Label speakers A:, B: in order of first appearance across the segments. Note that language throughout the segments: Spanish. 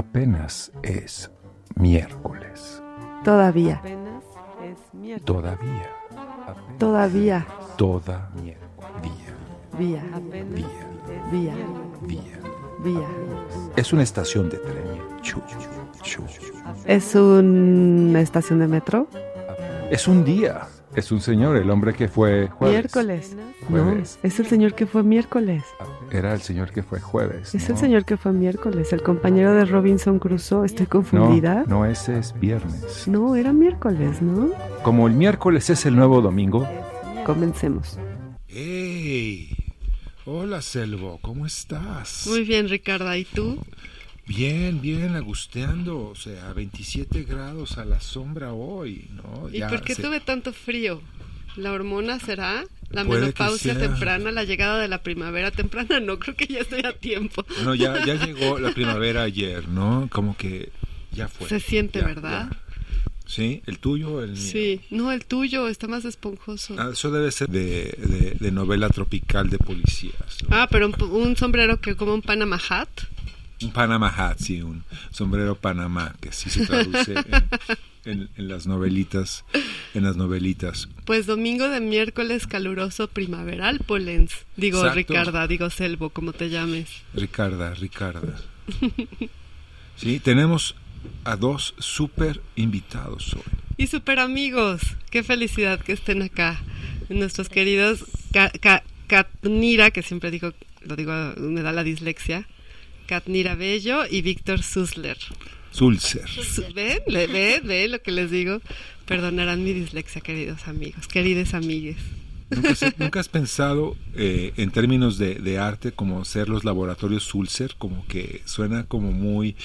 A: Apenas es miércoles.
B: Todavía.
C: Apenas es miércoles.
A: Todavía. Apenas-
B: Todavía.
A: Todavía.
B: Vía. Vía.
C: es
B: Vía.
A: Día.
B: Vía.
A: Es una estación de tren. Chu, chu.
B: ¿Es una estación de metro?
A: Es un día. Es un señor, el hombre que fue jueves.
B: Miércoles. No, es el señor que fue miércoles.
A: Era el señor que fue jueves.
B: Es
A: ¿no?
B: el señor que fue miércoles, el compañero de Robinson Crusoe. ¿Estoy
A: No,
B: confundida?
A: no, ese es viernes.
B: No, era miércoles, ¿no?
A: Como el miércoles es el nuevo domingo,
B: Comencemos.
D: ¡Ey! Hola, Selvo, ¿cómo estás?
E: Muy bien, Ricarda. ¿Y tú?
D: Bien, bien, agusteando, o sea, 27 grados a la sombra hoy, ¿no?
E: ¿Y
D: Ya
E: por qué
D: se-
E: tuve tanto frío? ¿La hormona será? ¿La menopausia temprana? ¿La llegada de la primavera temprana? No, creo que ya estoy a tiempo.
D: No, ya, ya llegó la primavera ayer, ¿no? Como que ya fue.
E: Se siente,
D: Ya,
E: ¿verdad?
D: ya. Sí, el tuyo, el mío.
E: Sí. No, el tuyo está más esponjoso.
D: Ah, eso debe ser de, de- de novela tropical de policías. ¿no?
E: Ah, pero un, un sombrero que como un Panama hat.
D: Un Panama hat, sí, un sombrero Panamá, que sí se traduce en, en- en las novelitas, en las novelitas.
E: Pues domingo de miércoles caluroso primaveral, Polens. Digo,
D: Exacto.
E: Ricarda, digo Selvo, como te llames.
D: Ricarda, Ricarda. Sí, tenemos a dos súper invitados hoy.
E: Y super amigos, qué felicidad que estén acá. Nuestros queridos Ka- Ka- Katnira, que siempre digo, lo digo, me da la dislexia. Katnira Bello y Víctor Susler.
D: Sulzer.
E: Su- ¿Ven? ¿Le- ¿Ven? ¿Ven lo que les digo? Perdonarán mi dislexia, queridos amigos, queridas amigues.
D: ¿Nunca, has pensado eh, en términos de, de arte como ser los laboratorios Sulzer? Como que suena como muy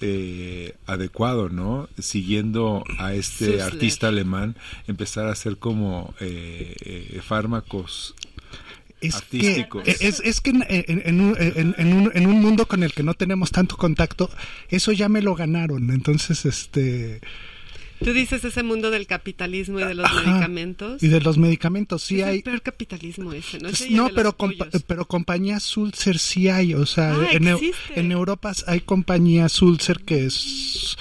D: eh, adecuado, ¿no? Siguiendo a este artista alemán, empezar a hacer como eh, eh, fármacos
F: Es
D: artísticos.
F: que, es, es que en, en- en un, en- un, en un mundo con el que no tenemos tanto contacto, eso ya me lo ganaron. Entonces, este.
E: Tú dices ese mundo del capitalismo y de los
F: Ajá.
E: medicamentos.
F: Y de los medicamentos, sí
E: es el
F: hay.
E: peor capitalismo ese, ¿no? Ese el
F: No, pero, compa- pero compañías Sulzer sí hay. O sea,
E: Ah,
F: en, en Europa hay compañías Sulzer que es.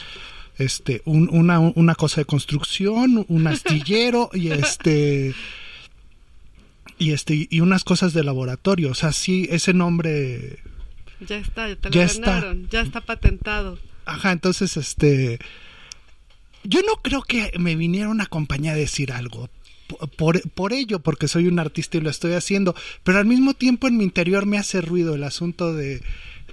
F: Este, un- una, una cosa de construcción, un astillero y este. Y este, y unas cosas de laboratorio. O sea, sí, ese nombre
E: Ya está, ya te lo
F: Ya está.
E: ganaron, ya está patentado.
F: Ajá, entonces, este. Yo no creo que me viniera una compañía a decir algo. Por, por ello, porque soy un artista y lo estoy haciendo. Pero al mismo tiempo en mi interior me hace ruido el asunto de.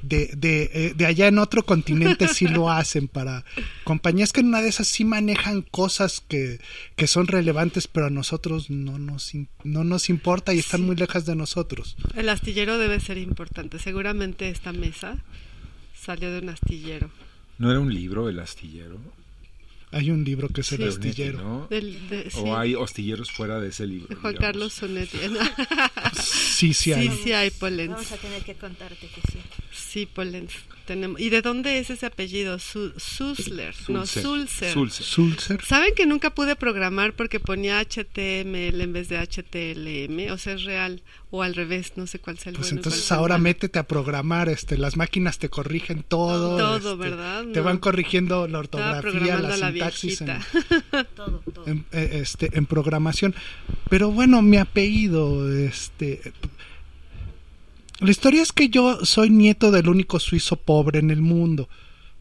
F: De, de, eh, de allá en otro continente sí lo hacen para compañías que en una de esas sí manejan cosas que, que son relevantes pero a nosotros no nos, no nos importa y están muy lejos de nosotros.
E: El astillero debe ser importante. Seguramente esta mesa salió de un astillero.
D: ¿No era un libro, El astillero?
F: Hay un libro que es El
E: Sí.
F: astillero.
D: ¿no?
E: Del- de, sí,
D: O hay astilleros fuera de ese libro.
E: de Juan
D: digamos.
E: Carlos Sonetti.
F: Sí, sí hay.
E: sí, sí hay Polens.
G: Vamos a tener que contarte que sí.
E: Sí, Polens. Tenemos. ¿Y de dónde es ese apellido? Su Susler. No,
D: Sulzer.
E: Sulzer.
D: Sulzer.
F: Sulzer.
E: ¿Saben que nunca pude programar porque ponía HTML en vez de HTLM? O sea, es real. O al revés, no sé cuál sea el
F: Pues
E: bueno
F: entonces ahora métete a programar, este, las máquinas te corrigen todo.
E: Todo,
F: este,
E: ¿verdad?
F: Te
E: No.
F: van corrigiendo la ortografía, la
E: a la
F: sintaxis en.
G: Todo, todo.
F: en, eh, este, en programación. Pero bueno, mi apellido, este, la historia es que yo soy nieto del único suizo pobre en el mundo.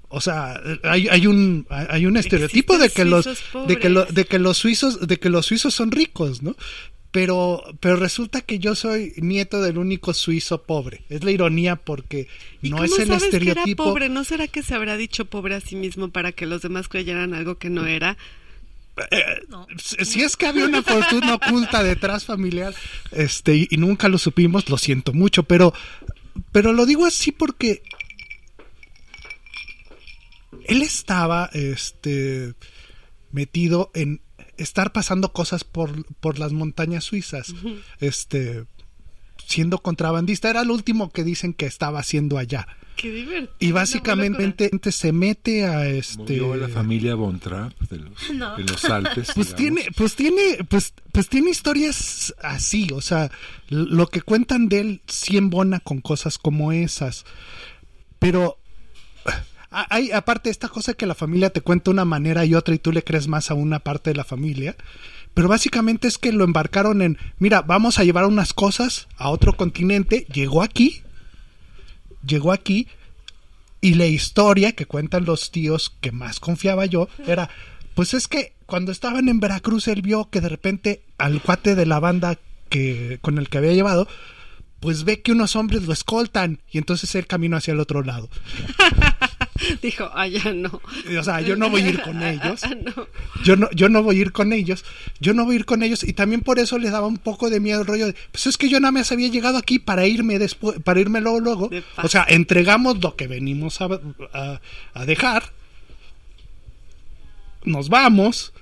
F: O sea, hay, hay un hay un estereotipo de que los de que, lo- de que los suizos de que los suizos son ricos, ¿no? Pero pero resulta que yo soy nieto del único suizo pobre. Es la ironía porque
E: ¿Y
F: no
E: cómo
F: es el
E: sabes que era
F: estereotipo.
E: pobre? ¿No será que se habrá dicho pobre a sí mismo para que los demás creyeran algo que no era?
G: No.
F: si es que había una fortuna oculta detrás familiar, este, y, y nunca lo supimos, lo siento mucho, pero, pero lo digo así porque él estaba, este, metido en estar pasando cosas por, por las montañas suizas, este, siendo contrabandista, era lo último que dicen que estaba haciendo allá.
E: Qué divertido.
F: Y básicamente se mete a este
D: Murió la familia Von Trapp de los,
G: No.
D: de los Alpes.
F: pues
D: digamos.
F: tiene pues tiene pues pues tiene historias así o sea lo que cuentan de él sí embona con cosas como esas pero a- hay aparte esta cosa que la familia te cuenta una manera y otra y tú le crees más a una parte de la familia. Pero básicamente es que lo embarcaron en, mira, vamos a llevar unas cosas a otro continente. Llegó aquí, llegó aquí y la historia que cuentan los tíos que más confiaba yo era, pues es que cuando estaban en Veracruz él vio que de repente al cuate de la banda que con el que había llevado, pues ve que unos hombres lo escoltan y entonces él caminó hacia el otro lado.
E: Dijo, ah, ya no.
F: O sea, yo no voy a ir con ellos.
E: no.
F: Yo no, yo no voy a ir con ellos. Yo no voy a ir con ellos. Y también por eso les daba un poco de miedo el rollo de, pues es que yo nada más había llegado aquí para irme después, para irme luego, luego. O sea, entregamos lo que venimos a, a- a dejar. Nos vamos.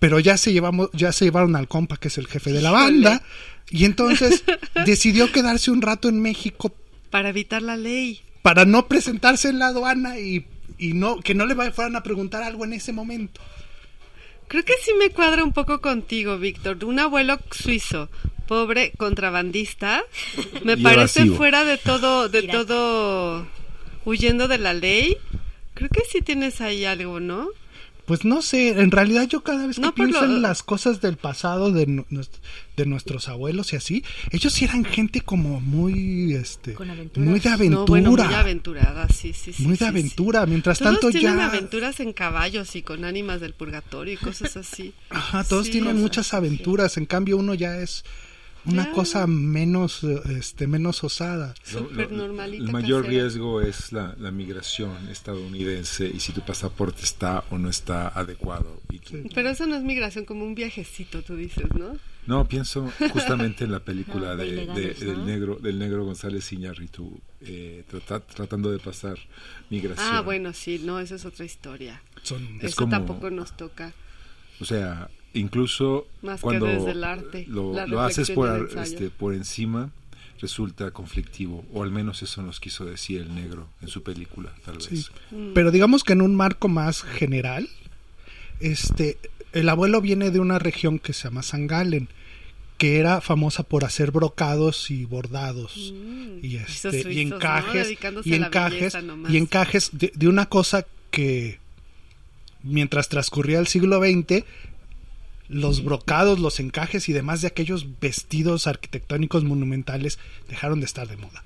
F: Pero ya se llevamos, ya se llevaron al compa que es el jefe de la
E: Híjole.
F: banda. Y entonces decidió quedarse un rato en México
E: Para evitar la ley.
F: Para no presentarse en la aduana y, y no, que no le fueran a preguntar algo en ese momento.
E: Creo que sí me cuadra un poco contigo, Víctor. Un abuelo suizo, pobre contrabandista, me
D: Y
E: parece
D: evasivo.
E: fuera de todo, de
G: Mira.
E: todo, huyendo de la ley. Creo que sí tienes ahí algo, ¿no?
F: Pues no sé, en realidad yo cada vez que
E: No, por
F: pienso
E: lo-
F: en las cosas del pasado de, de nuestros abuelos y así, ellos sí eran gente como muy, este,
G: Con aventuras.
F: muy de aventura,
E: No, bueno, muy aventurada, sí, sí, sí.
F: muy de
E: sí, sí.
F: aventura. Mientras
E: Todos
F: tanto
E: tienen
F: ya,
E: aventuras en caballos y con ánimas del purgatorio y cosas así.
F: ajá, todos
E: Sí,
F: tienen muchas aventuras. En cambio uno ya es una cosa menos, este, menos osada.
D: Lo- lo- el mayor
E: casera.
D: riesgo es la, la migración estadounidense y si tu pasaporte está o no está adecuado. Y tú-
E: Pero eso no es migración, como un viajecito, tú dices, ¿no?
D: No, pienso justamente en la película
G: Ah, de
D: de, de-
G: ilegales,
D: del
G: ¿no?
D: negro del negro González Iñárritu eh, trata- tratando de pasar migración.
E: Ah, bueno, sí, no, esa es otra historia.
F: Son,
D: Es
E: Eso
D: como-
E: tampoco nos toca.
D: O sea, incluso
E: Más que
D: cuando
E: desde el arte,
D: lo, haces por, este, por encima, resulta conflictivo, o al menos eso nos quiso decir el negro en su película, tal vez.
E: Mm.
F: Pero digamos que en un marco más general, este, el abuelo viene de una región que se llama San Galen, que era famosa por hacer brocados y bordados
E: Mm.
F: y este y encajes y encajes y encajes de, de una cosa que mientras transcurría el siglo XX los brocados, los encajes y demás de aquellos vestidos arquitectónicos monumentales dejaron de estar de moda.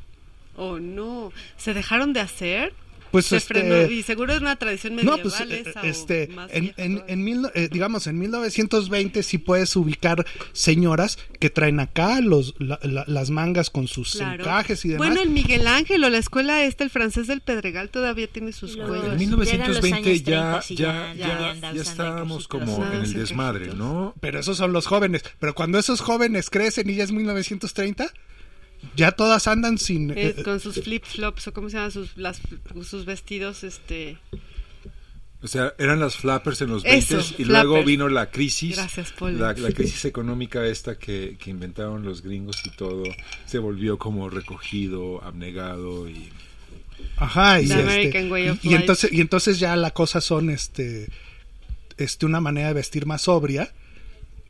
E: Oh, no. ¿Se dejaron de hacer?
F: Pues
E: Se
F: este,
E: frenó, y seguro es una tradición medieval
F: No, pues eh,
E: o
F: este,
E: más
F: en, en, en mil, eh, digamos, en 1920 sí puedes ubicar señoras que traen acá los, la- la- las mangas con sus
E: Claro.
F: encajes y demás.
E: Bueno, el Miguel Ángel o la escuela esta, el francés del Pedregal, todavía tiene sus
G: luego-
E: cuellos.
D: En
G: Llegan los
D: 1920
G: años
D: ya,
G: 30 y
D: ya,
G: ya-
D: ya,
G: ya
D: estábamos como en el desmadre. ¿no?
F: Pero esos son los jóvenes. Pero cuando esos jóvenes crecen y ya es 1930, ya todas andan sin...
E: Eh,
F: eh,
E: con sus flip flops o cómo se llaman sus, las, sus vestidos, este...
D: O sea, eran las flappers en los
E: Eso,
D: 20 y luego vino la crisis.
E: Gracias, Paul.
D: La, la crisis económica esta que, que inventaron los gringos y todo se volvió como recogido, abnegado y
F: Ajá, y,
E: The
F: este,
E: American way of
F: y- y entonces y entonces ya la cosa son este este una manera de vestir más sobria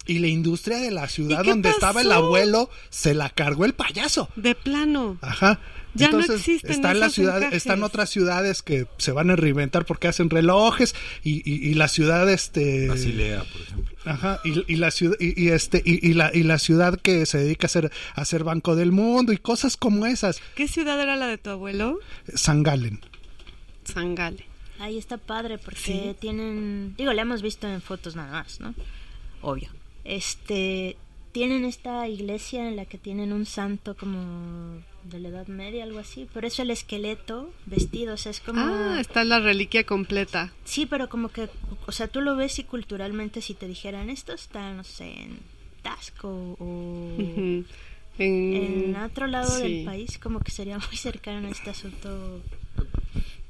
F: y la industria de la ciudad
E: ¿Y qué
F: donde estaba el abuelo se la cargó el payaso.
E: De plano.
F: Ajá.
E: Ya no
F: Entonces,
E: existen
F: están las ciudades, están otras ciudades que se van a reinventar porque hacen relojes y, y, y la ciudad este
D: Basilea, por ejemplo.
F: Ajá, y, y la ciudad y, y este y, y la y la ciudad que se dedica a hacer a ser banco del mundo y cosas como esas.
E: ¿Qué ciudad era la de tu abuelo?
F: San Galen.
E: Sangale.
G: Ahí está padre porque
E: Sí.
G: tienen, digo, la hemos visto en fotos nada más, ¿no? Obvio. Este, tienen esta iglesia en la que tienen un santo como de la Edad Media, algo así, pero es el esqueleto vestido, o sea, es como...
E: Ah, está la reliquia completa.
G: Sí, pero como que, o sea, tú lo ves y culturalmente si te dijeran esto está, no sé, en Tasco o.
E: En,
G: en otro lado
E: sí.
G: del país, como que sería muy cercano a este asunto.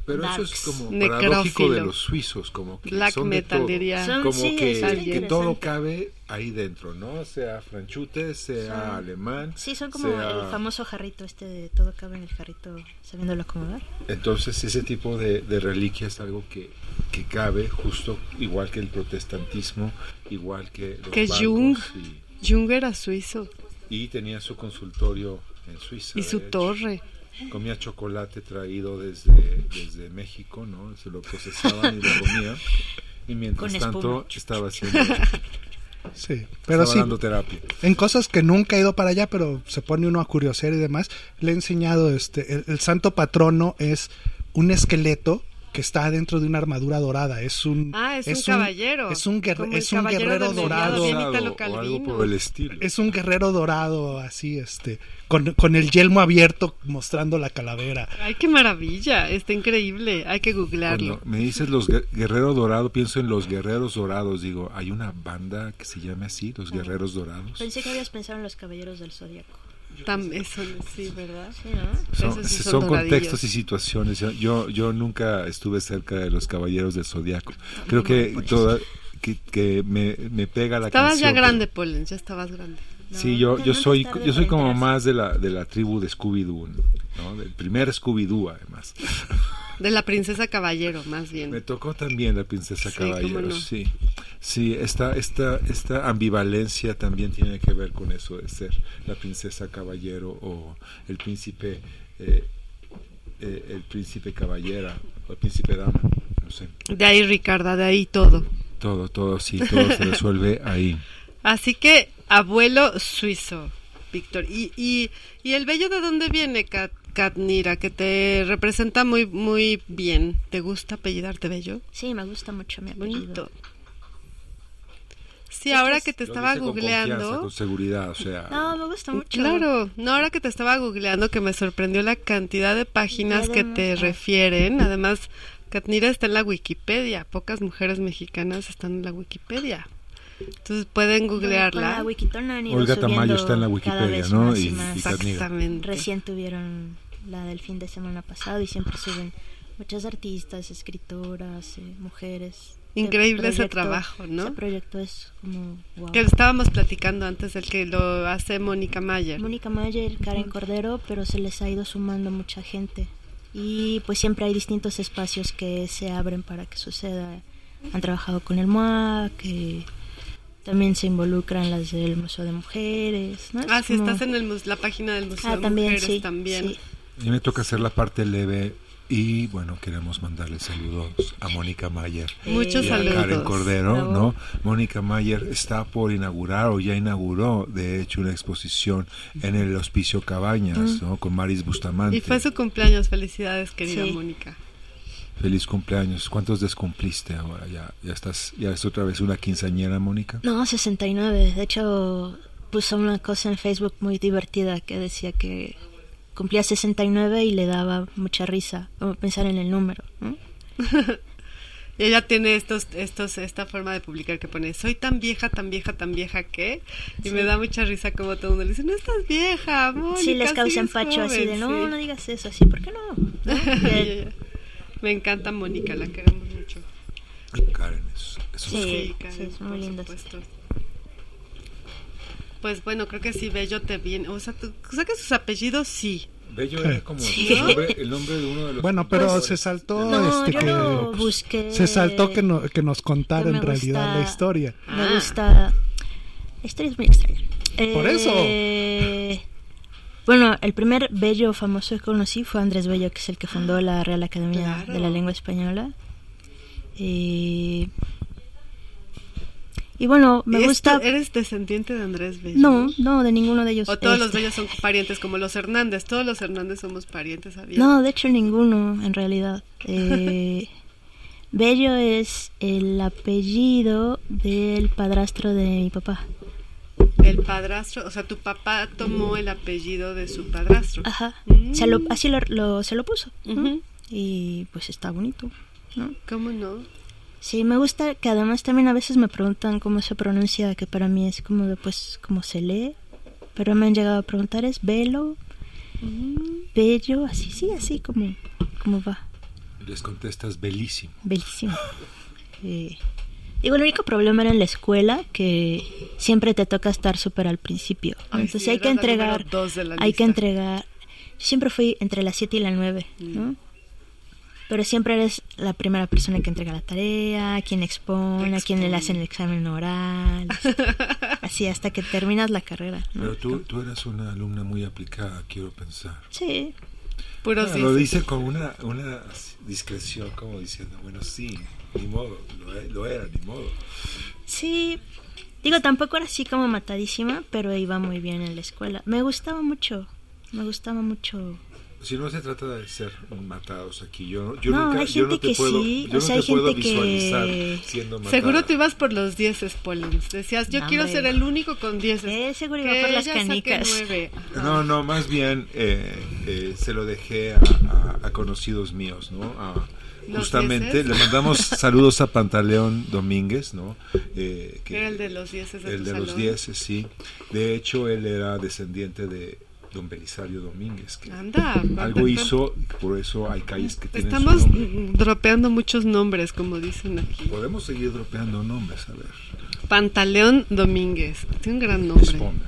D: Pero eso es
G: Darks.
D: como
E: Necrófilo.
D: paradójico de los suizos, como que
E: Black
D: son de
E: metal,
D: todo.
E: diría.
G: Son-
D: Como
G: sí,
D: que, que todo cabe ahí dentro, ¿no? Sea franchute, sea
G: Son-
D: alemán.
G: Sí, son como
D: sea-
G: el famoso jarrito este de todo cabe en el jarrito sabiéndolo acomodar.
D: Entonces ese tipo de, de reliquia es algo que, que cabe justo igual que el protestantismo, igual que los
E: Que Jung.
D: y,
E: Jung era suizo.
D: y tenía su consultorio en Suiza.
E: Y
D: de
E: su
D: hecho.
E: torre.
D: Comía chocolate traído desde, desde México, ¿no? Se lo procesaban y lo comía. Y mientras tanto estaba haciendo,
F: Sí, pero sí,
D: dando terapia.
F: en cosas que nunca he ido para allá, pero se pone uno a curiosear y demás, le he enseñado, este, el, el santo patrono es un esqueleto que está dentro de una armadura dorada, es un...
E: Ah, es un caballero.
F: Es un, guerre- es un guerrero dorado.
D: o algo por el estilo.
F: Es un guerrero dorado, así, este, con, con el yelmo abierto mostrando la calavera.
E: Ay, qué maravilla, está increíble, hay que googlearlo.
D: Cuando me dices los guer- guerreros dorados, pienso en los guerreros dorados. Digo, hay una banda que se llame así, los guerreros dorados.
G: Pensé que habías pensado en los caballeros del zodiaco.
E: Tam- eso, sí, ¿verdad?
G: Sí, ¿no?
D: Son,
E: sí
D: son
E: son
D: contextos y situaciones. Yo- Yo, yo nunca estuve cerca de los caballeros del zodiaco. Creo que toda, que, que me, me pega la
E: Estabas ya
D: canción.
E: grande, Polen, ya estabas grande.
D: Sí,
G: No,
D: yo,
G: nunca-
D: yo
G: nunca
D: soy, yo soy como más de la, de la tribu de Scooby-Doo, ¿no? Del primer Scooby-Doo, además.
E: De la princesa caballero, más bien.
D: Me tocó también la princesa
E: Sí,
D: caballero,
E: no.
D: sí. Sí, esta, esta, esta ambivalencia también tiene que ver con eso de ser la princesa caballero o el príncipe, eh, eh, el príncipe caballera o el príncipe dama, no sé.
E: De ahí, Ricarda, de ahí todo.
D: Todo, todo, sí, todo se resuelve ahí.
E: Así que, abuelo suizo, Víctor. ¿Y, y, y el bello de dónde viene, Kat, Katnira? Que te representa muy, muy bien. ¿Te gusta apellidarte bello?
G: Sí, me gusta mucho mi apellido.
E: Bonito. Sí, ahora que te estaba googleando.
D: Con seguridad, o sea.
G: No, me gusta mucho.
E: Claro, no, ahora que te estaba googleando que me sorprendió la cantidad de páginas que te refieren. Además, Katnira está en la Wikipedia. Pocas mujeres mexicanas están en la Wikipedia. Entonces pueden googlearla.
G: la
D: Olga Tamayo está en la Wikipedia, ¿no? Y- y.
E: Exactamente.
G: Recién tuvieron la del fin de semana pasado y siempre suben muchas artistas, escritoras, eh, mujeres.
E: Increíble ese trabajo, ¿no?
G: Ese proyecto es como wow.
E: Que estábamos platicando antes del que lo hace Mónica Mayer.
G: Mónica Mayer, Karen Cordero, pero se les ha ido sumando mucha gente. Y pues siempre hay distintos espacios que se abren para que suceda. Han trabajado con el MOA, que también se involucran las del Museo de Mujeres. ¿no? Es
E: Ah, sí,
G: como-
E: estás en el la página del Museo
G: Ah,
E: de
G: también,
E: Mujeres
G: sí.
E: también.
G: sí.
D: Mí me toca hacer la parte leve y bueno, queremos mandarle saludos a Mónica Mayer.
E: Muchos
D: y a
E: saludos.
D: Karen Cordero,
G: Bravo.
D: ¿no? Mónica Mayer está por inaugurar o ya inauguró, de hecho, una exposición en el Hospicio Cabañas, ¿no? Con Maris Bustamante.
E: Y fue su cumpleaños. Felicidades, querida
G: Sí.
E: Mónica.
D: Feliz cumpleaños. ¿Cuántos descumpliste ahora? ¿Ya, ya estás, ya es otra vez una quinceañera, Mónica?
G: No, 69. De hecho, puso una cosa en Facebook muy divertida que decía que cumplía 69 y le daba mucha risa, como pensar en el número. ¿no?
E: Y ella tiene estos, estos, esta forma de publicar que pone, soy tan vieja, tan vieja, tan vieja que, y me da mucha risa como todo el mundo le dice, no estás vieja, Mónica,
G: sí, les causa empacho así de,
E: joven",
G: no,
E: sí.
G: no digas eso, así, ¿por qué no? ¿No?
E: Me encanta Mónica, la queremos mucho.
D: Karen, es, es
G: Sí.
E: Karen,
G: es muy linda.
E: Pues bueno, creo que sí, Bello te viene, o sea, tú- o sea que sus apellidos sí.
D: Bello era como
G: Sí.
D: el, nombre, el nombre de uno de los...
F: Bueno, pero se saltó
G: No,
F: este
G: yo
F: que
G: lo busqué.
F: se saltó que, no- que nos contara
G: que me
F: en realidad
G: gusta-
F: la historia.
G: Me
E: Ah.
G: gusta. La historia es muy extraña.
F: Por eso.
G: Eh, Bueno, el primer bello famoso que conocí fue Andrés Bello, que es el que fundó la Real Academia
E: Claro.
G: de la Lengua Española. Eh, y bueno, me
E: ¿Es-
G: gusta.
E: ¿Eres descendiente de Andrés Bello?
G: No, no, de ninguno de ellos.
E: O todos los
G: Este,
E: bellos son parientes, como los Hernández. Todos los Hernández somos parientes, ¿sabías?
G: No, de hecho ninguno, en realidad. Eh, Bello es el apellido del padrastro de mi papá.
E: El padrastro, o sea, tu papá tomó el apellido de su padrastro.
G: Ajá.
E: Mm.
G: Se lo, así lo, lo- se lo puso. Y pues está bonito. ¿no?
E: ¿Cómo no?
G: Sí, me gusta que además también a veces me preguntan cómo se pronuncia, que para mí es como de, pues, cómo se lee. Pero me han llegado a preguntar, es velo, bello, así, sí, así como, como va.
D: Les contestas belísimo.
G: Bellísimo. Eh, digo, el único problema era en la escuela que siempre te toca estar súper al principio.
E: Ay,
G: Entonces
E: sí,
G: hay que entregar,
E: número dos de la
G: hay que entregar. Yo siempre fui entre las 7 y las 9, ¿no? Pero siempre eres la primera persona que entrega la tarea, a quien expone, a quien le hacen el examen oral. así hasta que terminas la carrera, ¿no?
D: Pero tú, tú eras una alumna muy aplicada, quiero pensar.
G: Sí,
E: Puros
D: Ah, lo dice con una, una discreción, como diciendo, bueno, sí, ni modo, lo, e- lo era, ni modo.
G: Sí, digo, tampoco era así como matadísima, pero iba muy bien en la escuela. Me gustaba mucho, me gustaba mucho.
D: Si no se trata de ser matados aquí, yo, yo
G: No,
D: nunca,
G: hay
D: yo no
G: gente
D: te
G: que
D: puedo,
G: sí,
D: yo
G: o
D: no
G: sea,
D: te
G: hay
D: puedo
G: gente que-
D: visualizar siendo matada.
E: Seguro tú ibas por los 10 Pollens. Decías, yo
G: No,
E: quiero
G: hombre.
E: ser el único con 10.
G: Eh, seguro
E: Que
G: iba por las canicas.
D: No, no, más bien eh, eh, se lo dejé a, a- a conocidos míos, ¿no? A-
E: ¿Los
D: justamente
E: dieces?
D: le mandamos saludos a Pantaleón Domínguez, ¿no? Eh, que-
E: Era el de los 10 de
D: el de los
E: salón.
D: dieces, sí. De hecho, él era descendiente de don Belisario Domínguez, que
E: Anda,
D: algo hizo, y por eso hay calles que tienen
E: Estamos
D: su nombre.
E: dropeando muchos nombres, como dicen aquí.
D: Podemos seguir dropeando nombres, a ver.
E: Pantaleón Domínguez. Tiene un gran nombre.
D: Responda.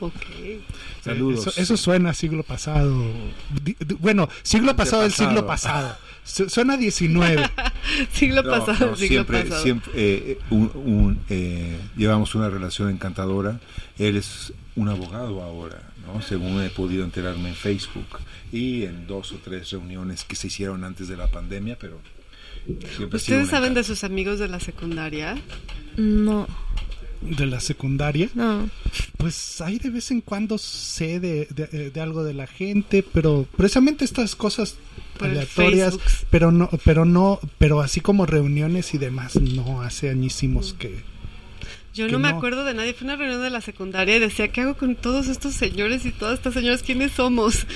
E: Ok.
D: Saludos.
F: Eso, eso suena a siglo pasado. Di- di- bueno, siglo pasado del siglo pasado. Su- Suena 19.
E: siglo
D: No,
E: pasado,
D: no,
E: siglo
D: siempre,
E: pasado.
D: siempre eh, un- un, eh, llevamos una relación encantadora. Él es un abogado ahora, ¿no? según he podido enterarme en Facebook y en dos o tres reuniones que se hicieron antes de la pandemia, pero
E: ¿Ustedes saben de sus amigos de la secundaria?
G: No,
F: de la secundaria.
G: no.
F: Pues hay de vez en cuando sé de, de- de algo de la gente, pero precisamente estas cosas
E: Por
F: aleatorias, pero no, pero no, pero así como reuniones y demás, no hace añísimos que
E: Yo no me
F: no.
E: acuerdo de nadie. Fue una reunión de la secundaria y decía, ¿qué hago con todos estos señores y todas estas señoras? ¿Quiénes somos?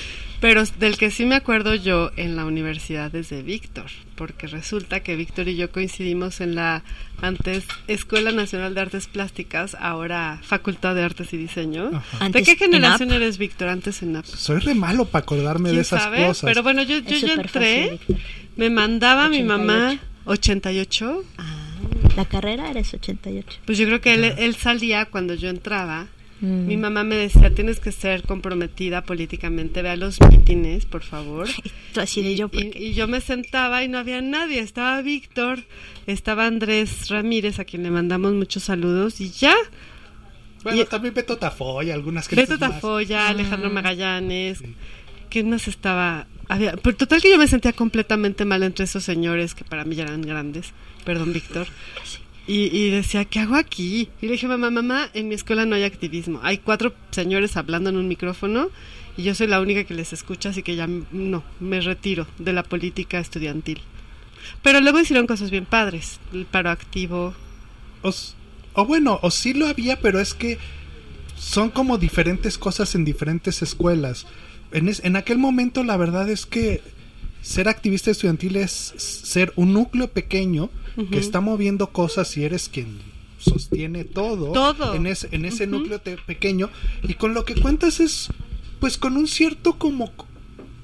E: Pero del que sí me acuerdo yo en la universidad es de Víctor, porque resulta que Víctor y yo coincidimos en la antes Escuela Nacional de Artes Plásticas, ahora Facultad de Artes y Diseño. ¿De qué generación eres, Víctor? Antes en
F: soy re malo para acordarme de
E: ¿Quién
F: esas
E: sabe?
F: cosas.
E: Pero bueno, yo, yo ya entré,
G: fácil,
E: me mandaba mi
G: 88.
E: mamá 88.
G: La carrera eres 88.
E: Pues yo creo que él, él salía cuando yo entraba.
G: Mm.
E: Mi mamá me decía, tienes que ser comprometida políticamente, ve a los mítines, por favor.
G: Tú así de
E: Y,
G: yo,
E: y-
G: porque
E: y yo me sentaba y no había nadie, estaba Víctor, estaba Andrés Ramírez, a quien le mandamos muchos saludos, y ya,
F: bueno,
E: y-
F: también Beto Tafoya, algunas
E: Beto
F: gentes más.
E: Tafoya,
G: Ah.
E: Alejandro Magallanes, ¿quién más estaba? Había, total que yo me sentía completamente mal entre esos señores que para mí ya eran grandes, perdón Víctor, y, y decía, ¿qué hago aquí? Y le dije, mamá, mamá, en mi escuela no hay activismo, hay cuatro señores hablando en un micrófono y yo soy la única que les escucha, así que ya no, me retiro de la política estudiantil. Pero luego hicieron cosas bien padres, el paro activo,
F: o bueno, o sí lo había, pero es que son como diferentes cosas en diferentes escuelas. En, es- en aquel momento la verdad es que ser activista estudiantil es ser un núcleo pequeño que está moviendo cosas y eres quien sostiene todo,
E: Todo.
F: en, ese- en ese núcleo te- pequeño. Y con lo que cuentas es pues con un cierto como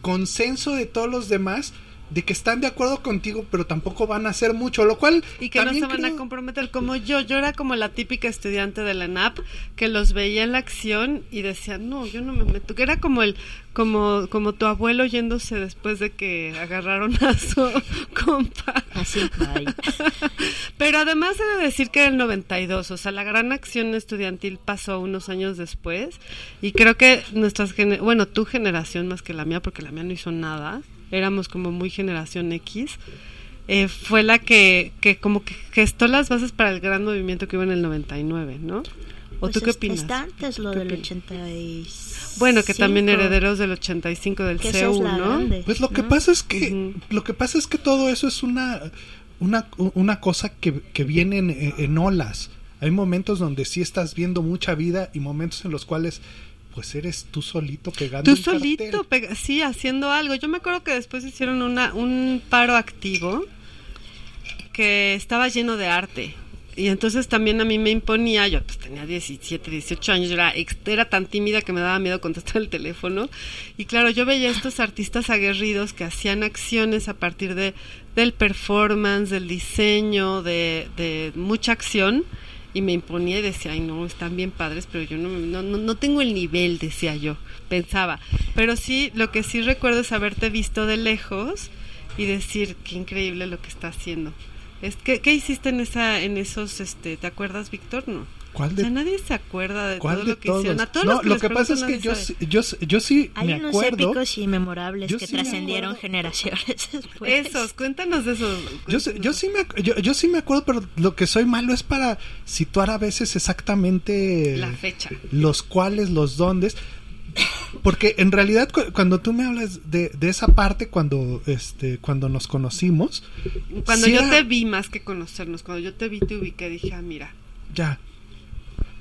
F: consenso de todos los demás de que están de acuerdo contigo pero tampoco van a hacer mucho lo cual
E: Y que no se van a comprometer como yo. Yo era como la típica estudiante de la ENAP que los veía en la acción y decía, no, yo no me meto. Que era como el, como, como tu abuelo yéndose después de que agarraron a su compa.
G: así.
E: Pero además he de decir que era el 92, o sea, la gran acción estudiantil pasó unos años después y creo que nuestras, bueno, tu generación más que la mía, porque la mía no hizo nada, éramos como muy generación X, eh, fue la que, que como que gestó las bases para el gran movimiento que hubo en el 99, ¿no? ¿O
G: Pues
E: tú qué
G: es-
E: opinas?
G: Está antes lo
E: ¿Qué
G: del
E: opinas?
G: 85.
E: Bueno, que también herederos del 85 del
G: Que
E: CEU,
G: la
E: ¿no?
G: grande.
F: Pues lo que pasa es que lo que pasa es que todo eso es una una, una cosa que, que viene en, en olas. Hay momentos donde sí estás viendo mucha vida y momentos en los cuales pues eres tú solito pegando
E: Tú
F: un
E: solito, pega- sí, haciendo algo. Yo me acuerdo que después hicieron una, un paro activo que estaba lleno de arte. Y entonces también a mí me imponía, yo pues tenía 17, 18 años, yo era, era tan tímida que me daba miedo contestar el teléfono. Y claro, yo veía a estos artistas aguerridos que hacían acciones a partir de, del performance, del diseño, de, de mucha acción. Y me imponía y decía, ay no, están bien padres, pero yo no, no, no, tengo el nivel, decía yo, pensaba. Pero sí, lo que sí recuerdo es haberte visto de lejos y decir, qué increíble lo que está haciendo. Es, ¿qué, ¿Qué hiciste en esa en esos, este, te acuerdas, Víctor? No.
F: ¿Cuál
E: O
F: de
E: sea, nadie se acuerda de
F: ¿Cuál
E: todo
F: de
E: lo que hicieron. A
F: todos? No,
E: los que
F: lo que pasa es que yo, sí- yo, sí- yo sí
G: Hay
F: me
G: unos
F: acuerdo.
G: épicos y memorables
F: Yo
G: que
F: sí me
G: trascendieron
F: acuerdo.
G: generaciones después.
E: Esos, cuéntanos de esos.
F: Yo, yo sí me, yo, yo sí me acuerdo, pero lo que soy malo es para situar a veces exactamente
E: La fecha.
F: los cuales, los dóndes. Porque en realidad cu- cuando tú me hablas de, de esa parte, cuando este cuando nos conocimos,
E: Cuando
F: sí
E: yo
F: era-
E: te vi más que conocernos, cuando yo te vi, te ubiqué, dije, ah, mira.
F: ya.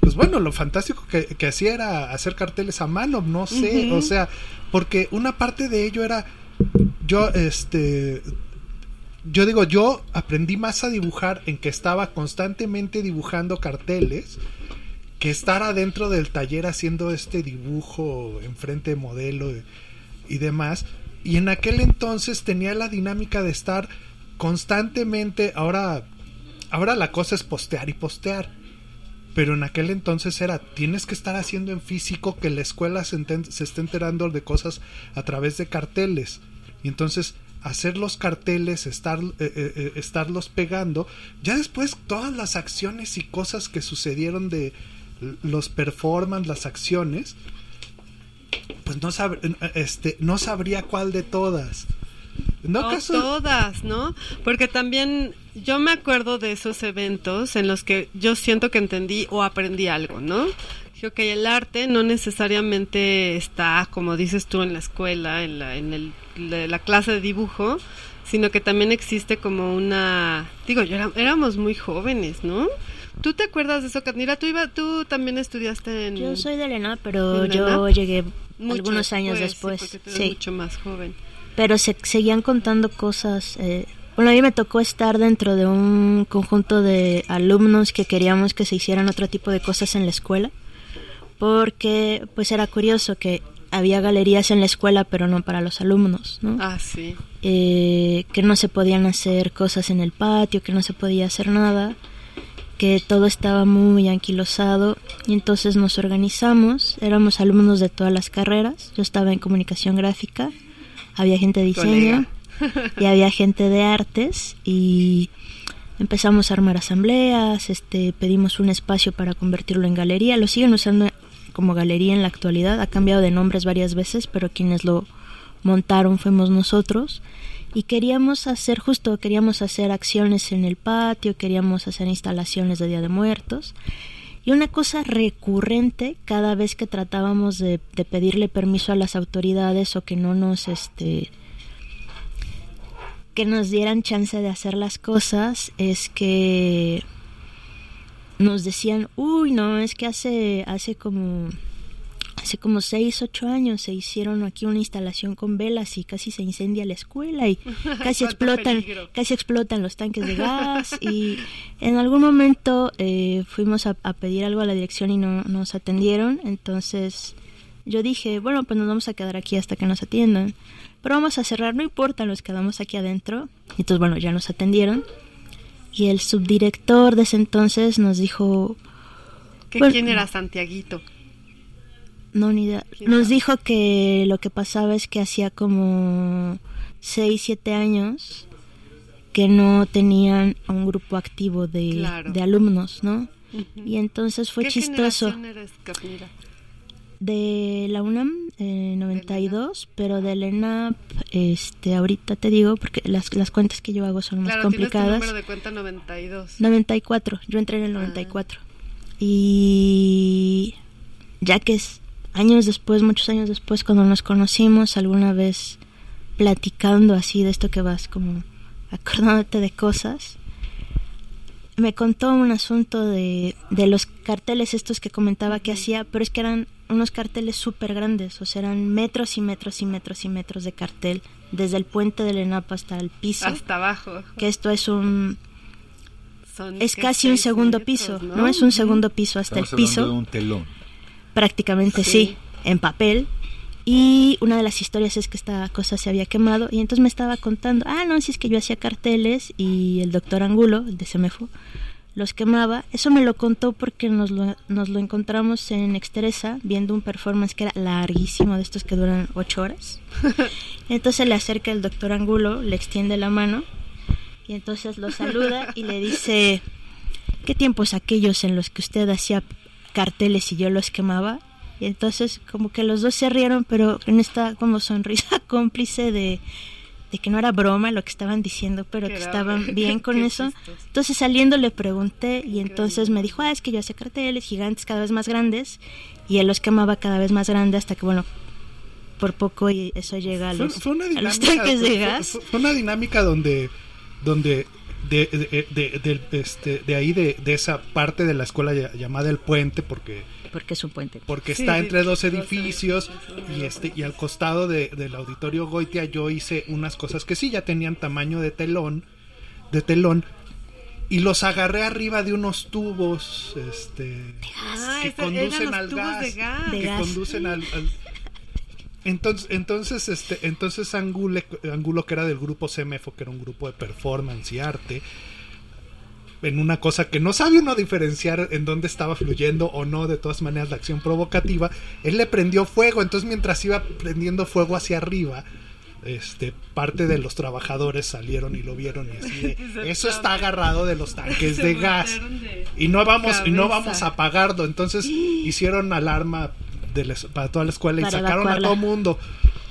F: Pues bueno, lo fantástico que, que hacía era hacer carteles a mano, no sé, o sea, porque una parte de ello era yo este yo digo, yo aprendí más a dibujar en que estaba constantemente dibujando carteles que estar adentro del taller haciendo este dibujo enfrente de modelo y, y demás. Y en aquel entonces tenía la dinámica de estar constantemente, ahora, ahora la cosa es postear y postear. Pero en aquel entonces era, tienes que estar haciendo en físico que la escuela se, esté enterando de cosas a través de carteles. Y entonces hacer los carteles, estar, eh, eh, eh, estarlos pegando. Ya después todas las acciones y cosas que sucedieron de los performance, las acciones, pues no, sab- este, no sabría cuál de todas. ¿No
E: O
F: acaso?
E: todas, ¿no? Porque también yo me acuerdo de esos eventos en los que yo siento que entendí o aprendí algo, ¿no? Dije, ok, el arte no necesariamente está, como dices tú, en la escuela, en la, en el, la, la clase de dibujo, sino que también existe como una... Digo, yo era- éramos muy jóvenes, ¿no? ¿Tú te acuerdas de eso, Katnira? Tú, iba, tú también estudiaste en...
G: Yo soy de Elena, pero
E: ¿En
G: yo llegué
E: mucho
G: algunos años
E: sí,
G: después.
E: porque tú eres
G: Sí,
E: mucho más joven.
G: Pero se seguían contando cosas. eh, bueno, a mí me tocó estar dentro de un conjunto de alumnos que queríamos que se hicieran otro tipo de cosas en la escuela, porque pues era curioso que había galerías en la escuela, pero no para los alumnos, ¿no?
E: Ah, sí.
G: eh, que no se podían hacer cosas en el patio, que no se podía hacer nada, que todo estaba muy anquilosado y entonces nos organizamos, éramos alumnos de todas las carreras, yo estaba en comunicación gráfica, había gente de diseño y había gente de artes y empezamos a armar asambleas, este pedimos un espacio para convertirlo en galería, lo siguen usando como galería en la actualidad, ha cambiado de nombres varias veces, pero quienes lo montaron fuimos nosotros. Y queríamos hacer justo, queríamos hacer acciones en el patio, queríamos hacer instalaciones de Día de Muertos. Y una cosa recurrente cada vez que tratábamos de, de pedirle permiso a las autoridades o que no nos este que nos dieran chance de hacer las cosas es que nos decían, uy, no, es que hace, hace como hace como seis, ocho años se hicieron aquí una instalación con velas y casi se incendia la escuela y casi explotan,
E: peligro.
G: casi explotan los tanques de gas y en algún momento eh, fuimos a, a pedir algo a la dirección y no nos atendieron, entonces yo dije, bueno, pues nos vamos a quedar aquí hasta que nos atiendan, pero vamos a cerrar, no importa, nos quedamos aquí adentro, y entonces bueno, ya nos atendieron y el subdirector de ese entonces nos dijo,
E: ¿Que
G: Bueno.
E: ¿Quién era Santiaguito?
G: No, ni idea.
E: ¿Quién
G: Nos dijo que lo que pasaba es que hacía como 6, 7 años que no tenían a un grupo activo de,
E: Claro.
G: de alumnos, ¿no?
E: Ujú.
G: Y entonces fue
E: ¿Qué
G: chistoso.
E: eres?
G: De la UNAM, eh, 92, pero del ENAP, este, ahorita te digo, porque las, las cuentas que yo hago son más
E: Claro,
G: complicadas.
E: número de cuenta 92.
G: 94, yo entré en el
E: Ah.
G: 94. Y ya que es años después, muchos años después, cuando nos conocimos, alguna vez platicando así de esto que vas como acordándote de cosas, me contó un asunto de, de los carteles estos que comentaba que hacía, pero es que eran unos carteles súper grandes, o sea, eran metros y metros y metros y metros de cartel, desde el puente del ENAP hasta el piso,
E: Hasta abajo.
G: que esto es un
E: Son,
G: es casi un segundo
E: metros,
G: piso,
E: ¿no?
G: ¿no? Es un segundo piso hasta
D: Estamos
G: el piso,
D: de un telón.
G: Prácticamente
E: Sí.
G: sí. en papel. Y una de las historias es que esta cosa se había quemado y entonces me estaba contando, ah, no, si es que yo hacía carteles y el doctor Angulo, el de Semefo, los quemaba. Eso me lo contó porque nos lo, nos lo encontramos en Exteresa viendo un performance que era larguísimo, de estos que duran ocho horas. Entonces le acerca el doctor Angulo, le extiende la mano y entonces lo saluda y le dice, ¿qué tiempos aquellos en los que usted hacía carteles y yo los quemaba? Y entonces como que los dos se rieron, pero en esta como sonrisa cómplice de, de que no era broma lo que estaban diciendo, pero que, estaban bien con
E: Qué
G: eso. Entonces saliendo le pregunté y entonces me dijo, ah, es que yo hacía carteles gigantes cada vez más grandes y él los quemaba cada vez más grandes hasta que, bueno, por poco y eso llega a los,
F: fue una
G: a los
F: dinámica,
G: tanques de gas.
F: fue- fue una dinámica donde, donde de, de, de- del- este, de ahí de, de esa parte de la escuela ll- llamada el puente, porque
G: Porque es un puente.
F: porque
E: Sí,
F: está
E: sí,
F: entre dos edificios y este y al costado de- del auditorio Goitia yo hice unas cosas que sí ya tenían tamaño de telón de telón y los agarré arriba de unos tubos este
E: Ah,
F: que
E: esa-
F: conducen al gas,
E: de gas.
G: De
F: que
G: gas.
F: conducen al, al- entonces entonces este entonces Angule, Angulo que era del grupo CEMEFO que era un grupo de performance y arte en una cosa que no sabe uno diferenciar en dónde estaba fluyendo o no, de todas maneras la acción provocativa, él le prendió fuego, entonces mientras iba prendiendo fuego hacia arriba, este parte de los trabajadores salieron y lo vieron y así de, eso está agarrado de los tanques de gas
E: de-
F: y no vamos y no vamos a apagarlo, entonces hicieron alarma de la es- para toda la escuela y sacaron a todo mundo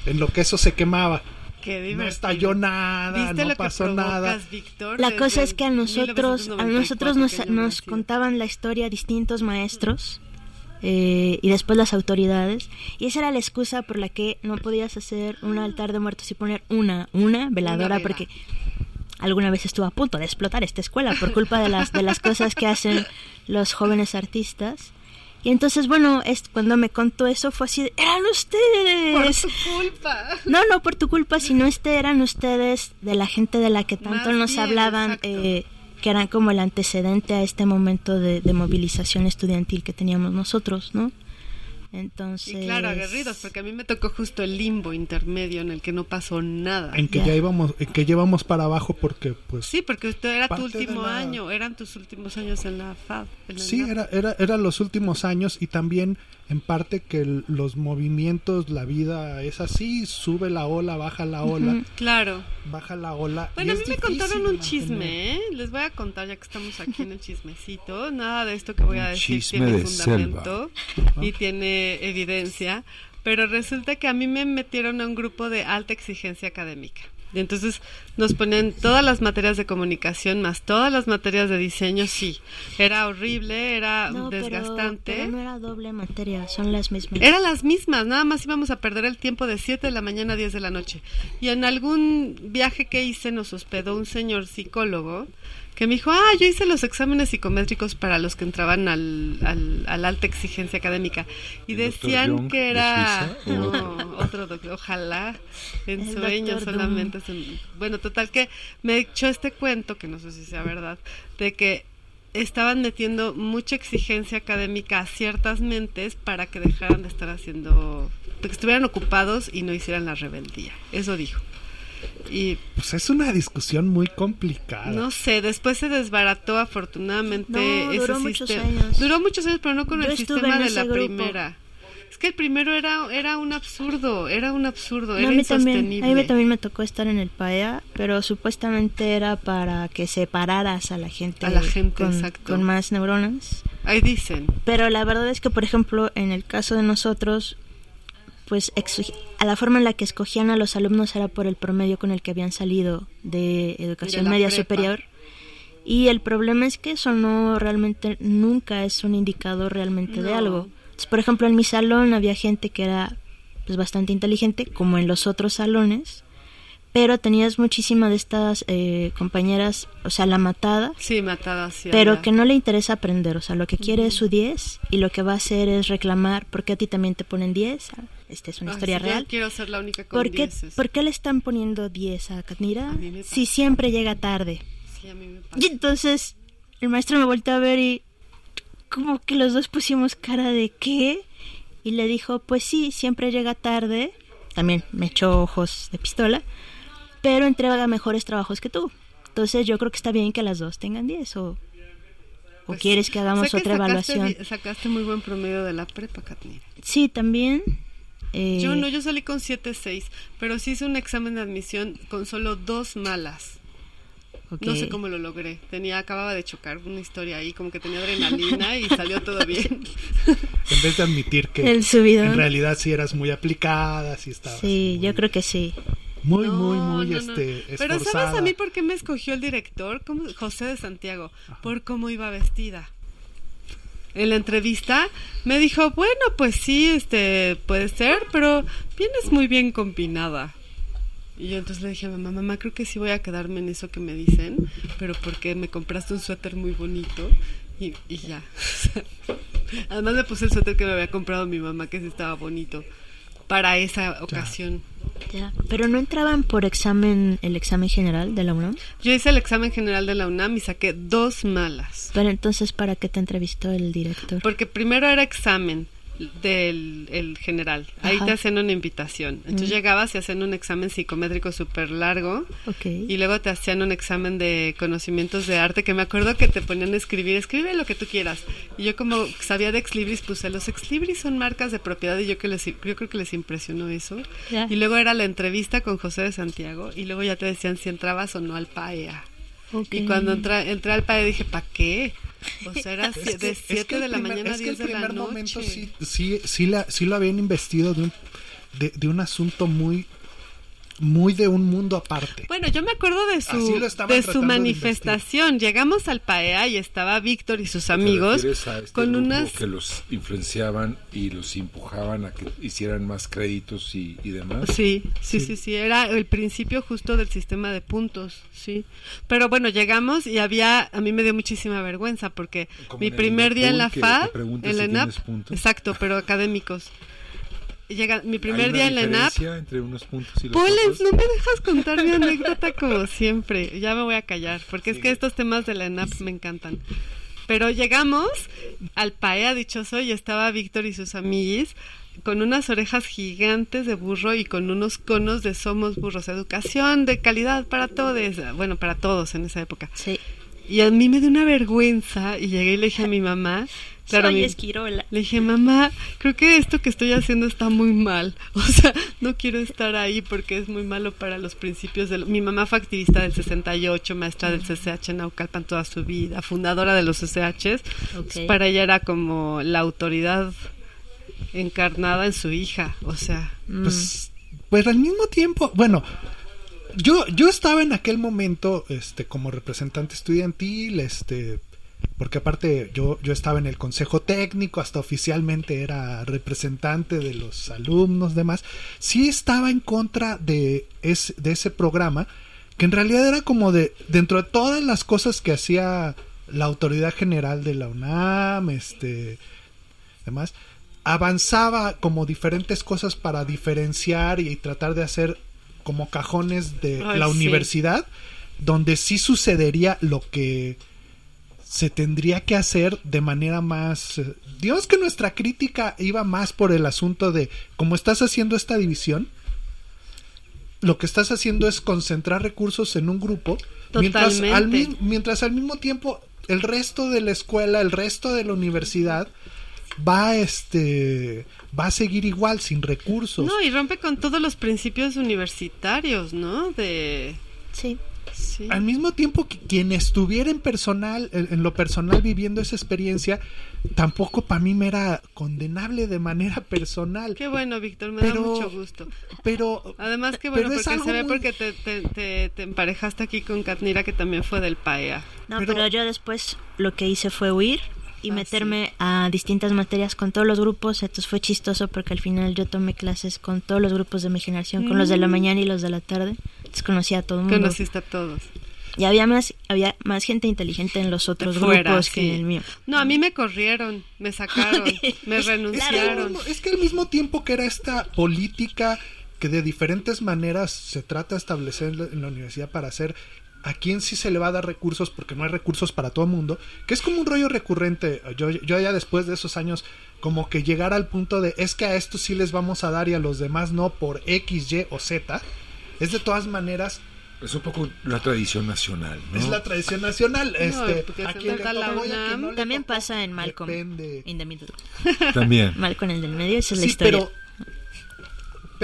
F: en lo que eso se quemaba.
E: Qué
F: No estalló nada,
E: ¿Viste
F: no
E: lo
F: pasó
E: que
F: nada.
E: Víctor?
G: La cosa es que a nosotros, a
E: 1994
G: nosotros nos, nos contaban la historia distintos maestros eh, y después las autoridades y esa era la excusa por la que no podías hacer un altar de muertos y poner una, una veladora
E: vela.
G: porque alguna vez estuvo a punto de explotar esta escuela por culpa de las de las cosas que hacen los jóvenes artistas. Y entonces, bueno, es, cuando me contó eso fue así, de, eran
E: Por
G: ustedes.
E: su culpa.
G: No, no por tu culpa, sino este eran ustedes de la gente de la que tanto
E: Más
G: nos
E: bien,
G: hablaban, eh, que eran como el antecedente a este momento de, de movilización estudiantil que teníamos nosotros, ¿no? Entonces...
E: Y claro, aguerridos, porque a mí me tocó justo el limbo intermedio en el que no pasó nada.
F: En que
G: Ya.
F: ya íbamos, en que llevamos para abajo porque pues
E: Sí, porque usted era tu último
F: la-
E: año, eran tus últimos años en la en la
F: Sí, era, era, eran los últimos años y también en parte que el- los movimientos, la vida es así, sube la ola, baja la ola.
E: Claro.
F: baja la ola. y
E: Bueno, a mí me contaron un
F: mantener-
E: chisme, ¿eh? Les voy a contar ya que estamos aquí en el chismecito. Nada de esto que voy a
A: Un
E: decir
A: chisme
E: tiene
A: de
E: fundamento y tiene evidencia. Pero resulta que a mí me metieron a un grupo de alta exigencia académica. Y entonces nos ponían todas las materias de comunicación más todas las materias de diseño. Sí, era horrible, era
G: No, pero-
E: desgastante.
G: Pero, no era doble materia, son las mismas.
E: Eran las mismas, nada más íbamos a perder el tiempo de 7 de la mañana a 10 de la noche. Y en algún viaje que hice nos hospedó un señor psicólogo que me dijo, ah, yo hice los exámenes psicométricos para los que entraban al, al, al alta exigencia académica. Y
A: ¿El doctor
E: decían
A: Jung
E: que
A: de
E: era...
A: Suiza?
E: No, otro doctor, ojalá en
G: El doctor
E: solamente. se- Bueno, total que me echó este cuento, que no sé si sea verdad, de que estaban metiendo mucha exigencia académica a ciertas mentes para que dejaran de estar haciendo, que estuvieran ocupados y no hicieran la rebeldía. Eso dijo. Y
F: Pues es una discusión muy complicada.
E: no sé, después se desbarató afortunadamente
G: No,
E: ese
G: duró muchos
E: sistema.
G: años.
E: Duró muchos años, pero no con
G: Yo
E: el sistema de la
G: grupo.
E: primera. Es que el primero era, era un absurdo, era un absurdo,
G: No,
E: era
G: a mí también,
E: insostenible.
G: a mí también me tocó estar en el PAEA, pero supuestamente era para que separaras a la gente,
E: A la gente,
G: con,
E: exacto.
G: con más neuronas.
E: Ahí dicen.
G: Pero la verdad es que, por ejemplo, en el caso de nosotros, pues a la forma en la que escogían a los alumnos era por el promedio con el que habían salido de educación
E: De
G: media
E: prepa.
G: superior. Y el problema es que eso no realmente, nunca es un indicador realmente de algo. Entonces, por ejemplo, en mi salón había gente que era pues bastante inteligente, como en los otros salones, pero tenías muchísimas de estas eh, compañeras, o sea, la matada,
E: Sí, matada sí.
G: pero que no le interesa aprender, o sea, lo que quiere es su 10 y lo que va a hacer es reclamar porque a ti también te ponen 10. Esta es una
E: Ay,
G: historia real.
E: quiero ser la única con
G: ¿Por qué,
E: dieces.
G: ¿Por qué le están poniendo 10 a Katnira
E: A
G: si siempre llega tarde?
E: Sí, a mí me pasa.
G: Y entonces el maestro me volteó a ver y como que los dos pusimos cara de ¿qué? Y le dijo, pues sí, siempre llega tarde. También me echó ojos de pistola, pero entrega mejores trabajos que tú. Entonces yo creo que está bien que las dos tengan 10 o, o
E: Pues,
G: quieres que hagamos
E: sé
G: otra
E: sacaste
G: evaluación.
E: Sacaste muy buen promedio de la prepa, Katnir.
G: Sí, también. eh,
E: Yo no, yo salí con 7.6, pero sí hice un examen de admisión con solo dos malas.
G: Ok.
E: No sé cómo lo logré. Tenía, acababa de chocar una historia ahí, como que tenía adrenalina y salió todo bien.
F: En vez de admitir que
G: El subidón.
F: en realidad sí eras muy aplicada, sí estabas
G: Sí,
F: muy,
G: yo creo que sí.
F: Muy,
E: No,
F: muy, muy
E: no, no.
F: este,
E: Pero ¿sabes a mí por qué me escogió el director? ¿Cómo? José de Santiago, por cómo iba vestida. En la entrevista me dijo, bueno, pues sí, este, puede ser, pero vienes muy bien combinada. Y yo entonces le dije a mamá, mamá, creo que sí voy a quedarme en eso que me dicen, pero porque me compraste un suéter muy bonito y, y ya. Además me puse el suéter que me había comprado mi mamá, que sí estaba bonito, para esa ocasión.
G: Ya. Pero no entraban por examen, el examen general de la UNAM.
E: Yo hice el examen general de la UNAM y saqué dos malas.
G: Pero entonces, ¿para qué te entrevistó el director?
E: Porque primero era examen del el general. Ahí
G: Ajá.
E: te hacían una invitación. Entonces
G: Mm.
E: llegabas y hacían un examen psicométrico súper largo.
G: Ok.
E: Y luego te hacían un examen de conocimientos de arte que me acuerdo que te ponían a escribir, escribe lo que tú quieras. Y yo como sabía de exlibris puse, los exlibris son marcas de propiedad y yo que les yo creo que les impresionó eso. Y luego era la entrevista con José de Santiago y luego ya te decían si entrabas o no al PAEA.
G: Ok.
E: Y cuando entré, entré al PAE dije, ¿para qué? O sea, era
F: Es que-
E: de
F: es que
E: 7
F: el
E: de la
F: primer-
E: mañana a
F: es que
E: 10
F: el
E: de la noche.
F: momento sí, sí, sí, la, sí lo habían investido de un, de, de un asunto muy, muy de un mundo aparte.
E: Bueno, yo me acuerdo de su, de su
F: de
E: manifestación. Llegamos al PAEA y estaba Víctor y sus
D: ¿Te
E: amigos
D: este
E: con unas...
D: que los influenciaban y los empujaban a que hicieran más créditos y, y demás.
E: Sí, sí, sí, sí, era el principio justo del sistema de puntos, sí. Pero bueno, llegamos y había, a mí me dio muchísima vergüenza porque
D: Como
E: mi primer día en la
D: preguntas
E: en la
D: si
E: ENAP, exacto, pero académicos. Llega, mi
D: ¿Hay
E: primer día en la ENAP,
D: entre unos puntos y los
E: Polens,
D: otros?
E: no me dejas contar mi anécdota como siempre. Ya me voy a callar, porque es que estos temas de la ENAP me encantan. Pero llegamos al PAEA dichoso y estaba Víctor y sus amiguis con unas orejas gigantes de burro y con unos conos de Somos Burros. Educación de calidad para todos, bueno, para todos en esa época.
G: Sí.
E: Y a mí me dio una vergüenza y llegué y le dije a mi mamá, claro,
G: Soy
E: mi-
G: esquirola.
E: le dije, mamá, creo que esto que estoy haciendo está muy mal. O sea, no quiero estar ahí porque es muy malo para los principios de... Mi mamá fue activista del 68, maestra del CCH en Naucalpan toda su vida, fundadora de los CCHs. Para ella era como la autoridad encarnada en su hija. O sea,
G: Mm.
F: Pues, pues al mismo tiempo, bueno, yo, yo estaba en aquel momento, este, como representante estudiantil, este, porque aparte yo, yo estaba en el consejo técnico, hasta oficialmente era representante de los alumnos, demás, sí estaba en contra de, ese de ese programa, que en realidad era como de, dentro de todas las cosas que hacía la autoridad general de la UNAM, este, demás, avanzaba como diferentes cosas para diferenciar y tratar de hacer como cajones de
E: Ay,
F: la
E: sí.
F: universidad, donde sí sucedería lo que se tendría que hacer de manera más... eh, Digamos que nuestra crítica iba más por el asunto de, como estás haciendo esta división, lo que estás haciendo es concentrar recursos en un grupo, mientras al, mientras al mismo tiempo el resto de la escuela, el resto de la universidad va este va a seguir igual sin recursos.
E: no, y rompe con todos los principios universitarios, ¿no? De...
G: Sí.
E: Sí.
F: Al mismo tiempo que quien estuviera en personal, en, en lo personal viviendo esa experiencia, tampoco para mí me era condenable de manera personal.
E: Qué bueno, Víctor, me
F: Pero-
E: da mucho gusto.
F: Pero
E: Además, que bueno,
F: es
E: porque se ve
F: muy-
E: porque te, te, te, te emparejaste aquí con Katnira, que también fue del PAEA.
G: No,
F: Pero-
G: pero... yo después lo que hice fue huir y
E: Ah,
G: meterme a distintas materias con todos los grupos. Entonces fue chistoso porque al final yo tomé clases con todos los grupos de mi generación, con los de la
E: Mm.
G: mañana y los de la tarde. Entonces conocí a todo el mundo.
E: Conociste a todos.
G: Y había más, había más gente inteligente en los otros
E: fuera,
G: grupos
E: sí.
G: que en el mío.
E: No, a mí me corrieron, me sacaron, me
F: Es que, al
E: renunciaron.
F: mismo, es que al mismo tiempo que era esta política que de diferentes maneras se trata de establecer en la, en la universidad para hacer a quién sí se le va a dar recursos porque no hay recursos para todo el mundo, que es como un rollo recurrente. Yo, yo ya después de esos años como que llegar al punto de es que a estos sí les vamos a dar y a los demás no por X, Y o Z, es de todas maneras
D: Es un poco la tradición nacional, ¿no?
F: es la tradición nacional. este,
E: porque
F: a
E: se
F: quien le
E: la UNAM.
F: no le
G: También pasa en Malcolm.
F: depende.
G: In the middle.
D: También.
G: Malcolm el del medio, esa es la
F: Sí,
G: historia.
F: pero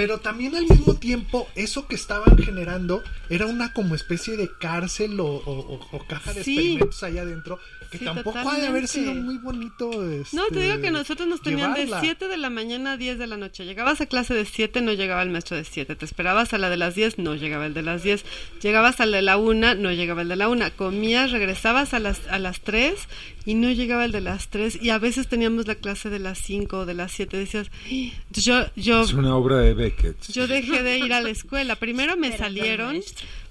F: pero también al mismo tiempo, eso que estaban generando era una como especie de cárcel o, o- o- o caja de
E: Sí.
F: experimentos allá adentro, que
E: Sí,
F: tampoco ha de haber
E: totalmente.
F: sido muy bonito.
E: No, te
F: este,
E: digo que nosotros nos tenían
F: llevarla.
E: de 7 de la mañana a 10 de la noche. Llegabas a clase de 7, no llegaba el maestro de 7. Te esperabas a la de las 10, no llegaba el de las 10. Llegabas a la de la 1, no llegaba el de la 1. Comías, regresabas a las, a las 3 y no llegaba el de las 3. Y a veces teníamos la clase de las 5 o de las 7. Decías, "Ay". Entonces yo, yo,
D: Es una obra de Beckett.
E: yo dejé de ir a la escuela. Primero me salieron,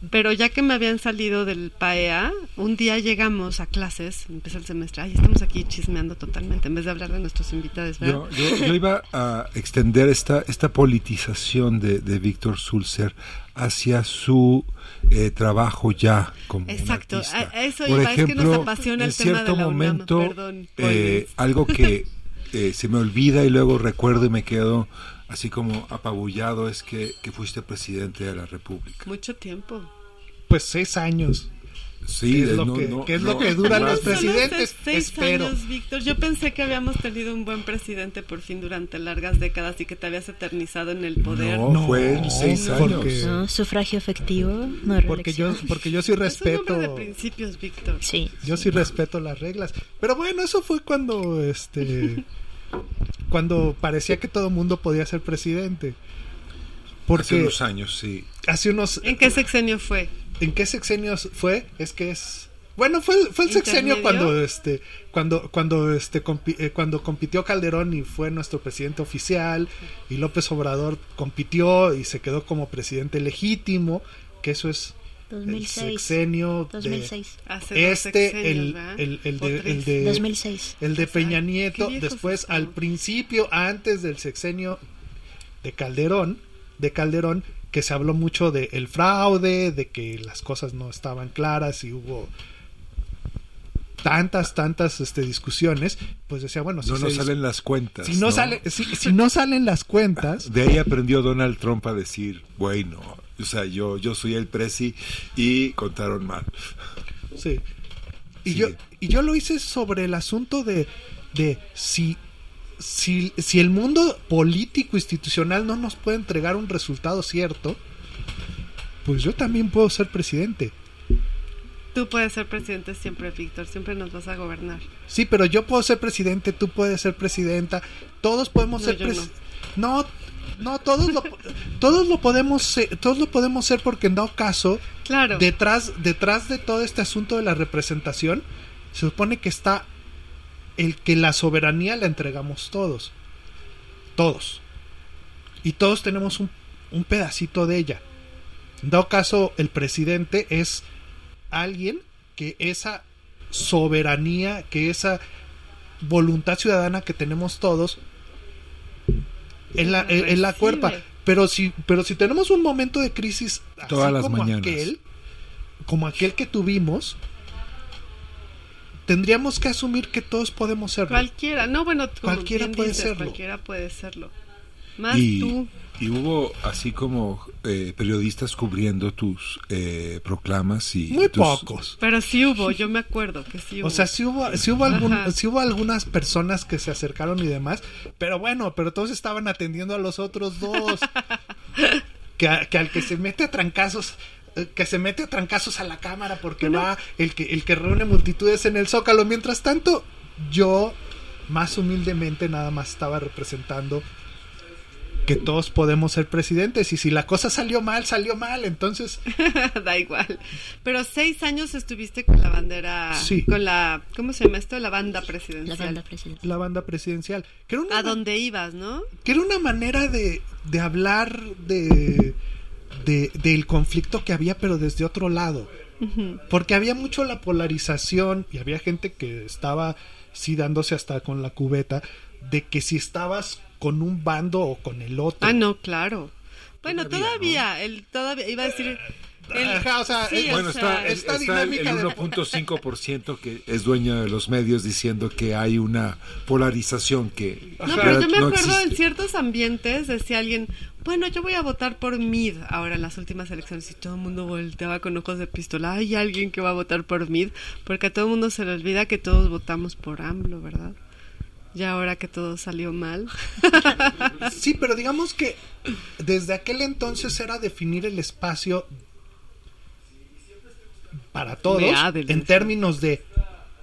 E: pero ya que me habían salido del PAEA, un día llegamos a clases, empezó el semestre, ay, estamos aquí chismeando totalmente, en vez de hablar de nuestros invitados, ¿verdad?
D: Yo, yo- yo iba a extender esta, esta politización de, de Víctor Sulzer hacia su eh, trabajo ya como un
E: Exacto,
D: artista.
E: a- eso
D: Por
E: iba, es que nos
D: ejemplo,
E: apasiona
D: en
E: el tema de
D: cierto
E: la UNAM,
D: momento,
E: perdón,
D: eh, algo que eh, se me olvida y luego recuerdo y me quedo así como apabullado es que, que fuiste presidente de la República.
E: Mucho tiempo.
F: Pues seis años.
D: Sí,
F: ¿Qué es lo
D: no-
F: que-
D: no-
F: qué es
D: no-
F: lo que duran
D: no-
F: los presidentes?
E: seis
F: Espero.
E: años, Víctor. Yo pensé que habíamos tenido un buen presidente por fin durante largas décadas y que te habías eternizado en el poder.
D: No, fue en seis
F: porque-
D: años.
G: No, sufragio efectivo, no
F: Porque yo, porque yo sí
E: Es un hombre
F: respeto.
E: de principios, Víctor.
G: Sí.
F: Yo sí respeto las reglas. Pero bueno, eso fue cuando este cuando parecía que todo mundo podía ser presidente.
D: Hace
F: Porque
D: unos años, sí.
F: hace unos
E: ¿En qué sexenio fue?
F: ¿En qué sexenios fue? Es que es bueno, fue, fue el sexenio
E: ¿Intermedio?
F: cuando este cuando cuando este compi- eh, cuando compitió Calderón y fue nuestro presidente oficial y López Obrador compitió y se quedó como presidente legítimo, que eso es el
G: 2006.
F: sexenio de
G: 2006.
E: Hace dos
F: este
E: sexenios,
F: el, el, el de, el de
G: 2006.
F: el de Peña Nieto, después al principio, antes del sexenio de Calderón, de Calderón, que se habló mucho de el fraude, de que las cosas no estaban claras y hubo tantas, tantas este, discusiones, pues decía, bueno, si,
D: No
F: se
D: nos salen las cuentas.
F: si no, sale, si, si no salen las cuentas,
D: De ahí aprendió Donald Trump a decir, bueno, o sea, yo, yo soy el presi y contaron mal.
F: Sí. Y
D: Sí.
F: yo, y yo lo hice sobre el asunto de, de si, si, si el mundo político institucional no nos puede entregar un resultado cierto, pues yo también puedo ser presidente.
E: Tú puedes ser presidente siempre, Víctor. Siempre nos vas a gobernar.
F: Sí, pero yo puedo ser presidente, tú puedes ser presidenta, todos podemos
E: No,
F: ser
E: yo
F: pres- no. No, todos lo todos lo podemos ser, todos lo podemos ser porque en dado caso
E: Claro.
F: detrás, detrás de todo este asunto de la representación, se supone que está el que la soberanía la entregamos todos. Todos. Y todos tenemos un, un pedacito de ella. En dado caso, el presidente es alguien que esa soberanía, que esa voluntad ciudadana que tenemos todos, en la, en- en la cuerpa. Pero si, pero si tenemos un momento de crisis así
D: Todas las
F: como
D: mañanas.
F: aquel, como aquel que tuvimos, tendríamos que asumir que todos podemos serlo.
E: Cualquiera. No, bueno, como
F: Cualquiera
E: bien
F: puede
E: dices,
F: serlo.
E: Cualquiera puede serlo. Más
D: Y,
E: tú.
D: Y hubo así como eh, periodistas cubriendo tus eh, proclamas y
F: Muy
D: tus-
F: pocos.
E: Pero sí hubo, yo me acuerdo que sí hubo.
F: O sea, sí hubo, sí hubo, algún- sí hubo algunas personas que se acercaron y demás, pero bueno, pero todos estaban atendiendo a los otros dos. que, al que se mete a trancazos, eh, que se mete a trancazos a la cámara porque
E: Bueno.
F: va el que, el que reúne multitudes en el zócalo. Mientras tanto, yo más humildemente nada más estaba representando que todos podemos ser presidentes y si la cosa salió mal, salió mal, entonces
E: da igual. Pero seis años estuviste con la bandera,
F: Sí.
E: con la, ¿cómo se llama esto? La banda presidencial.
G: La banda presidencial.
F: la banda presidencial, que era una
E: A dónde ibas, ¿no?
F: que era una manera de, de hablar de, de- del conflicto que había, pero desde otro lado. Porque había mucho la polarización y había gente que estaba sí dándose hasta con la cubeta de que si estabas con un bando o con el otro.
E: Ah, no, claro. Bueno,
F: Todavía,
E: todavía, el todavía iba a decir el-
F: Ajá, o sea,
E: sí,
F: es-
E: o
D: Bueno,
E: sea,
D: está, el- está el,
F: dinámica
D: el
F: de-
D: 1.5% que es dueño de los medios diciendo que hay una polarización que
E: No, pero yo me
D: no
E: acuerdo en ciertos ambientes decía alguien, bueno, yo voy a votar por Mid ahora en las últimas elecciones y todo el mundo volteaba con ojos de pistola. Hay alguien que va a votar por Mid porque a todo el mundo se le olvida que todos votamos por AMLO, ¿verdad? Ya ahora que todo salió mal.
F: Sí, pero digamos que desde aquel entonces era definir el espacio para todos en términos de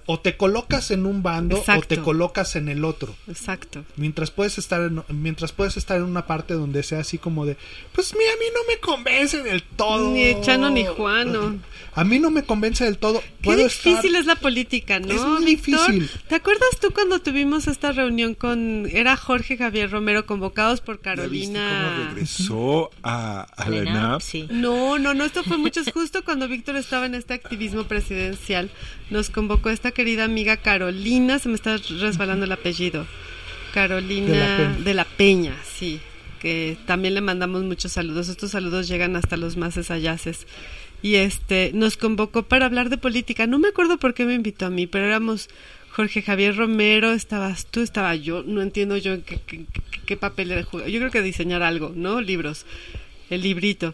F: o te colocas en un bando
E: Exacto.
F: o te colocas en el otro.
E: Exacto.
F: Mientras puedes estar en, mientras puedes estar en una parte donde sea así como de, pues mira, a mí no me convence del todo.
E: Ni Chano ni Juano.
F: A mí no me convence del todo.
E: Qué difícil
F: estar
E: es la política, ¿no?
F: Es muy
E: Víctor?
F: difícil.
E: ¿Te acuerdas tú cuando tuvimos esta reunión con... Era Jorge Javier Romero convocados por
D: ¿Ya viste cómo
E: Carolina...
D: regresó a, a la ENAP?
G: Sí.
E: No, no, no, esto fue mucho, justo cuando Víctor estaba en este activismo presidencial, nos convocó esta querida amiga Carolina, se me está resbalando el apellido, Carolina
F: De la Peña.
E: de la Peña, sí, que también le mandamos muchos saludos, estos saludos llegan hasta los más ayaces. Y este, nos convocó para hablar de política, no me acuerdo por qué me invitó a mí, pero éramos Jorge Javier Romero, estabas tú, estaba yo, no entiendo yo en qué, qué, qué- papel era. Yo creo que diseñar algo, ¿no? Libros, el librito.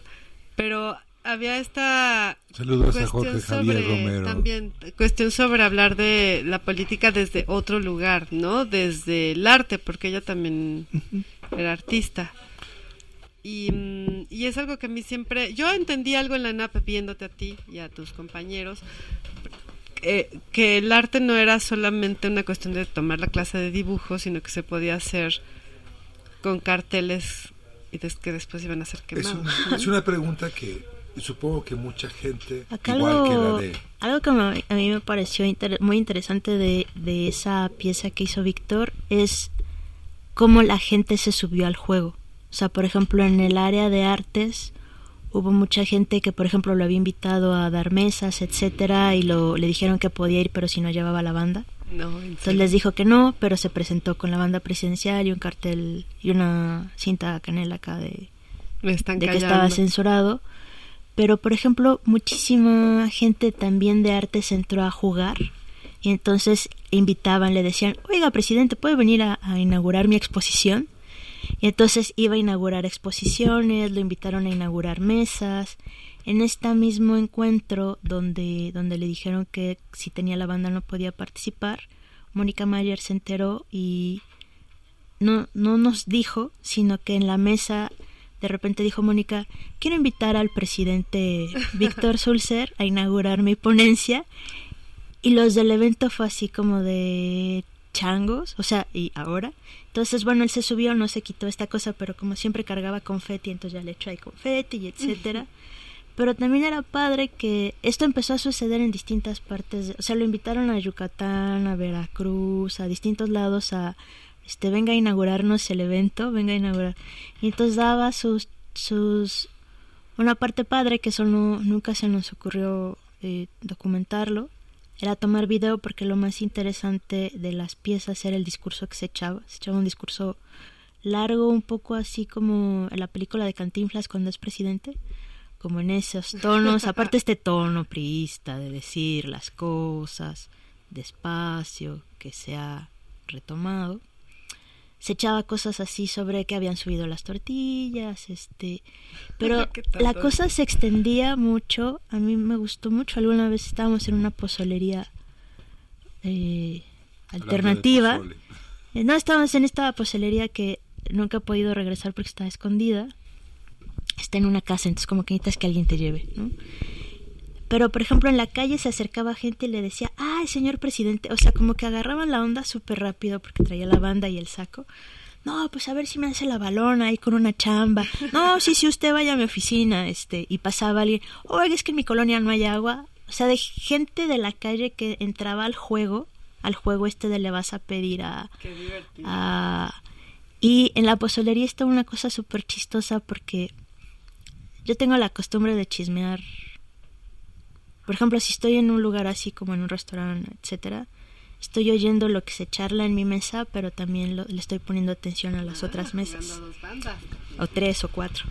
E: Pero había esta
D: Saludos a
E: cuestión
D: Jorge Javier
E: sobre-
D: Romero.
E: También cuestión sobre hablar de la política desde otro lugar, ¿no? Desde el arte, porque ella también era artista. Y, mm, y es algo que a mí siempre... Yo entendí algo en la NAP viéndote a ti y a tus compañeros, eh, que el arte no era solamente una cuestión de tomar la clase de dibujo, sino que se podía hacer con carteles y des- que después iban a ser
D: Es,
E: quemados.
D: un- es una pregunta que supongo que mucha gente,
G: Acá
D: igual que
G: algo,
D: la de...
G: algo que me- a mí me pareció inter- muy interesante de, de esa pieza que hizo Víctor es cómo la gente se subió al juego. O sea, por ejemplo, en el área de artes hubo mucha gente que, por ejemplo, lo había invitado a dar mesas, etcétera, y lo, le dijeron que podía ir, pero si no llevaba la banda.
E: No, en
G: Entonces
E: serio.
G: les dijo que no, pero se presentó con la banda presidencial y un cartel y una cinta canela acá de,
E: Me están
G: de que estaba censurado. Pero, por ejemplo, muchísima gente también de artes entró a jugar. Y entonces invitaban, le decían, oiga, presidente, ¿puede venir a, a inaugurar mi exposición? Y entonces iba a inaugurar exposiciones, lo invitaron a inaugurar mesas. En este mismo encuentro donde, donde le dijeron que si tenía la banda no podía participar, Mónica Mayer se enteró y no, no nos dijo, sino que en la mesa de repente dijo Mónica, quiero invitar al presidente Víctor Sulzer a inaugurar mi ponencia. Y los del evento fue así como de changos, o sea, y ahora. Entonces, bueno, él se subió, no se quitó esta cosa, pero como siempre cargaba confeti, entonces ya le echó ahí confeti y etcétera. Pero también era padre que esto empezó a suceder en distintas partes, o sea, lo invitaron a Yucatán, a Veracruz, a distintos lados a este venga a inaugurarnos el evento, venga a inaugurar. Y entonces daba sus sus una parte padre que eso no, nunca se nos ocurrió eh, documentarlo era tomar video porque lo más interesante de las piezas era el discurso que se echaba. Se echaba un discurso largo, un poco así como en la película de Cantinflas cuando es presidente, como en esos tonos, aparte este tono priista de decir las cosas despacio, que se ha retomado. Se echaba cosas así sobre que habían subido las tortillas, este, pero
E: ¿Qué tal,
G: la cosa se extendía mucho. A mí me gustó mucho. Alguna vez estábamos en una pozolería eh, alternativa. Eh, No, estábamos en esta pozolería que nunca he podido regresar porque está escondida. Está en una casa, entonces como que necesitas que alguien te lleve, ¿no? Pero, por ejemplo, en la calle se acercaba gente y le decía, ay, señor presidente, o sea, como que agarraban la onda súper rápido porque traía la banda y el saco. No, pues a ver si me hace la balona ahí con una chamba. No, sí, sí, usted vaya a mi oficina, este, y pasaba alguien, oiga, es que en mi colonia no hay agua. O sea, de gente de la calle que entraba al juego, al juego este de le vas a pedir a,
E: Qué divertido.
G: Y en la pozolería está una cosa súper chistosa porque yo tengo la costumbre de chismear. Por ejemplo, si estoy en un lugar así como en un restaurante, etcétera, estoy oyendo lo que se charla en mi mesa, pero también lo- le estoy poniendo atención a las otras mesas
E: Jugando a dos bandas.
G: o tres o cuatro.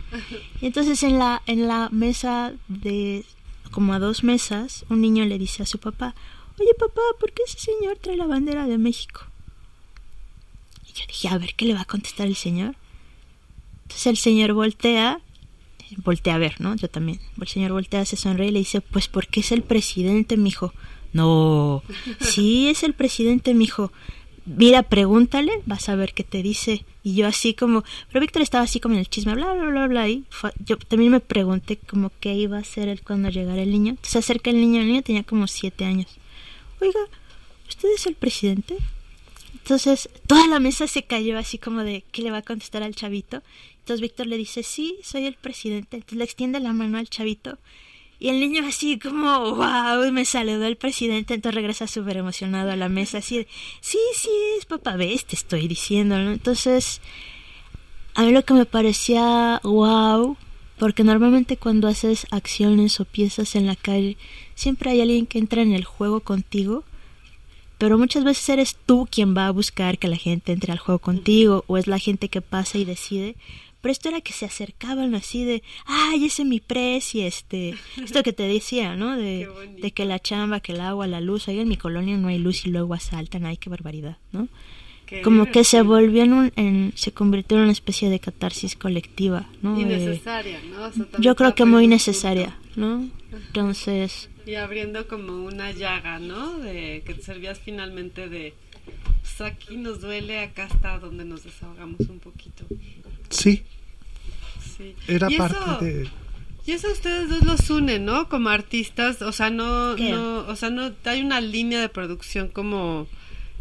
G: Y entonces en la, en la mesa de como a dos mesas, un niño le dice a su papá, oye papá, ¿por qué ese señor trae la bandera de México? Y yo dije, a ver, ¿qué le va a contestar el señor? Entonces el señor voltea, voltea a ver, ¿no? Yo también. El señor voltea, se sonríe y le dice, pues porque es el presidente, mijo. No, sí es el presidente, mijo. mira, pregúntale, vas a ver qué te dice. Y yo así como, pero Víctor estaba así como en el chisme, bla, bla, bla, bla. Y yo también me pregunté como qué iba a hacer él cuando llegara el niño. Se acerca el niño, el niño tenía como siete años. Oiga, ¿usted es el presidente? Entonces, toda la mesa se cayó así como de, ¿qué le va a contestar al chavito? Entonces Víctor le dice, sí, soy el presidente. Entonces le extiende la mano al chavito. Y el niño así como, wow, me saludó el presidente, entonces regresa súper emocionado a la mesa, así de, sí, sí, es papá, ves, te estoy diciendo. Entonces, a mí lo que me parecía wow, porque normalmente cuando haces acciones o piezas en la calle, siempre hay alguien que entra en el juego contigo, pero muchas veces eres tú quien va a buscar que la gente entre al juego contigo, o es la gente que pasa y decide, pero esto era que se acercaban así de, ay, ese es mi precio, este, esto que te decía, ¿no? De, de, que la chamba, que el agua, la luz, ahí en mi colonia no hay luz y luego asaltan, ay, qué barbaridad, ¿no? Como que se volvió en, un, en, se convirtió en una especie de catarsis colectiva, ¿no?
E: Innecesaria, ¿no?
G: yo creo que muy necesaria, ¿no? Entonces...
E: Y abriendo como una llaga, ¿no? De que servías finalmente de, pues aquí nos duele, acá está donde nos desahogamos un poquito.
F: Sí, era parte de...
E: Y eso ustedes dos los une, ¿no? Como artistas, o sea, no, no, o sea, no hay una línea de producción como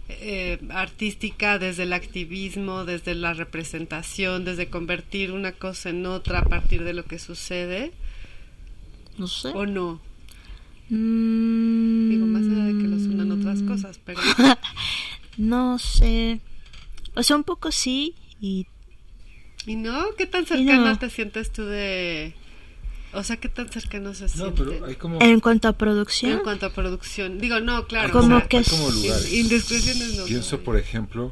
E: eh, artística desde el activismo, desde la representación, desde convertir una cosa en otra a partir de lo que sucede.
G: No sé.
E: ¿O no?
G: Mm.
E: Digo, más allá de que los unan otras cosas, pero...
G: no sé. O sea, un poco sí y
E: ¿Y no? ¿Qué tan cercana te sientes tú de...? O sea, ¿qué tan cercano se
D: no, Pero hay como...
G: En cuanto a producción.
E: En cuanto a producción. Digo, no, claro.
G: Como
D: hay
G: que
D: como lugares.
E: Indiscreciones no.
D: Pienso, por ejemplo,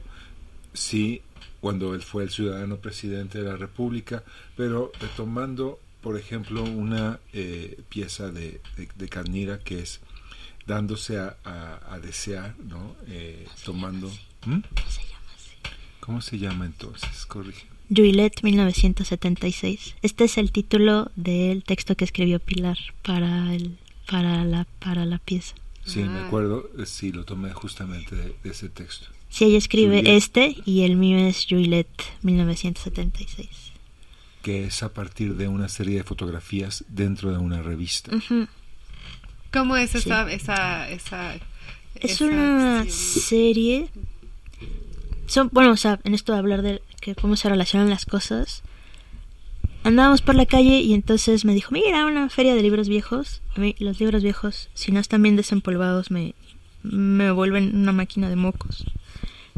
D: sí, cuando él fue el ciudadano presidente de la República, pero retomando, por ejemplo, una eh, pieza de, de, Carnira que es dándose a, a, desear, ¿no? Eh, tomando... ¿Mm? ¿Cómo se llama entonces? Corrige.
G: Juliet 1976. Este es el título del texto que escribió Pilar para el para la para la pieza.
D: Sí, me ah. acuerdo, eh, sí, lo tomé justamente de, ese texto.
G: Sí, ella escribe este y el mío es Juliet 1976.
D: Que es a partir de una serie de fotografías dentro de una revista.
E: ¿Cómo es esa, esa, esa,
G: Es una serie son, bueno, o sea, en esto de hablar de que cómo se relacionan las cosas, andábamos por la calle y entonces me dijo, mira, una feria de libros viejos. A mí los libros viejos, si no están bien desempolvados, me, me vuelven una máquina de mocos.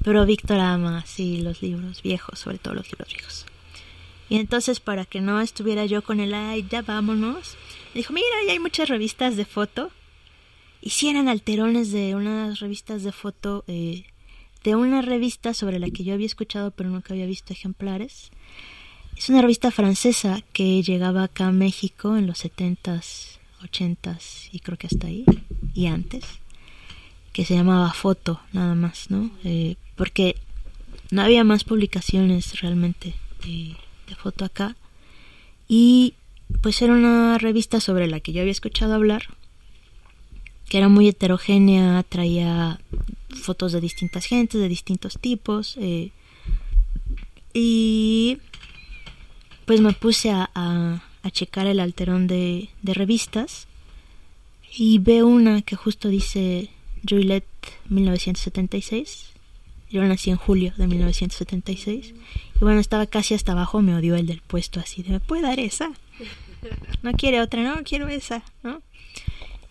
G: Pero Víctor ama, sí, los libros viejos, sobre todo los libros viejos. Y entonces, para que no estuviera yo con el, ay, ya vámonos, me dijo, mira, ya hay muchas revistas de foto. Y si eran alterones de unas revistas de foto eh, de una revista sobre la que yo había escuchado pero nunca había visto ejemplares. Es una revista francesa que llegaba acá a México en los 70s, 80s y creo que hasta ahí, y antes, que se llamaba Foto, nada más, ¿no? Eh, porque no había más publicaciones realmente de, de foto acá. Y pues era una revista sobre la que yo había escuchado hablar, que era muy heterogénea, traía fotos de distintas gentes, de distintos tipos. Eh, y pues me puse a, a, checar el alterón de, de, revistas y veo una que justo dice Juliet 1976. Yo nací en julio de 1976. Y bueno, estaba casi hasta abajo, me odió el del puesto así de, ¿me puede dar esa? No quiere otra, no, quiero esa, ¿no?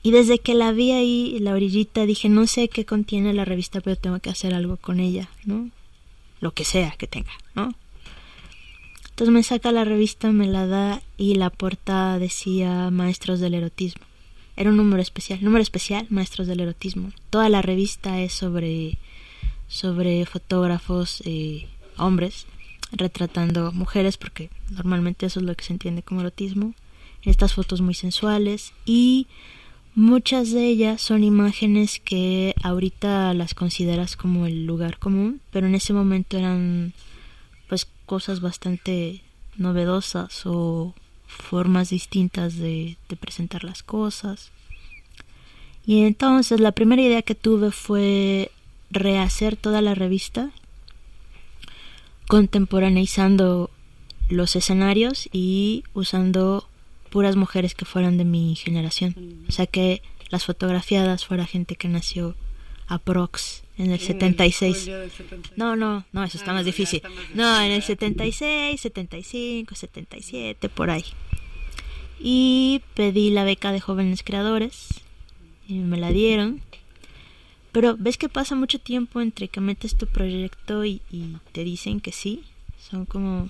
G: Y desde que la vi ahí, la orillita, dije, no sé qué contiene la revista, pero tengo que hacer algo con ella, ¿no? Lo que sea que tenga, ¿no? Entonces me saca la revista, me la da y la portada decía Maestros del Erotismo. Era un número especial, número especial, Maestros del Erotismo. Toda la revista es sobre, sobre fotógrafos eh, hombres retratando mujeres, porque normalmente eso es lo que se entiende como erotismo. Estas fotos muy sensuales y Muchas de ellas son imágenes que ahorita las consideras como el lugar común, pero en ese momento eran pues cosas bastante novedosas o formas distintas de, de presentar las cosas. Y entonces la primera idea que tuve fue rehacer toda la revista, contemporaneizando los escenarios y usando puras mujeres que fueran de mi generación. O sea que las fotografiadas fuera gente que nació aprox en el 76. No, no, no, eso está
E: Ah,
G: más
E: no,
G: difícil.
E: está más
G: No, en el
E: ya.
G: 76, 75, 77, por ahí. Y pedí la beca de jóvenes creadores y me la dieron. Pero ves que pasa mucho tiempo entre que metes tu proyecto y, y te dicen que sí. Son como,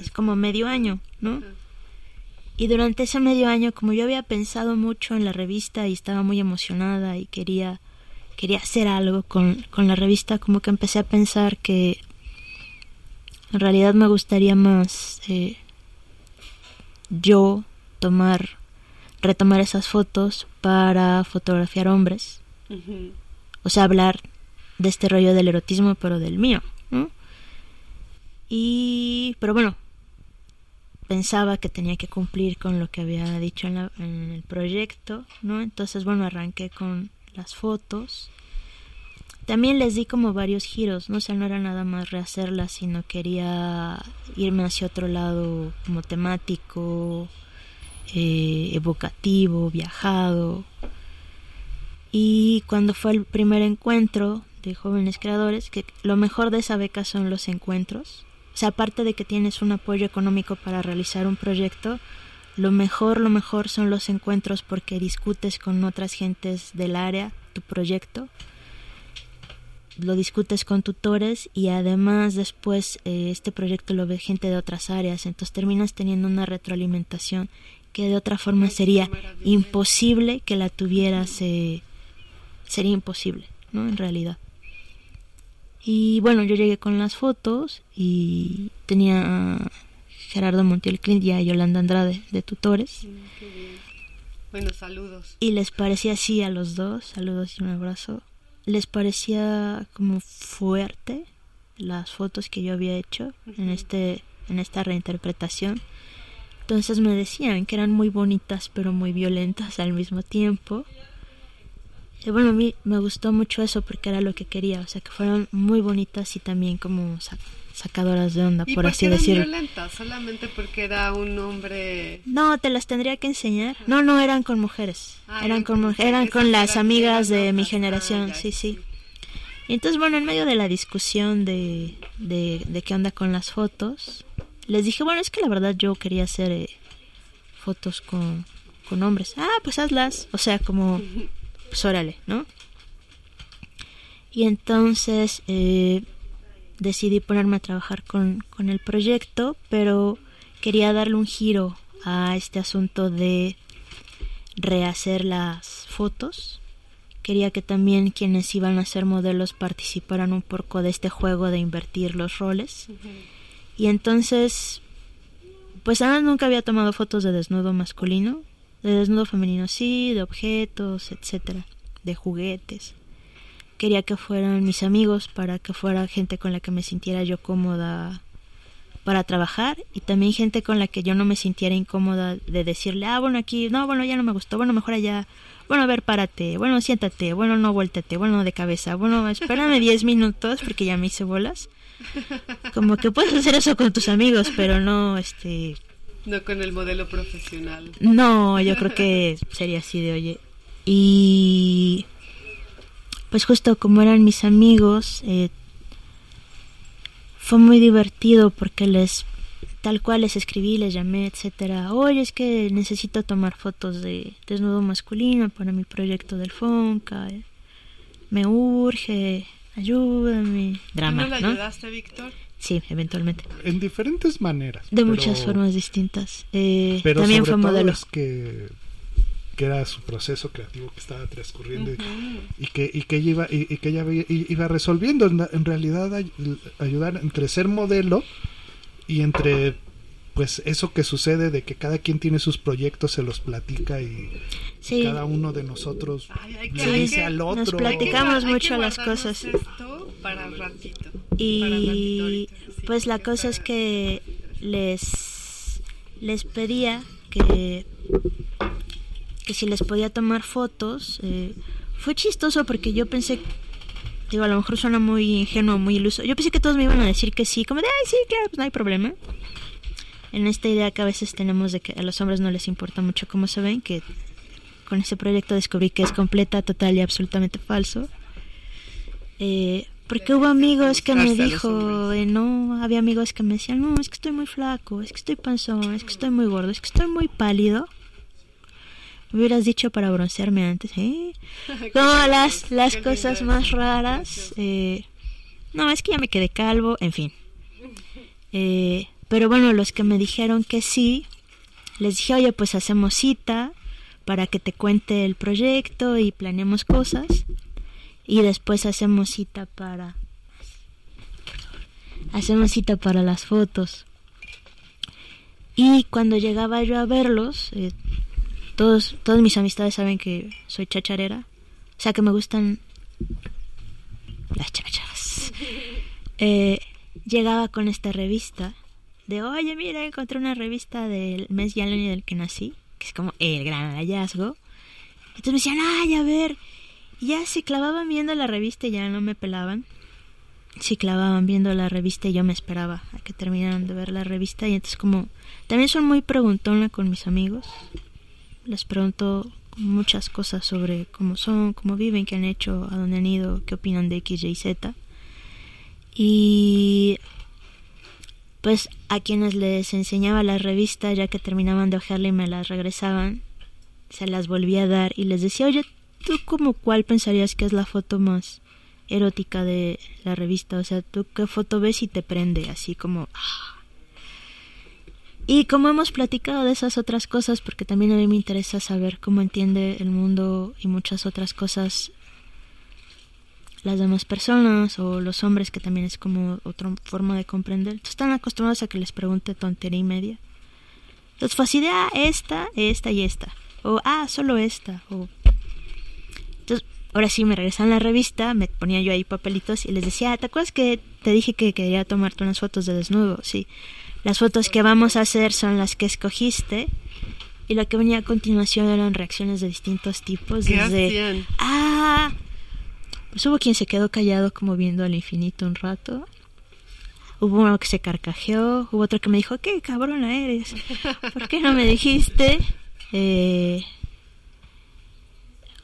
G: es como medio año, ¿no? Y durante ese medio año, como yo había pensado mucho en la revista y estaba muy emocionada y quería, quería hacer algo con, con la revista, como que empecé a pensar que en realidad me gustaría más eh, yo tomar, retomar esas fotos para fotografiar hombres. O sea, hablar de este rollo del erotismo, pero del mío, ¿no? Y, pero bueno, pensaba que tenía que cumplir con lo que había dicho en, la- en el proyecto, ¿no? Entonces, bueno, arranqué con las fotos. También les di como varios giros, ¿no? O sea, no era nada más rehacerlas, sino quería irme hacia otro lado como temático, eh, evocativo, viajado. Y cuando fue el primer encuentro de jóvenes creadores, que lo mejor de esa beca son los encuentros. O sea, aparte de que tienes un apoyo económico para realizar un proyecto, lo mejor, lo mejor son los encuentros porque discutes con otras gentes del área tu proyecto, lo discutes con tutores y además después eh, este proyecto lo ve gente de otras áreas, entonces terminas teniendo una retroalimentación que de otra forma sería imposible que la tuvieras, eh, sería imposible, ¿no? En realidad. Y bueno, yo llegué con las fotos y tenía a Gerardo Montiel Clint y a Yolanda Andrade de tutores.
E: Mm. Bueno, saludos.
G: Y les parecía así a los dos, saludos y un abrazo. Les parecía como fuerte las fotos que yo había hecho en este en esta reinterpretación. Entonces me decían que eran muy bonitas pero muy violentas al mismo tiempo. Y bueno, a mí me gustó mucho eso porque era lo que quería, o sea, que fueran muy bonitas y también como sa- sacadoras de onda,
E: ¿Y
G: por
E: por
G: así
E: eran
G: decirlo.
E: violentas? Solamente porque era un hombre...
G: No, te las tendría que enseñar. No, no, eran con mujeres.
E: Ah,
G: eran con mu-
E: mujeres,
G: eran con las amigas de mi generación,
E: Ah, ya,
G: sí, sí. Y entonces, bueno, en medio de la discusión de, de, de qué onda con las fotos, les dije, bueno, es que la verdad yo quería hacer eh, fotos con, con hombres. Ah, pues hazlas. O sea, como, pues órale, ¿no? Y entonces eh, decidí ponerme a trabajar con, con el proyecto, pero quería darle un giro a este asunto de rehacer las fotos. Quería que también quienes iban a ser modelos participaran un poco de este juego de invertir los roles. Y entonces, pues Ana nunca había tomado fotos de desnudo masculino, de desnudo femenino sí, de objetos, etcétera, de juguetes. Quería que fueran mis amigos para que fuera gente con la que me sintiera yo cómoda para trabajar y también gente con la que yo no me sintiera incómoda de decirle, ah, bueno, aquí, no, bueno, ya no me gustó, bueno, mejor allá, bueno, a ver, párate, bueno, siéntate, bueno, no, vuéltate, bueno, de cabeza, bueno, espérame 10 minutos porque ya me hice bolas. Como que puedes hacer eso con tus amigos, pero no, este,
E: No con el modelo profesional.
G: no, yo creo que sería así de oye. Y pues justo como eran mis amigos, eh, fue muy divertido porque les, tal cual les escribí, les llamé, etcétera. Oye, es que necesito tomar fotos de desnudo masculino para mi proyecto del Fonca. eh, Me urge, ayúdame.
E: ¿Tú
G: Drama,
E: no le
G: ¿no?
E: ayudaste, Víctor?
G: Sí, eventualmente.
F: En diferentes maneras.
G: De
F: pero-
G: muchas formas distintas. Eh,
F: Pero
G: también
F: sobre
G: fue
F: todo
G: modelo.
F: es que, que era su proceso creativo que estaba transcurriendo y- que y que ella iba y, y que ella iba resolviendo en, realidad ay- ayudar entre ser modelo y entre pues eso que sucede de que cada quien tiene sus proyectos se los platica y
G: Sí.
F: cada uno de nosotros
E: Ay, hay que-
F: le
E: hay
F: dice
E: que-
F: al
G: nos
F: otro
G: platicamos
E: Hay que
G: mucho las cosas.
E: Esto para ratito. para ratito
G: Y
E: ahorita, sí,
G: pues la cosa es que les les pedía que que si les podía tomar fotos. eh, fue chistoso porque yo pensé digo, a lo mejor suena muy ingenuo, muy iluso. Yo pensé que todos me iban a decir que sí, como de, ay, sí, claro, pues no hay problema. En esta idea que a veces tenemos de que a los hombres no les importa mucho cómo se ven, que con este proyecto descubrí que es completa, total y absolutamente falso. Eh, porque hubo amigos que me dijo, eh, no, había amigos que me decían, no, es que estoy muy flaco, es que estoy panzón, es que estoy muy gordo, es que estoy muy pálido. Me hubieras dicho para broncearme antes, ¿eh? Como las, las cosas más raras. eh, no, es que ya me quedé calvo, en fin. Eh, pero bueno, los que me dijeron que sí, les dije, oye, pues hacemos cita para que te cuente el proyecto y planeemos cosas. Y después hacemos cita para... Hacemos cita para las fotos. Y cuando llegaba yo a verlos, eh, todos, todas mis amistades saben que soy chacharera. O sea que me gustan las chachas. Eh, llegaba con esta revista de, oye, mira, encontré una revista del mes y año del que nací, que es como el gran hallazgo. Entonces me decían, ay, a ver. Ya se clavaban viendo la revista y ya no me pelaban. Se clavaban viendo la revista y yo me esperaba a que terminaran de ver la revista. Y entonces como, también soy muy preguntona con mis amigos. Les pregunto muchas cosas sobre cómo son, cómo viven, qué han hecho, a dónde han ido, qué opinan de X, Y, Z. Y pues a quienes les enseñaba la revista, ya que terminaban de ojearla y me las regresaban, se las volvía a dar y les decía, oye, ¿tú como cuál pensarías que es la foto más erótica de la revista? O sea, ¿tú qué foto ves y te prende? Así como... ah. Y como hemos platicado de esas otras cosas, porque también a mí me interesa saber cómo entiende el mundo y muchas otras cosas las demás personas o los hombres, que también es como otra forma de comprender. Entonces, están acostumbrados a que les pregunte tontería y media. Entonces fue así de, ah, esta, esta y esta. O, ah, solo esta. O... Entonces, ahora sí me regresaban la revista, me ponía yo ahí papelitos y les decía, ¿te acuerdas que te dije que quería tomarte unas fotos de desnudo? Sí. Las fotos que vamos a hacer son las que escogiste. Y lo que venía a continuación eran reacciones de distintos tipos.
E: ¿Qué
G: desde, ah, pues hubo quien se quedó callado como viendo al infinito un rato. Hubo uno que se carcajeó, hubo otro que me dijo, qué cabrona eres, ¿por qué no me dijiste? Eh,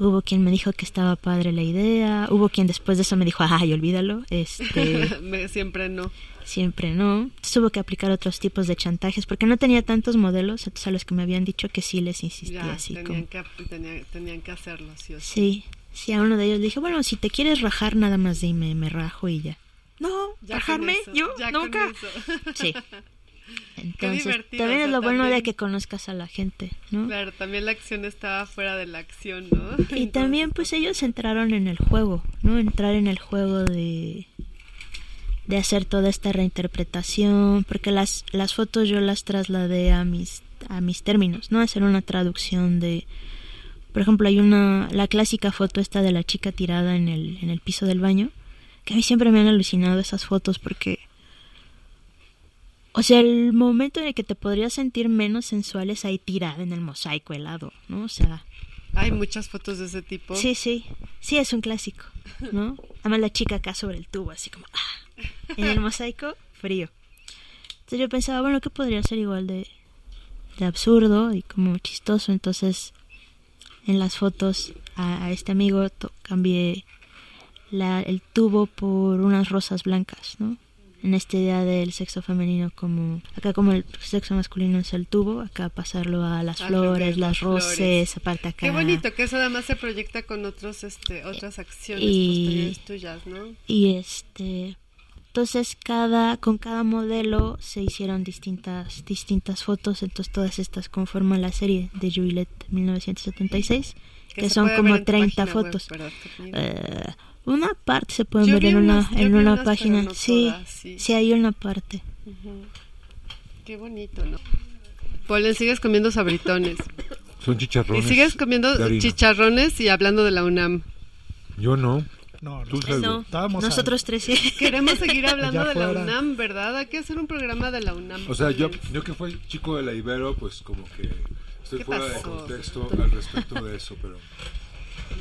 G: hubo quien me dijo que estaba padre la idea, hubo quien después de eso me dijo, ay, olvídalo, este,
E: Siempre no.
G: siempre no. Entonces hubo que aplicar otros tipos de chantajes porque no tenía tantos modelos, entonces a los que me habían dicho que sí les insistía
E: Ya,
G: así
E: tenían,
G: como...
E: que, tenían, tenían que hacerlo, sí o sí.
G: Sí, sí, a uno de ellos le dije, bueno, si te quieres rajar, nada más dime, me rajo y ya. No,
E: Ya
G: rajarme,
E: eso,
G: yo
E: ya
G: nunca. Sí. Entonces, también
E: o
G: es
E: sea,
G: lo bueno
E: también-
G: de que conozcas a la gente, ¿no?
E: Claro, también la acción estaba fuera de la acción, ¿no?
G: Y también pues ellos entraron en el juego, ¿no? Entrar en el juego de de hacer toda esta reinterpretación, porque las las fotos yo las trasladé a mis a mis términos, ¿no? Hacer una traducción de por ejemplo, hay una la clásica foto esta de la chica tirada en el en el piso del baño, que a mí siempre me han alucinado esas fotos porque o sea, el momento en el que te podrías sentir menos sensual es ahí tirada en el mosaico helado, ¿no? O sea,
E: Hay muchas fotos de ese tipo.
G: Sí, sí. Sí, es un clásico, ¿no? Además la chica acá sobre el tubo, así como... ¡ah! En el mosaico, frío. Entonces yo pensaba, bueno, ¿qué podría ser igual de, de absurdo y como chistoso? Entonces, en las fotos a, a este amigo cambié la, el tubo por unas rosas blancas, ¿no? En esta idea del sexo femenino como... Acá como el sexo masculino es el tubo, acá pasarlo a las flores, las
E: flores.
G: roses, aparte acá...
E: Qué bonito que eso además se proyecta con otros, este, otras acciones
G: Y-
E: posteriores tuyas, ¿no?
G: y este entonces cada con cada modelo se hicieron distintas distintas fotos entonces todas estas conforman la serie de Juliet 1976 que,
E: se
G: son como
E: ver en tu
G: 30
E: página web,
G: fotos. Eh, una parte se pueden
E: Yo
G: ver en una
E: unas-
G: en una
E: unas,
G: página
E: no
G: sí,
E: todas, sí.
G: sí hay una parte.
E: Qué bonito, ¿no? Polen, sigues comiendo sabritones.
A: Son
E: Y
A: chicharrones.
E: sigues comiendo chicharrones y hablando de la UNAM.
A: Yo no.
F: No,
A: Tú,
F: no.
G: No
F: Estábamos
G: nosotros tres sí
E: Queremos seguir hablando de la. UNAM, ¿verdad? Hay que hacer un programa de la UNAM.
D: O sea, yo, yo que fui chico de la Ibero, pues como que estoy
E: ¿Qué
D: fuera de contexto al respecto de eso, pero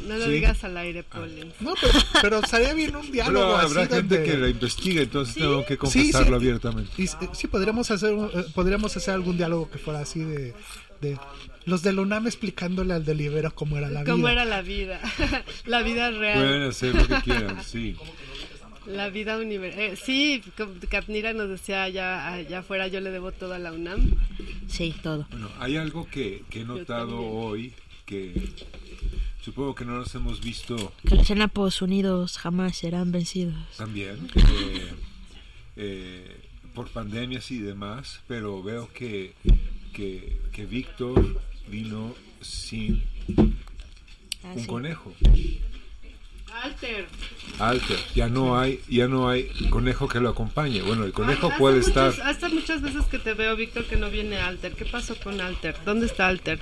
E: No lo
D: Sí.
E: digas al aire, Polen.
F: No, pero, pero estaría bien un diálogo
D: Pero
F: así
D: habrá gente
F: donde-
D: que la investigue, entonces tengo que confesarlo
F: sí.
D: abiertamente.
F: Y, s- sí, podríamos hacer, un- eh, podríamos hacer algún diálogo que fuera así de, de los de la UNAM explicándole al de Libero cómo era la
E: ¿Cómo
F: vida.
E: era la vida? la vida real.
D: Pueden hacer lo que quieran, sí.
E: La vida universal. sí, como Katnira nos decía allá, allá afuera, yo le debo todo a la UNAM.
G: Sí, todo.
D: Bueno, hay algo que, que he notado hoy que supongo que no nos hemos visto
G: Que los Enapos unidos jamás serán vencidos.
D: también eh, eh, por pandemias y demás, pero veo que, que, que Víctor vino sin
G: Ah,
D: un
G: sí.
D: conejo.
E: Alter.
D: Alter, ya no hay, ya no hay conejo que lo acompañe. Bueno, el conejo
E: Hace
D: puede
E: muchas-
D: estar.
E: Hasta muchas veces que te veo, Víctor, que no viene Alter. ¿Qué pasó con Alter? ¿Dónde está Alter?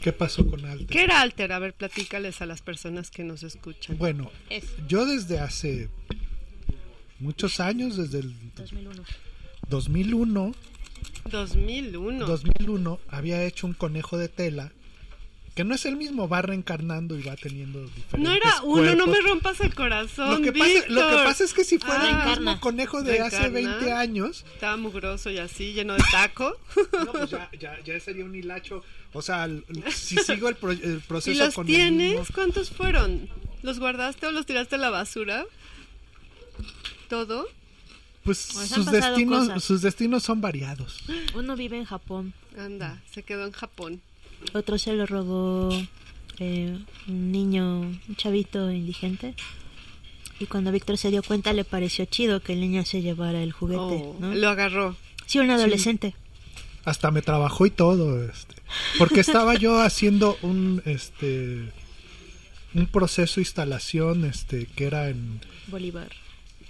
F: ¿Qué pasó con Alter?
E: ¿Qué era Alter? A ver, platícales a las personas que nos escuchan.
F: Bueno,
G: Es
F: yo desde hace muchos años, desde el
G: 2001.
F: 2001,
E: 2001.
F: 2001 había hecho un conejo de tela que no es el mismo, va reencarnando y va teniendo diferentes
E: no era uno, no me
F: cuerpos.
E: rompas el corazón,
F: Lo que, pasa, lo que pasa es que si fuera
E: Ah,
F: el mismo conejo de hace
E: Reencarna.
F: 20 años,
E: Estaba mugroso y así, lleno de taco.
F: no, pues ya, ya, ya sería un hilacho. O sea, si sigo el, pro- el proceso
E: ¿Y los
F: con el
E: tienes?
F: mismo-
E: ¿Cuántos fueron? ¿Los guardaste o los tiraste a la basura? ¿Todo?
F: Pues sus destinos,
G: cosas.
F: sus destinos son variados.
G: Uno vive en Japón,
E: Anda, se quedó en Japón.
G: otro se lo robó eh, un niño, un chavito indigente. Y cuando Víctor se dio cuenta le pareció chido que el niño se llevara el juguete,
E: Oh,
G: ¿no?
E: Lo agarró.
G: Sí, un adolescente.
F: Hasta me trabajó y todo, este, porque estaba yo haciendo un este un proceso de instalación este que era en,
G: Bolívar.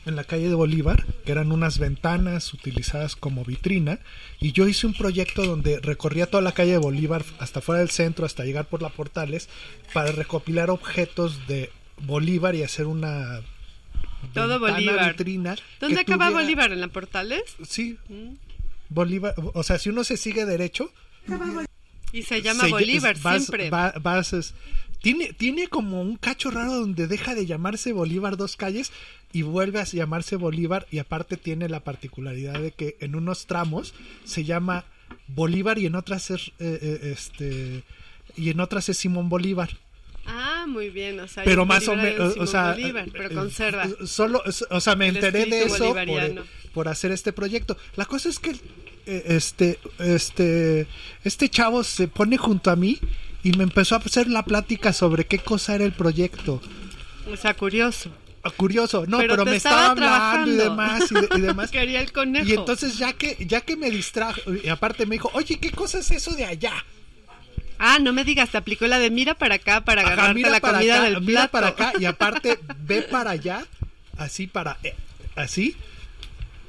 F: En la calle de Bolívar, que eran unas ventanas utilizadas como vitrina, y yo hice un proyecto donde recorría toda la calle de Bolívar hasta fuera del centro, hasta llegar por la Portales, para recopilar objetos de Bolívar y hacer una
E: Todo Bolívar.
F: vitrina.
E: ¿Dónde acaba
F: tuviera-
E: Bolívar? ¿En la Portales?
F: Sí,
E: Mm.
F: Bolívar, o sea, si uno se sigue derecho,
E: Y se llama
F: se-
E: Bolívar
F: vas-
E: siempre.
F: va- vas, tiene, tiene como un cacho raro donde deja de llamarse Bolívar dos calles y vuelve a llamarse Bolívar y aparte tiene la particularidad de que en unos tramos se llama Bolívar y en otras es eh, eh, este y en otras es Simón Bolívar
E: Ah, muy bien. O sea,
F: pero más o
E: Bolívar
F: menos o sea
E: Bolívar, pero conserva.
F: eh, solo o sea me
E: El
F: enteré de eso por, por hacer este proyecto la cosa es que este este este chavo se pone junto a mí y me empezó a hacer la plática sobre qué cosa era el proyecto
E: O sea, curioso.
F: Ah, curioso no
E: Pero
F: me
E: estaba
F: estaba hablando y demás y, de- y demás
E: Quería el conejo.
F: y entonces ya que ya que me distrajo y aparte me dijo oye qué cosa es eso de allá
E: Ah, no me digas, te aplicó la de mira para acá para
F: Ajá,
E: agarrarte
F: mira
E: la comida
F: acá,
E: del
F: mira
E: plato.
F: para acá y aparte ve para allá así para eh, así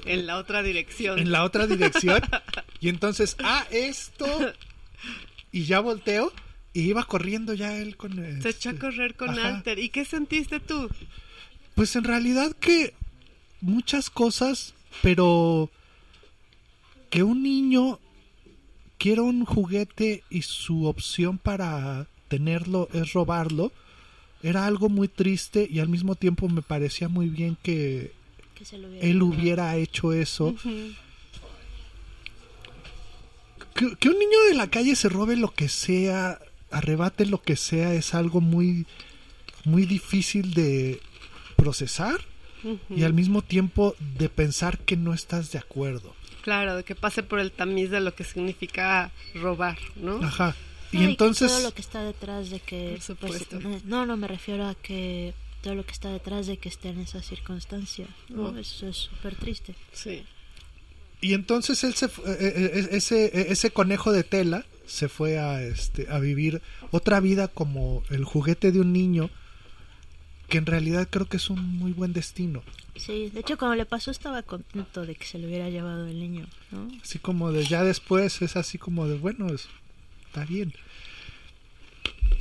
E: En la otra dirección.
F: en la otra dirección y entonces ah esto y ya volteo y iba corriendo ya él con
E: Se
F: este,
E: echó a correr con
F: ajá.
E: Alter. ¿Y qué sentiste tú?
F: pues en realidad que muchas cosas pero que un niño quiera un juguete y su opción para tenerlo es robarlo era algo muy triste y al mismo tiempo me parecía muy bien que
G: Que se lo hubiera
F: él hubiera hecho eso que, que un niño de la calle se robe lo que sea, arrebate lo que sea, es algo muy, muy difícil de procesar y al mismo tiempo de pensar que no estás de acuerdo.
E: Claro, de que pase por el tamiz de lo que significa robar, ¿no?
F: Ajá. Y
G: No,
F: entonces,
G: todo lo que está detrás de que
E: Por
G: pues,
E: supuesto.
G: no no me refiero a que todo lo que está detrás de que esté en esa circunstancia no
E: Oh.
G: eso es súper triste
E: Sí.
F: y entonces él se fu- eh, eh, ese, eh, ese conejo de tela se fue a, este, a vivir otra vida como el juguete de un niño que en realidad creo que es un muy buen destino.
G: sí de hecho cuando le pasó estaba contento de que se lo hubiera llevado el niño no
F: Así como de ya después es así como de bueno, es- está bien.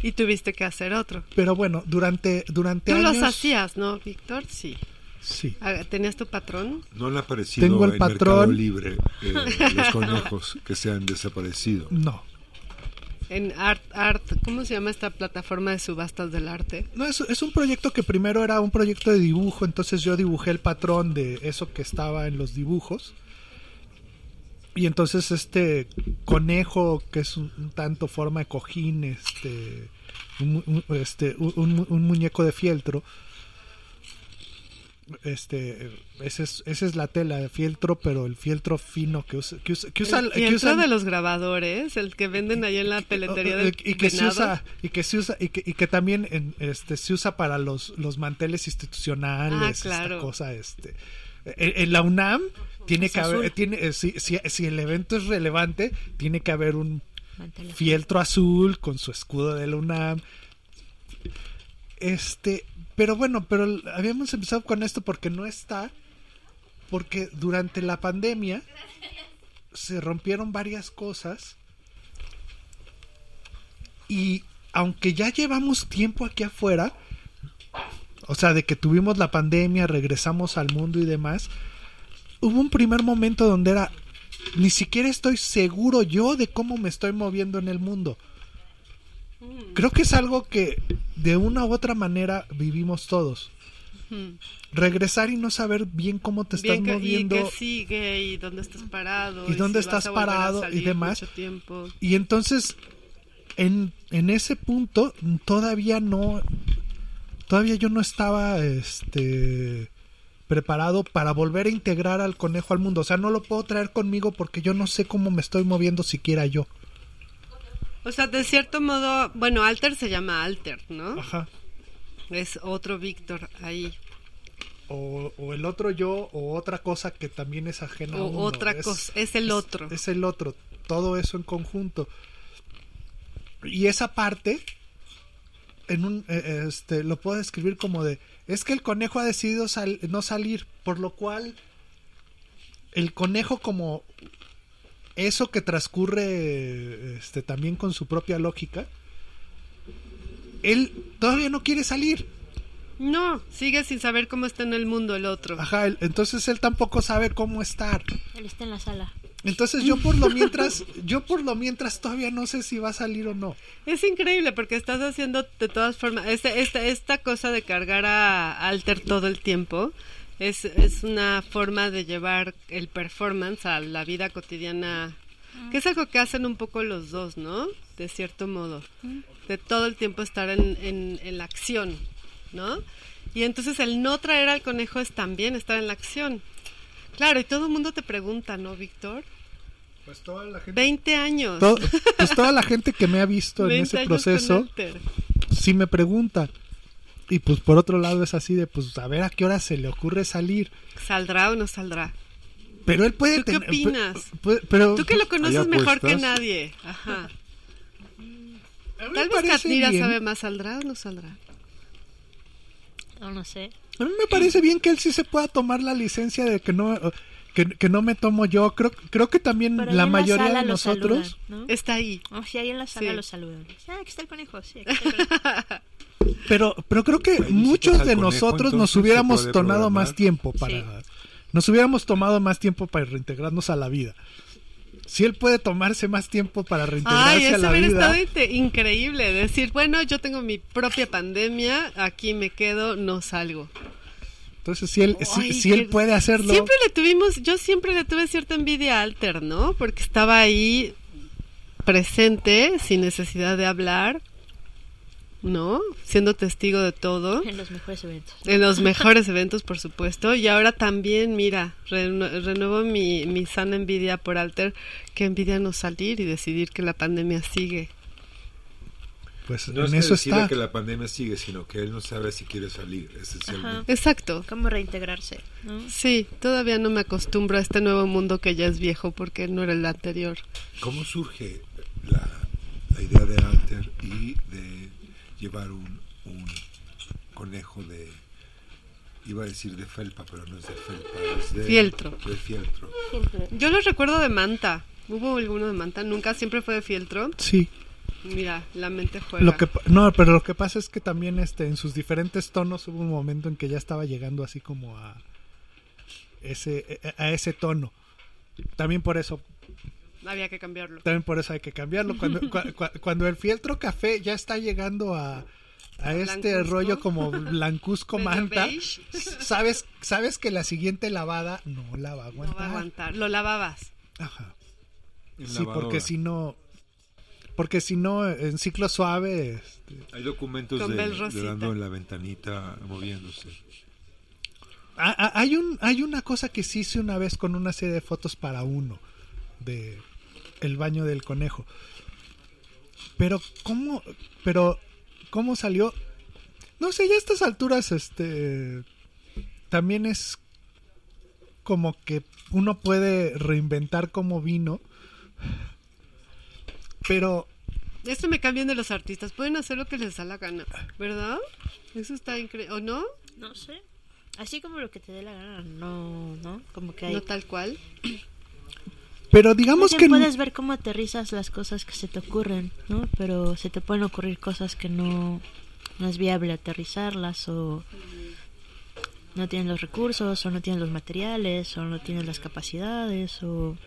E: Y tuviste que hacer otro.
F: Pero bueno, durante, durante
E: Tú
F: años...
E: los hacías, ¿no, Víctor? Sí.
F: Sí.
E: ¿Tenías tu patrón?
D: No han aparecido
F: Tengo el
D: en
F: patrón.
D: Mercado Libre eh, los conejos que se han desaparecido.
F: No.
E: En Art, Art, ¿cómo se llama esta plataforma de subastas del arte?
F: No, es, es un proyecto que primero era un proyecto de dibujo, entonces yo dibujé el patrón de eso que estaba en los dibujos. Y entonces este conejo, que es un, tanto forma de cojín, este, un, un- este, un muñeco de fieltro, este, esa es, esa es la tela de fieltro, pero el fieltro fino que usa, que usa, que usa,
E: el
F: que
E: fieltro de los grabadores, el que venden ahí en la peletería del
F: y que se usa y que se usa y que, y que también en, este se usa para los los manteles institucionales
E: Ah,
F: esta cosa este en, en la UNAM tiene
G: Es
F: que haber tiene eh, si, si, si el evento es relevante tiene que haber un fieltro azul con su escudo de la UNAM. Este pero bueno pero habíamos empezado con esto porque no está porque durante la pandemia se rompieron varias cosas y aunque ya llevamos tiempo aquí afuera, o sea, de que tuvimos la pandemia, regresamos al mundo y demás, hubo un primer momento donde era, ni siquiera estoy seguro yo de cómo me estoy moviendo en el mundo. Creo que es algo que de una u otra manera vivimos todos. Regresar y no saber bien cómo te estás
E: que-
F: moviendo.
E: Y que sigue, y dónde estás parado.
F: ¿Y dónde
E: si
F: estás parado y demás? Y entonces, en, en ese punto, todavía no. Todavía yo no estaba este, preparado para volver a integrar al conejo al mundo. O sea, no lo puedo traer conmigo porque yo no sé cómo me estoy moviendo siquiera yo.
E: O sea, de cierto modo, bueno, Alter se llama Alter, ¿no?
F: Ajá.
E: Es otro Víctor ahí.
F: O, o el otro yo, o otra cosa que también es ajena a
E: O
F: uno.
E: otra
F: Es-
E: cosa, es el otro.
F: Es el otro. Todo eso en conjunto. Y esa parte, en un, eh, este, lo puedo describir como de, es que el conejo ha decidido sal- no salir, por lo cual el conejo como eso que transcurre este, también con su propia lógica, él todavía no quiere salir.
E: No, sigue sin saber cómo está en el mundo el otro.
F: Ajá, él- entonces él tampoco sabe cómo estar.
G: Él está en la sala.
F: Entonces yo por lo mientras, yo por lo mientras todavía no sé si va a salir o no.
E: Es increíble porque estás haciendo de todas formas, este, esta, esta cosa de cargar a Alter todo el tiempo es, es una forma de llevar el performance a la vida cotidiana, que es algo que hacen un poco los dos, ¿no? De cierto modo, de todo el tiempo estar en, en, en la acción, ¿no? Y entonces el no traer al conejo es también estar en la acción. Claro, y todo el mundo te pregunta, ¿no, Víctor?
F: Pues toda la gente,
E: 20 años.
F: pues toda la gente que me ha visto en
E: 20
F: ese proceso sí me pregunta. Y pues por otro lado es así de pues a ver a qué hora se le ocurre salir.
E: ¿Saldrá o no saldrá?
F: Pero él puede
E: ¿Tú qué
F: tener-
E: opinas?
F: pu- pu- pero
E: Tú que lo conoces
A: ¿Hay
E: mejor que nadie. Ajá. Tal vez Katnira
F: bien.
E: sabe más, ¿saldrá o no saldrá?
G: No, no sé.
F: A mí me parece bien que él sí se pueda tomar la licencia de que no que, que no me tomo yo. Creo creo que también
G: Pero
F: la mayoría
G: sala
F: de nosotros
G: saludan, ¿no?
E: Está ahí.
G: Oh, sí, ahí en la sala
E: Sí.
G: lo saludan. Ah, aquí está el conejo. Sí, aquí está el conejo.
F: Pero, pero creo que muchos de nosotros nos hubiéramos tomado más tiempo para.
G: Sí.
F: Nos hubiéramos tomado más tiempo para reintegrarnos a la vida. Si él puede tomarse más tiempo para reintegrarse
E: Ay,
F: a
E: eso
F: la
E: hubiera
F: vida.
E: estado inte- increíble. Decir, bueno, yo tengo mi propia pandemia, aquí me quedo, no salgo.
F: Entonces, si él, si,
E: Ay,
F: si él puede hacerlo.
E: Siempre le tuvimos, yo siempre le tuve cierta envidia a Alter, ¿no? Porque estaba ahí presente, sin necesidad de hablar, ¿no? Siendo testigo de todo.
G: En los mejores eventos.
E: En los mejores eventos, por supuesto. Y ahora también, mira, renu- renuevo mi, mi sana envidia por Alter, que envidia no salir y decidir que la pandemia sigue.
F: Pues
D: No
F: en
D: es que
F: eso está.
D: que la pandemia sigue, sino que él no sabe si quiere salir, esencialmente.
E: Exacto.
G: ¿Cómo reintegrarse? ¿no?
E: Sí, todavía no me acostumbro a este nuevo mundo que ya es viejo porque no era el anterior.
D: ¿Cómo surge la, la idea de Alter y de llevar un, un conejo de, iba a decir de felpa, pero no es de felpa, es de
E: Fieltro.
D: De fieltro.
E: Yo los recuerdo de manta. ¿Hubo alguno de manta? Nunca, siempre fue de fieltro.
F: Sí.
E: Mira, la mente juega.
F: Lo que, no, pero lo que pasa es que también este, en sus diferentes tonos hubo un momento en que ya estaba llegando así como a ese, a ese tono. También por eso
E: Había que cambiarlo.
F: También por eso hay que cambiarlo. Cuando, cua- cua- cuando el fieltro café ya está llegando a, a este
E: Blancuzco.
F: rollo como blancuzco manta, sabes, sabes que la siguiente lavada no la va a
E: No va
F: aguantar.
E: a aguantar. Lo lavabas.
F: Ajá. Sí, porque si no, porque si no, en ciclo suave, este,
D: Hay documentos de, de dando en la ventanita moviéndose.
F: Ah, ah, hay un hay una cosa que sí hice una vez con una serie de fotos para uno de el baño del conejo pero cómo pero cómo salió no sé ya a estas alturas este también es como que uno puede reinventar como vino pero
E: Esto me cambian de los artistas. Pueden hacer lo que les da la gana, ¿verdad? Eso está increíble. ¿O no?
G: No sé. Así como lo que te dé la gana, no, ¿no? Como que hay...
E: No tal cual.
F: pero digamos
G: bien
F: que
G: puedes ver cómo aterrizas las cosas que se te ocurren, ¿no? Pero se te pueden ocurrir cosas que no, no es viable aterrizarlas o no tienen los recursos o no tienen los materiales o no tienen las capacidades o,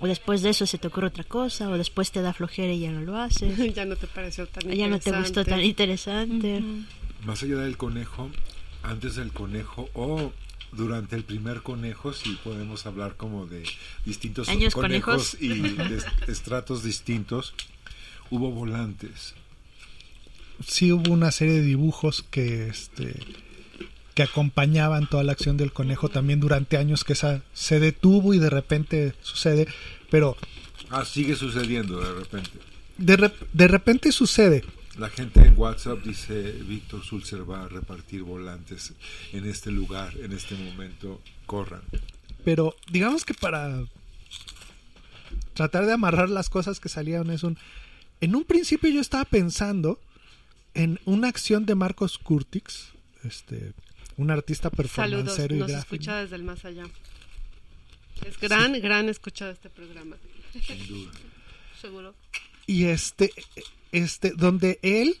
G: o después de eso se te ocurre otra cosa o después te da flojera y ya no lo haces.
E: ya no te pareció tan
G: ya no te gustó tan
E: interesante.
G: interesante.
D: Más allá del conejo, antes del conejo o durante el primer conejo, si podemos hablar como de distintos
G: Años
D: conejos
G: conejos.
D: y de estratos distintos, hubo volantes.
F: sí hubo una serie de dibujos que este que acompañaban toda la acción del conejo también durante años que esa se detuvo y de repente sucede pero
D: Ah, sigue sucediendo de repente.
F: de, rep- de repente sucede
D: La gente en WhatsApp dice, Víctor Sulzer va a repartir volantes en este lugar, en este momento, corran.
F: pero digamos que para tratar de amarrar las cosas que salieron es un en un principio yo estaba pensando en una acción de Marcos Curtix este un artista
E: Saludos,
F: performancero y
E: nos
F: gráfico
E: escucha desde el más allá. Es gran, gran escucha de este programa.
D: Sin duda.
E: Seguro.
F: y este este donde él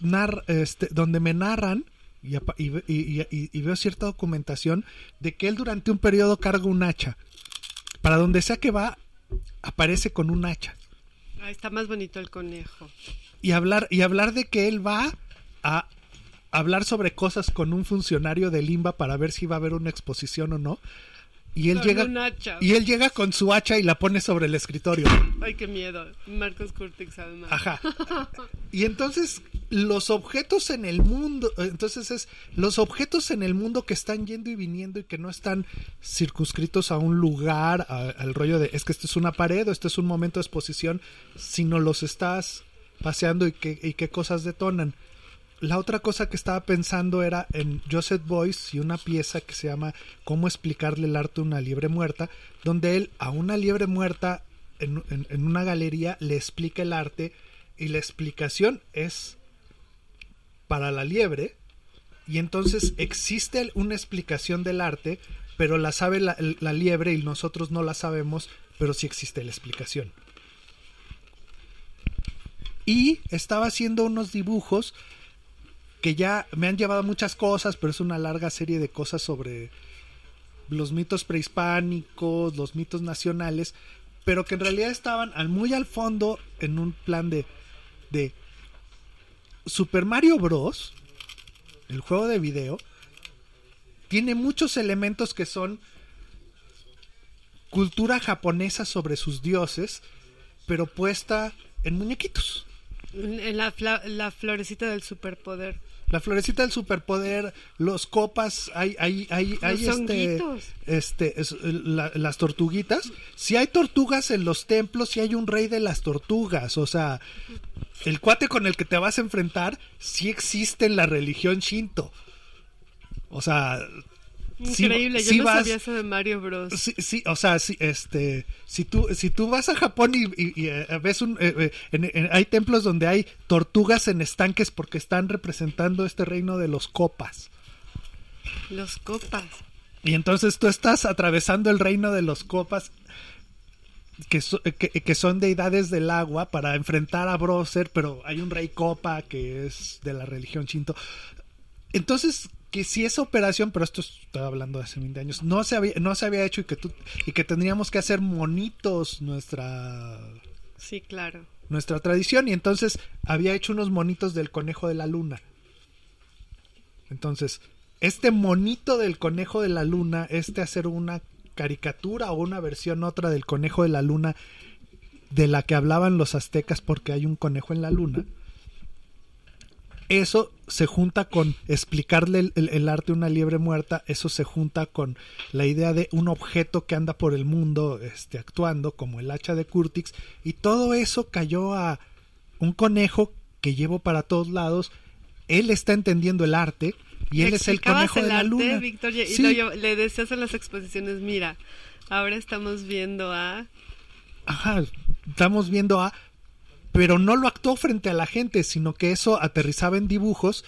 F: narra este donde me narran y, veo cierta documentación de que él durante un periodo carga un hacha para donde sea que va aparece con un hacha
E: Ahí está más bonito el conejo.
F: y hablar y hablar de que él va a hablar sobre cosas con un funcionario de Limba para ver si va a haber una exposición o no y él
E: Con
F: llega
E: un hacha.
F: y él llega con su hacha y la pone sobre el escritorio
E: Ay, qué miedo. Marcos Curtix, además.
F: Ajá. Y entonces los objetos en el mundo, entonces es los objetos en el mundo que están yendo y viniendo y que no están circunscritos a un lugar, a- al rollo de es que esto es una pared o esto es un momento de exposición, sino los estás paseando y qué, y qué cosas detonan. La otra cosa que estaba pensando era en Joseph Boyce y una pieza que se llama Cómo explicarle el arte a una liebre muerta, donde él a una liebre muerta en, en- una galería le explica el arte y la explicación es para la liebre y entonces existe una explicación del arte, pero la sabe la, la liebre y nosotros no la sabemos, pero sí existe la explicación. Y estaba haciendo unos dibujos que ya me han llevado muchas cosas, pero es una larga serie de cosas sobre los mitos prehispánicos, los mitos nacionales, pero que en realidad estaban al muy al fondo en un plan de, de Super Mario Bros. El juego de video tiene muchos elementos que son cultura japonesa sobre sus dioses, pero puesta en muñequitos.
E: La, la florecita del superpoder.
F: La florecita del superpoder, los copas, hay, hay, hay, hay
E: Los
F: este, este, es, la- las tortuguitas. Si hay tortugas en los templos, si hay un rey de las tortugas, o sea, el cuate con el que te vas a enfrentar, sí existe en la religión shinto. O sea,
E: Increíble, yo no
F: vas-
E: sabía eso de Mario Bros.
F: Sí, sí, o sea, sí, este, si tú, si tú vas a Japón y, y- y, eh, ves un, eh, eh, en- en- hay templos donde hay tortugas en estanques porque están representando este reino de los copas.
E: Los copas.
F: Y entonces tú estás atravesando el reino de los copas, que, so- que, que son deidades del agua, para enfrentar a Broser, pero hay un rey copa que es de la religión shinto. Entonces, que si esa operación, pero esto estoy hablando de hace 20 años, no se había, no se había hecho y que tú, y que tendríamos que hacer monitos nuestra
E: Sí, claro.
F: nuestra tradición y entonces había hecho unos monitos del conejo de la luna. Entonces, este monito del conejo de la luna, este hacer una caricatura o una versión otra del conejo de la luna de la que hablaban los aztecas porque hay un conejo en la luna. Eso se junta con explicarle el, el- el arte a una liebre muerta, eso se junta con la idea de un objeto que anda por el mundo este, actuando, como el hacha de Curtix, y todo eso cayó a un conejo que llevo para todos lados. Él está entendiendo el arte y él es el conejo de
E: el
F: la
E: arte,
F: luna.
E: Víctor, y, y
F: Sí.
E: lo llevo- le decías en las exposiciones, mira, ahora estamos viendo a...
F: Ajá, estamos viendo a... Pero no lo actuó frente a la gente, sino que eso aterrizaba en dibujos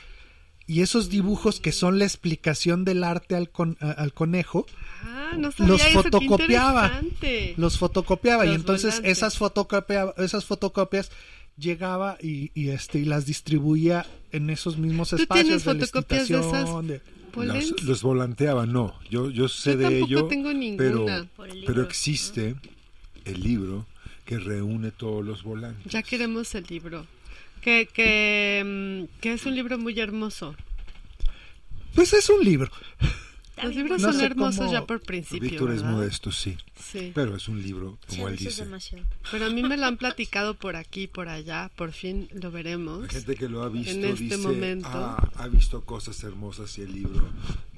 F: y esos dibujos que son la explicación del arte al, con- a- al conejo,
E: Ah, no sabía
F: los
E: eso,
F: fotocopiaba. los fotocopiaba y entonces
E: volantes.
F: esas, fotocopia, esas fotocopias llegaba y, y, este y las distribuía en esos mismos
E: ¿Tú
F: espacios
E: tienes
F: de la
E: fotocopias de esas?
D: Los, los volanteaba, no. Yo, yo sé
E: Yo
D: de ello.
E: tengo
D: pero,
E: ninguna.
D: Pero
G: libro,
D: existe el libro que reúne todos los volantes.
E: Ya queremos el libro. Que, que, mm, que es un libro muy hermoso.
F: Pues es un libro.
E: Los libros
F: No
E: son hermosos
F: cómo-
E: ya por principio.
D: Víctor es modesto, sí.
E: Sí.
D: Pero es un libro,
G: Sí,
D: como
G: a
D: él dice.
E: Pero a mí me lo han platicado por aquí, por allá. Por fin lo veremos.
D: La gente que lo ha visto
E: En este
D: dice,
E: momento.
D: "Ah, ha visto cosas hermosas y el libro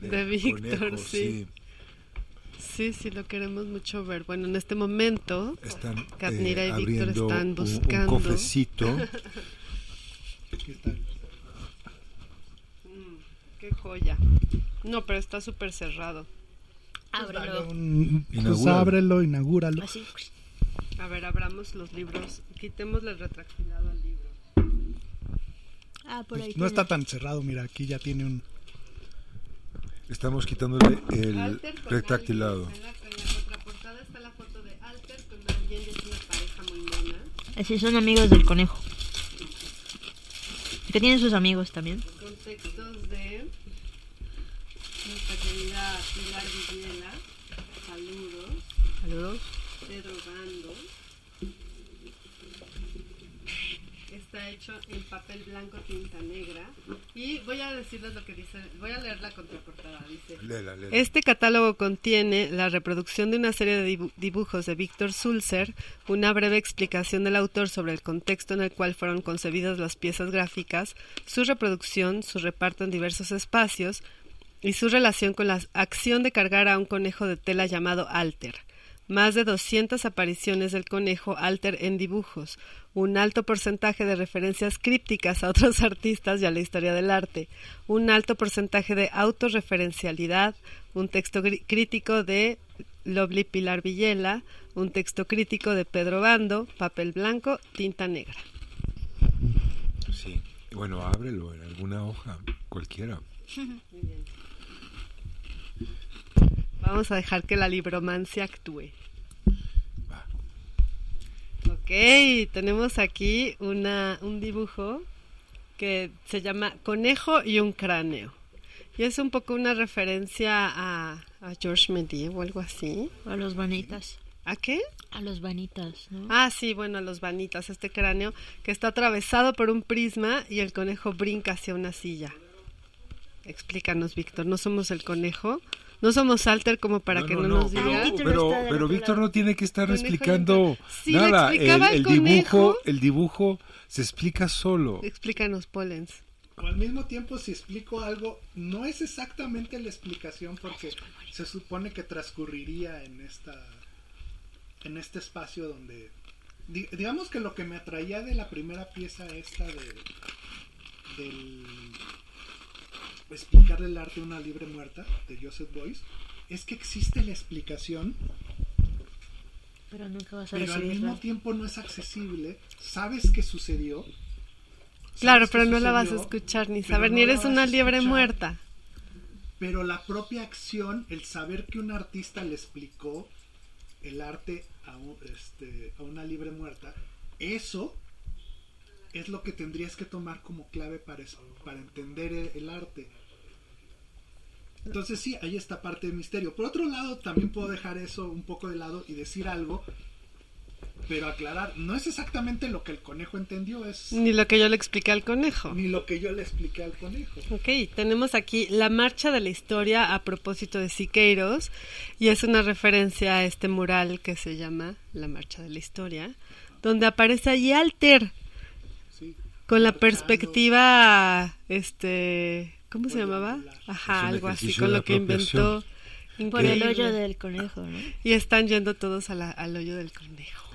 D: de,
E: De Víctor,
D: Conejo",
E: sí. Sí, sí, lo queremos mucho ver. Bueno, en este momento,
D: Están
E: Katnira
D: eh,
E: y Víctor están
D: un- un,
E: buscando.
D: cofrecito.
E: qué joya. No, pero está súper cerrado.
G: Ábrelo.
F: Un- pues
D: Inaugúralo.
F: ábrelo, inaugúralo.
G: Así.
E: A ver, abramos los libros. Quitémosle el retractilado al libro.
G: Ah, por ahí.
F: No
G: tiene.
F: está tan cerrado, mira, aquí ya tiene un...
D: Estamos quitándole el retractilado.
E: alguien. En la, en la contraportada está la foto de Alter con alguien, es una pareja muy mona.
G: Así son amigos del conejo. Que tienen sus amigos también.
E: Con textos de nuestra querida Pilar Villela. Saludos.
G: Saludos.
E: Pedro Bando. Está hecho en papel blanco tinta negra. Y voy a decirles lo que dice, voy a leer la contraportada. Dice,
D: Léela, léela.
E: este catálogo contiene la reproducción de una serie de dibu- dibujos de Víctor Sulzer, una breve explicación del autor sobre el contexto en el cual fueron concebidas las piezas gráficas, su reproducción, su reparto en diversos espacios y su relación con la acción de cargar a un conejo de tela llamado Alter. Más de 200 apariciones del conejo Alter en dibujos, un alto porcentaje de referencias crípticas a otros artistas y a la historia del arte, un alto porcentaje de autorreferencialidad, un texto crítico de Lovely Pilar Villela, un texto crítico de Pedro Bando, papel blanco, tinta negra.
D: Sí. Bueno, ábrelo en alguna hoja, cualquiera.
E: Vamos a dejar que la libromancia actúe. Ok, tenemos aquí una, un dibujo que se llama Conejo y un cráneo. Y es un poco una referencia a, a George Medier o algo así.
G: A los vanitas.
E: ¿A qué?
G: A los vanitas, ¿no?
E: Ah, sí, bueno, a los vanitas, este cráneo que está atravesado por un prisma y el conejo brinca hacia una silla. Explícanos, Víctor, ¿no somos el conejo? ¿No somos alter como para que no, nos
D: pero,
E: diga?
G: Ah,
D: pero, pero Víctor no tiene que estar
E: Conejo
D: explicando
E: Sí, le
D: nada. El,
E: explicaba el
D: el dibujo, el dibujo se explica solo.
E: Explícanos, Pollens.
F: Al mismo tiempo, si explico algo, no es exactamente la explicación porque se supone que transcurriría en esta en este espacio donde di- digamos que lo que me atraía de la primera pieza esta de del explicarle el arte a una libre muerta de Joseph Boyce es que existe la explicación
G: Pero nunca vas a
F: pero al mismo tiempo no es accesible sabes que sucedió
E: Claro, pero no la vas a escuchar ni saber,
F: no
E: ni eres una liebre
F: escuchar.
E: muerta.
F: pero la propia acción, el saber que un artista le explicó el arte a, un- este, a una libre muerta, eso es lo que tendrías que tomar como clave para, para entender el, el arte. Entonces sí, hay esta parte de misterio. Por otro lado, también puedo dejar eso un poco de lado y decir algo, pero aclarar, no es exactamente lo que el conejo entendió, es
E: Ni lo que yo le expliqué al conejo.
F: ni lo que yo le expliqué al conejo.
E: Ok, tenemos aquí la marcha de la historia a propósito de Siqueiros y es una referencia a este mural que se llama La marcha de la historia, donde aparece allí Alter
F: Sí.
E: con la perspectiva, este, ¿cómo se llamaba? Ajá, algo así, con lo que inventó.
G: Por el hoyo del conejo, ¿no?
E: Y están yendo todos a la- al hoyo del conejo.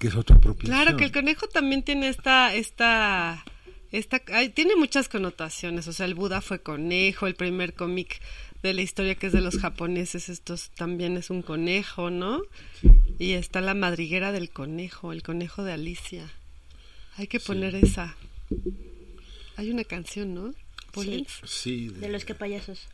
D: Que es otra apropiación.
E: Claro que el conejo también tiene esta, esta, esta, ay, tiene muchas connotaciones. O sea, el Buda fue conejo, el primer cómic de la historia que es de los japoneses, estos también es un conejo, ¿no? Y está la madriguera del conejo, el conejo de Alicia. Hay que poner esa. Hay una canción, ¿no?
D: Sí,
G: De los que payasos.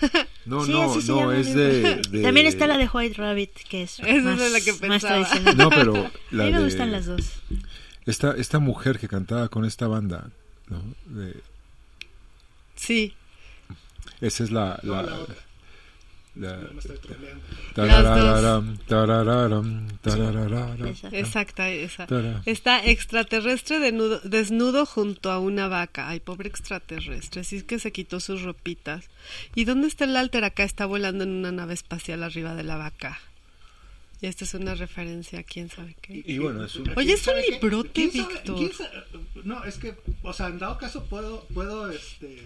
D: No,
G: Sí,
D: no, no, es de,
G: También está la de White Rabbit, que es
E: Esa es
G: más,
E: de la que
G: más
E: pensaba.
G: tradicional.
D: No, pero la
G: a mí me
D: de-
G: gustan las dos.
D: Esta, esta mujer que cantaba con esta banda, ¿no? De-
E: Sí,
D: esa es la-
E: exacta, esa. Está extraterrestre desnudo, desnudo junto a una vaca. Ay, pobre extraterrestre. Así es que se quitó sus ropitas. ¿Y dónde está el alter? Acá está volando en una nave espacial arriba de la vaca. Y esta es una referencia a quién sabe qué.
D: Y bueno, es un...
E: Oye, es un librote,
F: ¿Quién sabe-
E: Víctor.
F: No, es que, o sea, en dado caso puedo, puedo, este,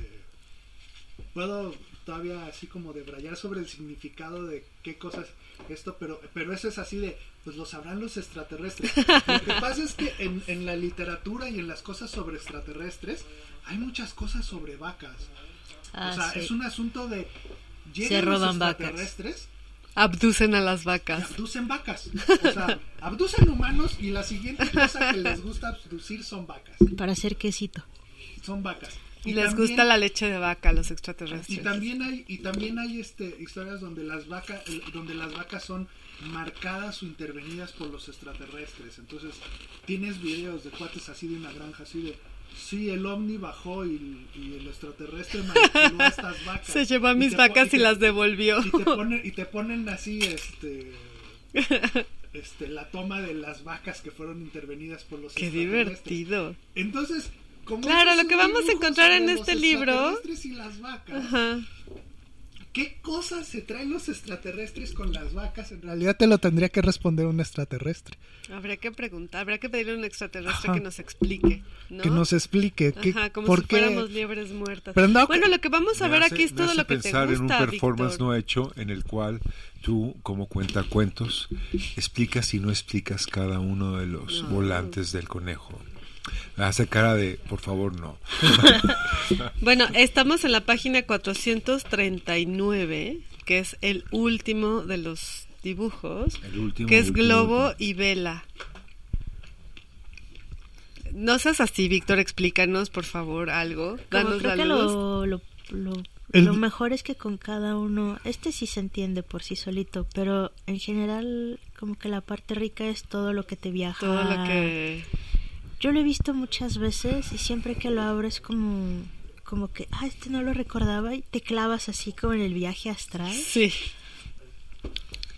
F: puedo todavía así como debrayar sobre el significado de qué cosas esto, pero, pero eso es así de, pues lo sabrán los extraterrestres. Lo que pasa es que en, en la literatura y en las cosas sobre extraterrestres hay muchas cosas sobre vacas.
G: Ah,
F: o sea,
G: sí.
F: es un asunto de llegan
G: Se
F: los
G: roban vacas.
F: extraterrestres
E: Abducen a las
F: y
E: vacas.
F: abducen vacas. O sea, abducen humanos y la siguiente cosa que les gusta abducir son vacas.
G: Para hacer quesito.
F: Son vacas.
E: Y les
F: también-
E: gusta la leche de vaca a los
F: y
E: extraterrestres.
F: también hay y también hay este historias donde las vacas donde las vacas son marcadas o intervenidas por los extraterrestres. Entonces, tienes videos de cuates así de una granja así de sí, el ovni bajó y, y el extraterrestre manipuló a estas vacas.
E: Se llevó a
F: Y
E: mis vacas y las devolvió.
F: y te ponen y te ponen así este este la toma de las vacas que fueron intervenidas por los
E: Qué divertido.
F: Entonces, como
E: Claro, lo que vamos a encontrar en
F: sobre los
E: este libro-
F: extraterrestres y las vacas.
E: Ajá.
F: ¿Qué cosas se traen los extraterrestres con las vacas? En realidad te lo tendría que responder un extraterrestre.
E: Habría que preguntar, habría que pedirle a un extraterrestre
F: Ajá.
E: que nos explique, ¿no?
F: Que nos explique qué,
E: Ajá, como
F: por
E: si
F: qué.
E: fuéramos liebres muertas.
F: Pero no,
E: bueno,
F: que-
E: lo que vamos a ver
D: hace-
E: aquí es todo lo que te
D: pensar
E: gusta,
D: en un performance
E: Víctor.
D: no hecho en el cual tú, como cuentacuentos, explicas y no explicas cada uno de los
E: No.
D: volantes del conejo. Hace cara de, por favor, no.
E: Bueno, estamos en la página 439, que es el último de los dibujos,
D: El último.
E: que es
D: último,
E: globo
D: último.
E: y vela. No seas así, Víctor, explícanos, por favor, algo. Danos
G: creo
E: la
G: que
E: luz.
G: lo, lo, lo-
F: El-
G: lo mejor es que con cada uno, este sí se entiende por sí solito, pero en general como que la parte rica es todo lo que te viaja.
E: Todo lo que...
G: Yo lo he visto muchas veces y siempre que lo abro es como, como que, ah, este no lo recordaba y te clavas así como en el viaje astral.
E: Sí,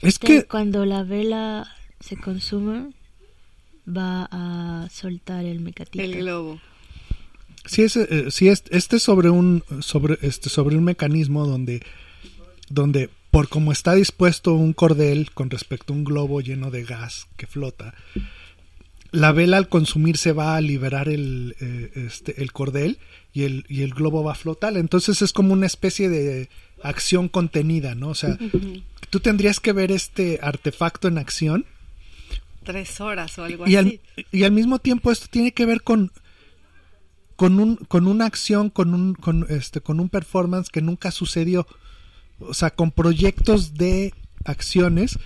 F: Es
G: Este,
F: que
G: Cuando la vela se consuma, va a soltar el mecatito.
E: el globo.
F: sí es, eh, sí es este es sobre un sobre este sobre un mecanismo donde donde por como está dispuesto un cordel con respecto a un globo lleno de gas que flota, la vela al consumirse va a liberar el, eh, este, el cordel y el, y el globo va a flotar. Entonces es como una especie de acción contenida, ¿no? O sea, tú tendrías que ver este artefacto en acción
E: Tres horas o algo
F: y
E: así.
F: al, y al mismo tiempo esto tiene que ver con con un con una acción con un con este con un performance que nunca sucedió o sea con proyectos de acciones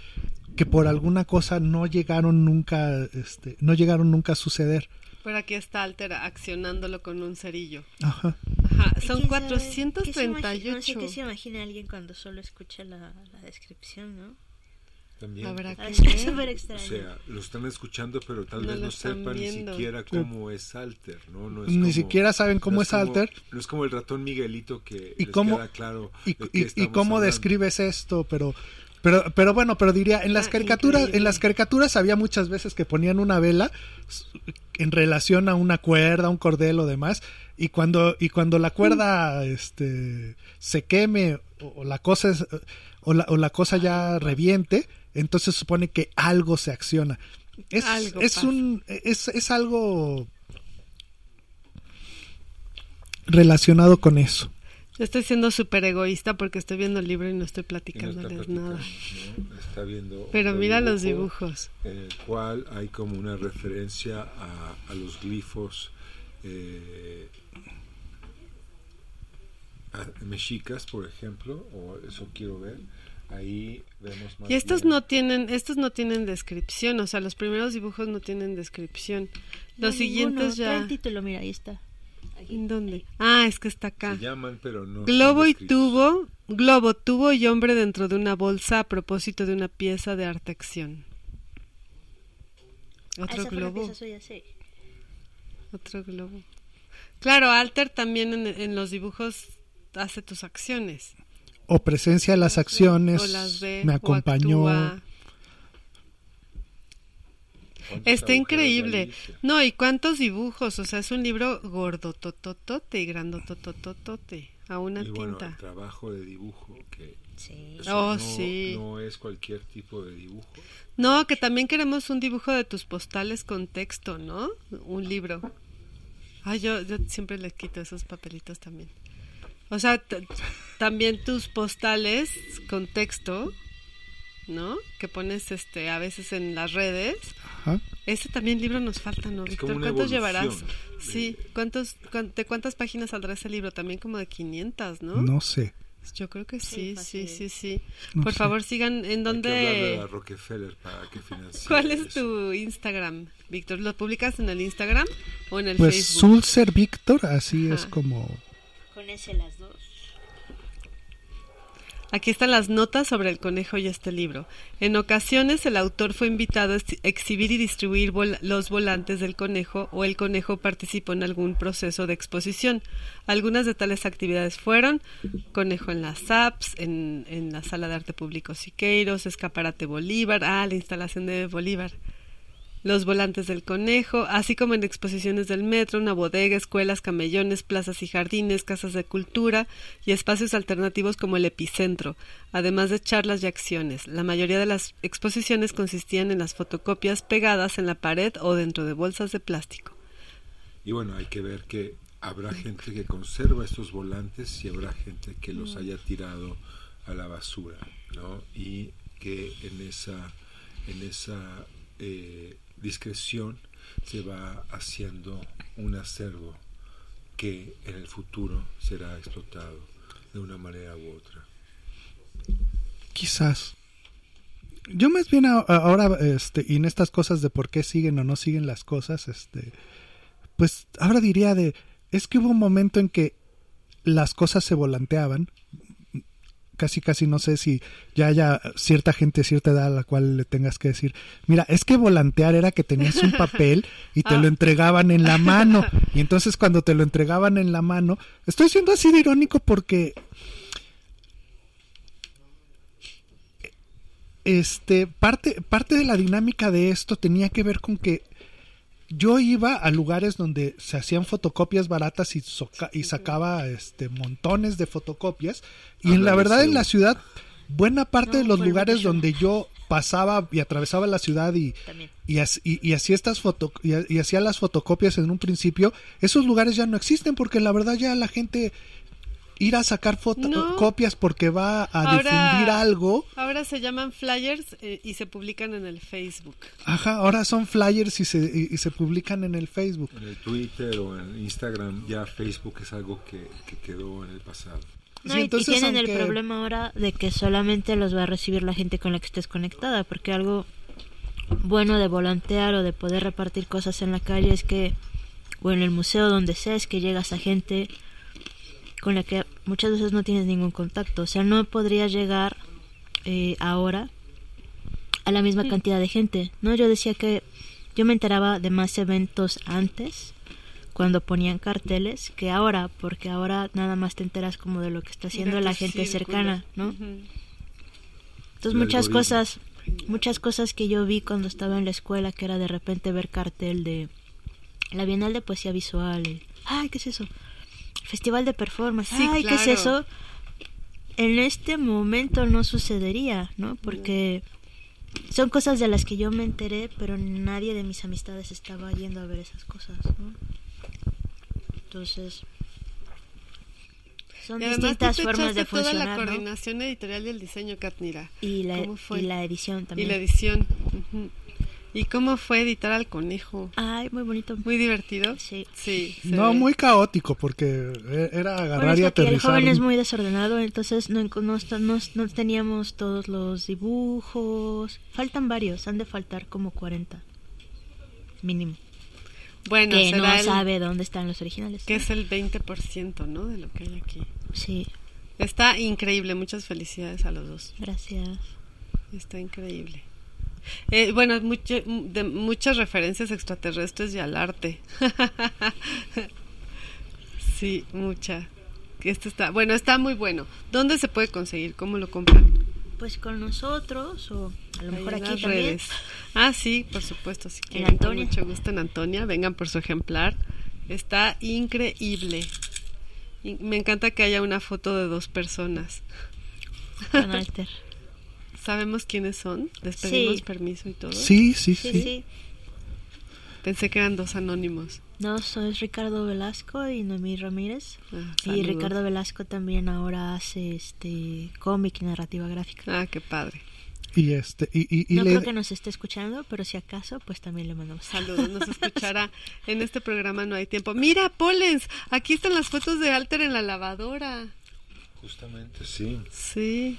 F: que por alguna cosa no llegaron nunca este no llegaron nunca a suceder
E: Pero aquí está Alter accionándolo con un cerillo.
F: ajá
E: Ajá, son
G: ¿Quién sabe? ¿Qué se imagina-
E: 438.
G: No sé qué se imagina alguien cuando solo escucha la, la descripción, ¿no?
D: También.
E: Habrá
G: Ah,
E: que
G: Es
E: ver.
G: súper
D: O
G: extraño.
D: sea, lo están escuchando, pero tal
E: No
D: vez no sepan ni
E: viendo.
D: siquiera cómo es Alter, ¿no? No es
F: Ni
D: como-
F: siquiera saben cómo
D: no
F: es Alter.
D: No es como el ratón Miguelito que
F: ¿Y
D: les
F: cómo-
D: queda claro
F: y,
D: de qué
F: y- y cómo
D: hablando.
F: describes esto, pero pero pero bueno, pero diría en las
E: Ah,
F: caricaturas en las caricaturas había muchas veces que ponían una vela en relación a una cuerda, un cordel o demás y cuando y cuando la cuerda este se queme o, o la cosa es- o la, o la cosa ya reviente, entonces supone que algo se acciona. Es,
E: Algo
F: es
E: pasa.
F: un es, es algo relacionado con eso.
E: Estoy siendo súper egoísta porque estoy viendo el libro y no estoy
D: Y no está
E: platicándoles nada.
D: ¿no? Está viendo
E: Pero mira los
D: dibujo
E: dibujos.
D: En el cual hay como una referencia a, a los glifos eh, a- mexicas, por ejemplo, o eso quiero ver. Ahí vemos más
E: Y estos
D: bien-
E: no tienen, estos no tienen descripción, o sea, los primeros dibujos no tienen descripción.
G: No,
E: Los siguientes
G: ninguno. Trae
E: ya.
G: el título, mira, ahí está.
E: ¿En dónde? Ah, es que está acá.
D: se llaman, pero no.
E: Globo y tubo, globo, tubo y hombre dentro de una bolsa a propósito de una pieza de arte acción.
G: Ah,
E: Otro globo,
G: pieza suya, sí.
E: otro globo. Claro, Alter también en, en los dibujos hace tus acciones.
F: O presencia de las acciones,
E: o las ve,
F: me
E: o
F: acompañó.
E: actúa.
D: ¿Cuántos
E: Está increíble. No, y cuántos dibujos, o sea, es un libro gordo, tototote y grandotototote, a una
D: Y bueno,
E: tinta.
D: el trabajo de dibujo, que
G: Sí.
D: o sea,
E: Oh,
D: no,
E: sí.
D: no es cualquier tipo de dibujo.
E: No, que también queremos un dibujo de tus postales con texto, ¿no? Un libro. Ay, yo, yo siempre les quito esos papelitos también. O sea, también tus postales con texto, ¿no? Que pones este a veces en las redes.
F: Ajá.
E: Ese también libro nos falta, ¿no,
D: Es
E: Víctor?
D: como una
E: ¿Cuántos llevarás?
D: evolución
E: Sí,
D: de-
E: ¿cuántos, cuán- ¿de cuántas páginas saldrá ese libro? También como de 500, ¿no?
F: No sé.
E: Yo creo que sí, sí,
G: fácil.
E: sí, sí.
F: No
E: Por
F: sé.
E: favor, sigan. ¿En
D: a Rockefeller para que financie
E: ¿Cuál es
D: eso.
E: tu Instagram, Víctor? ¿Lo publicas en el Instagram o en el
F: Pues
E: Facebook?
F: Sulzer Víctor, así es
E: Ajá.
F: como
G: Con ese las dos.
E: Aquí están las notas sobre el conejo y este libro. En ocasiones el autor fue invitado a ex- exhibir y distribuir los volantes del conejo o el conejo participó en algún proceso de exposición. Algunas de tales actividades fueron Conejo en las apps, en, en la Sala de Arte Público Siqueiros, Escaparate Bolívar, ah, la instalación de Bolívar. Los volantes del conejo, así como en exposiciones del metro, una bodega, escuelas, camellones, plazas y jardines, casas de cultura y espacios alternativos como el epicentro, además de charlas y acciones. La mayoría de las exposiciones consistían en las fotocopias pegadas en la pared o dentro de bolsas de plástico.
D: Y bueno, hay que ver que habrá gente que conserva estos volantes y habrá gente que
E: Mm.
D: los haya tirado a la basura, ¿no? Y que en esa, en esa eh, discreción se va haciendo un acervo que en el futuro será explotado de una manera u otra.
F: quizás. Yo más bien ahora, este, y en estas cosas de por qué siguen o no siguen las cosas, este, pues ahora diría de, es que hubo un momento en que las cosas se volanteaban, casi casi no sé si ya haya cierta gente, cierta edad a la cual le tengas que decir, mira, es que volantear era que tenías un papel y te
E: Ah.
F: lo entregaban en la mano, y entonces cuando te lo entregaban en la mano, estoy siendo así de irónico porque este parte parte de la dinámica de esto tenía que ver con que yo iba a lugares donde se hacían fotocopias baratas y, soca- y sacaba este montones de fotocopias y en la verdad en la ciudad buena parte
G: No,
F: de los lugares
G: Mucho.
F: donde yo pasaba y atravesaba la ciudad y y, y- y hacía estas foto y hacía las fotocopias en un principio esos lugares ya no existen porque la verdad ya la gente ir a sacar fotocopias porque va a
E: Ahora-
F: difundir algo
E: Ahora se llaman flyers eh, y se publican en el Facebook.
F: Ajá, ahora son flyers y se, y, y se publican en el Facebook.
D: En el Twitter o en Instagram ya Facebook es algo que, que quedó en el pasado.
G: No,
F: Sí,
G: y- y,
F: entonces,
G: tienen
F: aunque-
G: el problema ahora de que solamente los va a recibir la gente con la que estés conectada, porque algo bueno de volantear o de poder repartir cosas en la calle es que, o en el museo donde sea, es que llegas a gente con la que muchas veces no tienes ningún contacto. O sea, no podrías llegar eh, ahora a la misma cantidad de gente, ¿no? Yo decía que yo me enteraba de más eventos antes, cuando ponían carteles, que ahora, porque ahora nada más te enteras como de lo que está haciendo la gente cercana, ¿no? Entonces muchas cosas, muchas cosas que yo vi cuando estaba en la escuela, que era de repente ver cartel de la Bienal de Poesía Visual, el, ay, ¿qué es eso? Festival de Performance,
E: Sí,
G: ay, ¿qué es eso? En este momento no sucedería, ¿no? Porque son cosas de las que yo me enteré, pero nadie de mis amistades estaba yendo a ver esas cosas, ¿no? Entonces, son
E: Y además tú
G: distintas
E: te
G: formas de
E: echaste toda la
G: funcionar, ¿no?
E: coordinación editorial y el diseño, Katnira.
G: Y la,
E: ¿Cómo fue?
G: y la edición también.
E: Y la edición. ujú. ¿Y cómo fue editar al conejo?
G: Ay, muy bonito.
E: Muy divertido.
G: Sí.
E: Sí.
F: No,
E: ve.
F: muy caótico porque e- era
G: Bueno,
F: agarrar
G: es
F: y
G: aquí el
F: aterrizar.
G: joven es muy desordenado, entonces no, no, no- no teníamos todos los dibujos. Faltan varios, han de faltar como 40. Mínimo.
E: Bueno,
G: que no
E: será el-
G: sabe dónde están los originales.
E: que es el 20%, ¿no? De lo que hay aquí.
G: Sí,
E: Está increíble. Muchas felicidades a los dos.
G: gracias.
E: Está increíble. Eh, bueno, mucho- de muchas referencias extraterrestres y al arte. sí, mucha. Este está, bueno, está muy bueno. ¿Dónde se puede conseguir? ¿Cómo lo compran?
G: Pues con nosotros, o a lo mejor aquí
E: las
G: también.
E: redes. Ah, sí, por supuesto. Si quieren,
G: Antonia.
E: Con mucho gusto en Antonia. Vengan por su ejemplar. Está increíble. Y me encanta que haya una foto de dos personas.
G: Con Alter.
E: ¿Sabemos quiénes son? ¿Les pedimos
G: Sí.
E: permiso y todo?
F: Sí, sí,
G: Sí,
F: sí.
G: sí.
E: Pensé que eran dos anónimos.
G: No, soy Ricardo Velasco y Noemí Ramírez.
E: Ah,
G: Y. Ricardo Velasco también ahora hace este cómic y narrativa gráfica.
E: Ah, qué padre.
F: Y este, y, y, y
G: no
F: le-
G: creo que nos esté escuchando, pero si acaso, pues también le mandamos
E: Saludos, nos escuchará. En este programa no hay tiempo. Mira, Polens, aquí están las fotos de Alter en la lavadora.
D: Justamente, sí.
E: Sí.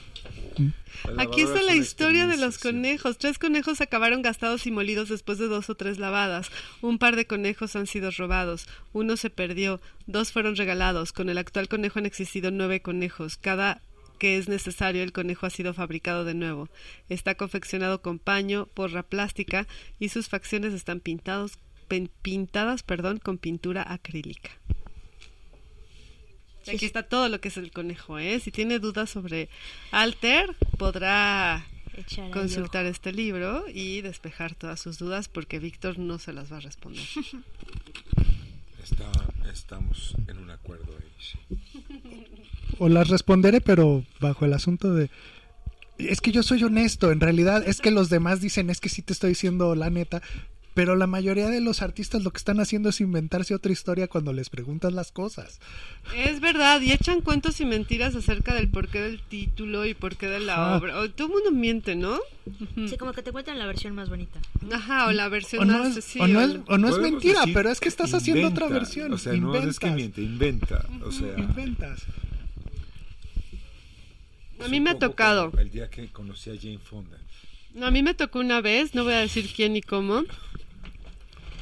E: Aquí está
D: es
E: la historia de los
D: sí.
E: conejos. Tres conejos acabaron gastados y molidos después de dos o tres lavadas. Un par de conejos han sido robados. Uno se perdió. Dos fueron regalados. Con el actual conejo han existido nueve conejos. Cada que es necesario, el conejo ha sido fabricado de nuevo. Está confeccionado con paño, porra plástica y sus facciones están pintados, pintadas perdón, con pintura acrílica. Aquí está todo lo que es el conejo, ¿eh? Si tiene dudas sobre Alter, podrá
G: Echar
E: consultar este libro y despejar todas sus dudas porque Víctor no se las va a responder.
D: Está, estamos en un acuerdo ahí, sí.
F: o las responderé, pero bajo el asunto de es que yo soy honesto, en realidad es que los demás dicen es que sí te estoy diciendo la neta, pero la mayoría de los artistas lo que están haciendo es inventarse otra historia cuando les preguntas las cosas.
E: Es verdad, y echan cuentos y mentiras acerca del porqué del título y porqué de la obra. O, todo el mundo miente, ¿no?
G: Sí, como que te cuentan la versión más bonita.
E: Ajá, o la versión
F: O no
E: más...
F: es,
E: sí,
F: o no
E: o
F: es,
E: la-
F: o no es
D: Podemos
F: mentira,
D: decir,
F: pero es que estás haciendo otra
D: inventa.
F: versión.
D: O sea,
F: inventas,
D: no es que miente, inventa. O sea,
F: inventas.
E: A mí me ha tocado.
D: El día que conocí a Jane Fonda.
E: No, a mí me tocó una vez, no voy a decir quién ni cómo,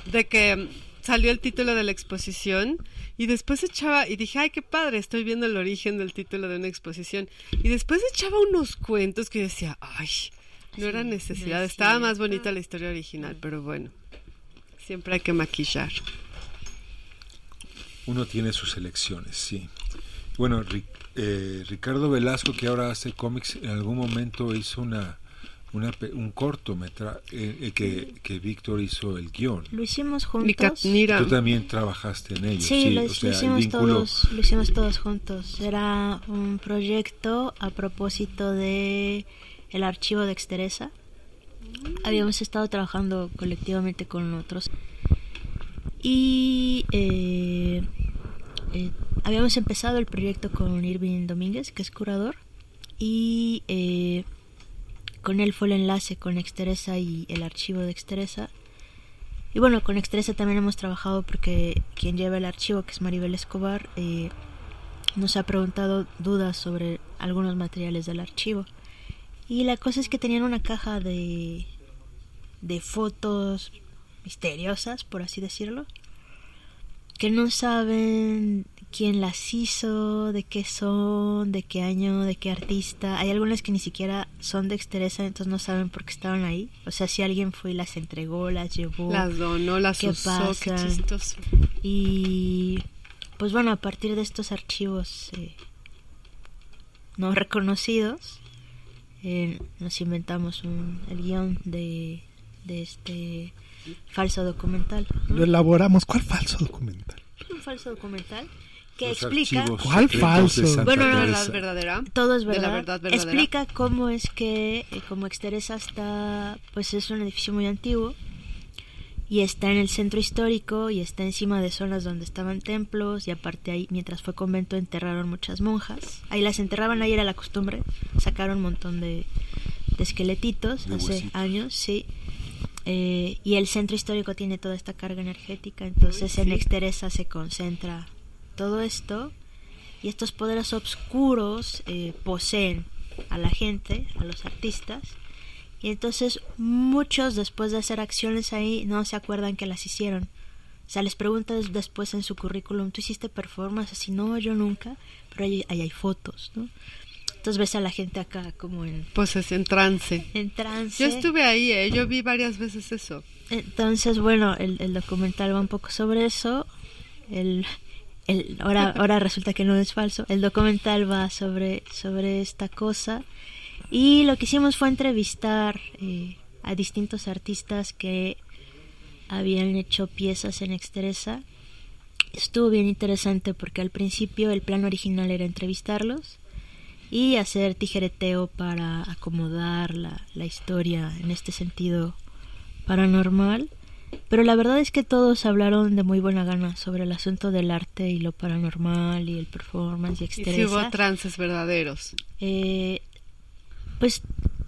E: de que salió el título de la exposición y después echaba, y dije, ay, qué padre, estoy viendo el origen del título de una exposición. Y después echaba unos cuentos que yo decía, ay, no era necesidad,
G: no es
E: estaba más bonita la historia original, pero bueno, siempre hay que maquillar.
D: Uno tiene sus elecciones, sí. Bueno, Ri- eh, Ricardo Velasco, que ahora hace cómics, en algún momento hizo una, una pe- un cortometraje eh, que, que Víctor hizo el guion.
G: Lo hicimos juntos.
D: Tú también trabajaste en ello,
G: Sí,
D: sí.
G: lo,
D: o
G: lo
D: sea, el
G: hicimos
D: vínculo.
G: todos, lo hicimos todos juntos. Era un proyecto a propósito de el archivo de Exteresa. Habíamos estado trabajando colectivamente con otros y eh, eh, habíamos empezado el proyecto con Irving Domínguez, que es curador, y eh, con él fue el enlace con Exteresa y el archivo de Exteresa. Y bueno, con Exteresa también hemos trabajado porque quien lleva el archivo, que es Maribel Escobar, eh, nos ha preguntado dudas sobre algunos materiales del archivo. Y la cosa es que tenían una caja de, de fotos misteriosas, por así decirlo, que no saben quién las hizo, de qué son, de qué año, de qué artista. Hay algunas que ni siquiera son de Exteresa, entonces no saben por qué estaban ahí. O sea, si alguien fue y las entregó, las llevó.
E: Las donó, las
G: ¿Qué
E: usó, qué chistoso.
G: Y pues bueno, a partir de estos archivos eh, no reconocidos, eh, nos inventamos un, el guion de, de este falso documental. ¿no?
F: Lo elaboramos. ¿Cuál falso documental?
G: Un falso documental que
D: Los
G: explica
F: ¿Cuál falso?
G: Bueno, no,
E: ¿La verdad verdadera?
G: todo es
E: De la
G: verdad.
E: verdadera.
G: Explica cómo es que, eh, como Exteresa está, pues es un edificio muy antiguo y está en el centro histórico y está encima de zonas donde estaban templos y aparte ahí, mientras fue convento, enterraron muchas monjas. Ahí las enterraban, ahí era la costumbre. Sacaron un montón de, de esqueletitos
D: De
G: hace
D: huesitos.
G: años, sí. Eh, y el centro histórico tiene toda esta carga energética, entonces
E: Uy,
G: en. Exteresa se concentra todo esto y estos poderes oscuros eh, poseen a la gente, a los artistas, y entonces muchos después de hacer acciones ahí no se acuerdan que las hicieron. O sea, les preguntas después en su currículum, ¿tú hiciste performance? Así, no, yo nunca, pero ahí, ahí hay fotos, ¿no? Entonces ves a la gente acá como en,
E: Pues es en trance.
G: en trance.
E: Yo estuve ahí, ¿eh? yo vi varias veces eso.
G: Entonces, bueno, el, el documental va un poco sobre eso. El, el, ahora, ahora resulta que no es falso. El documental va sobre, sobre esta cosa. Y lo que hicimos fue entrevistar eh, a distintos artistas que habían hecho piezas en Exteresa. Estuvo bien interesante porque al principio el plan original era entrevistarlos y hacer tijereteo para acomodar la, la historia en este sentido paranormal. Pero la verdad es que todos hablaron de muy buena gana sobre el asunto del arte y lo paranormal y el performance y
E: Y
G: Exteresa.
E: hubo trances verdaderos.
G: Eh, pues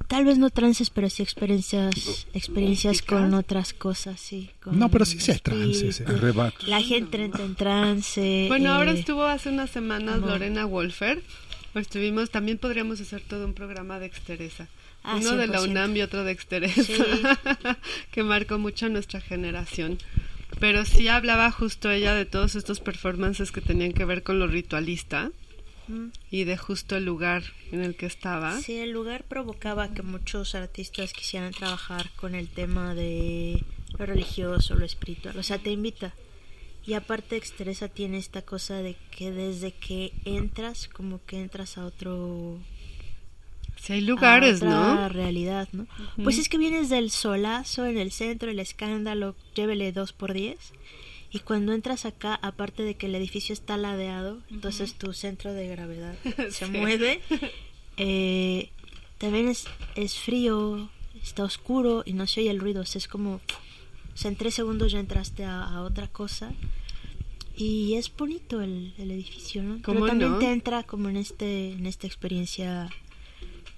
G: tal vez no trances, pero sí experiencias, experiencias con otras cosas, sí. con
F: No, pero sí hay trances. ¿eh?
D: Arrebatos.
G: La gente entra en trance.
E: Bueno, ahora
G: eh,
E: estuvo hace unas semanas Lorena Wolfer. Pues estuvimos, también podríamos hacer todo un programa de Exteresa.
G: Ah,
E: Uno de la
G: 100%.
E: UNAM y otro de Exteresa,
G: Sí.
E: que marcó mucho a nuestra generación. Pero sí hablaba justo ella de todos estos performances que tenían que ver con lo ritualista
G: mm,
E: y de justo el lugar en el que estaba.
G: Sí, el lugar provocaba que muchos artistas quisieran trabajar con el tema de lo religioso, lo espiritual. O sea, te invita. Y aparte, Exteresa tiene esta cosa de que desde que entras, como que entras a otro.
E: Sí, hay lugares,
G: a otra
E: ¿no?
G: realidad, ¿no? Pues es que vienes del solazo en el centro, el escándalo, llévele dos por diez. Y cuando entras acá, aparte de que el edificio está ladeado, entonces tu centro de gravedad se
E: Sí.
G: mueve. Eh, también es, es frío, está oscuro y no se oye el ruido. O sea, es como. O sea, en tres segundos ya entraste a, a otra cosa. Y es bonito el, el edificio, ¿no?
E: ¿Cómo
G: Pero también
E: no?
G: te entra como en este en esta experiencia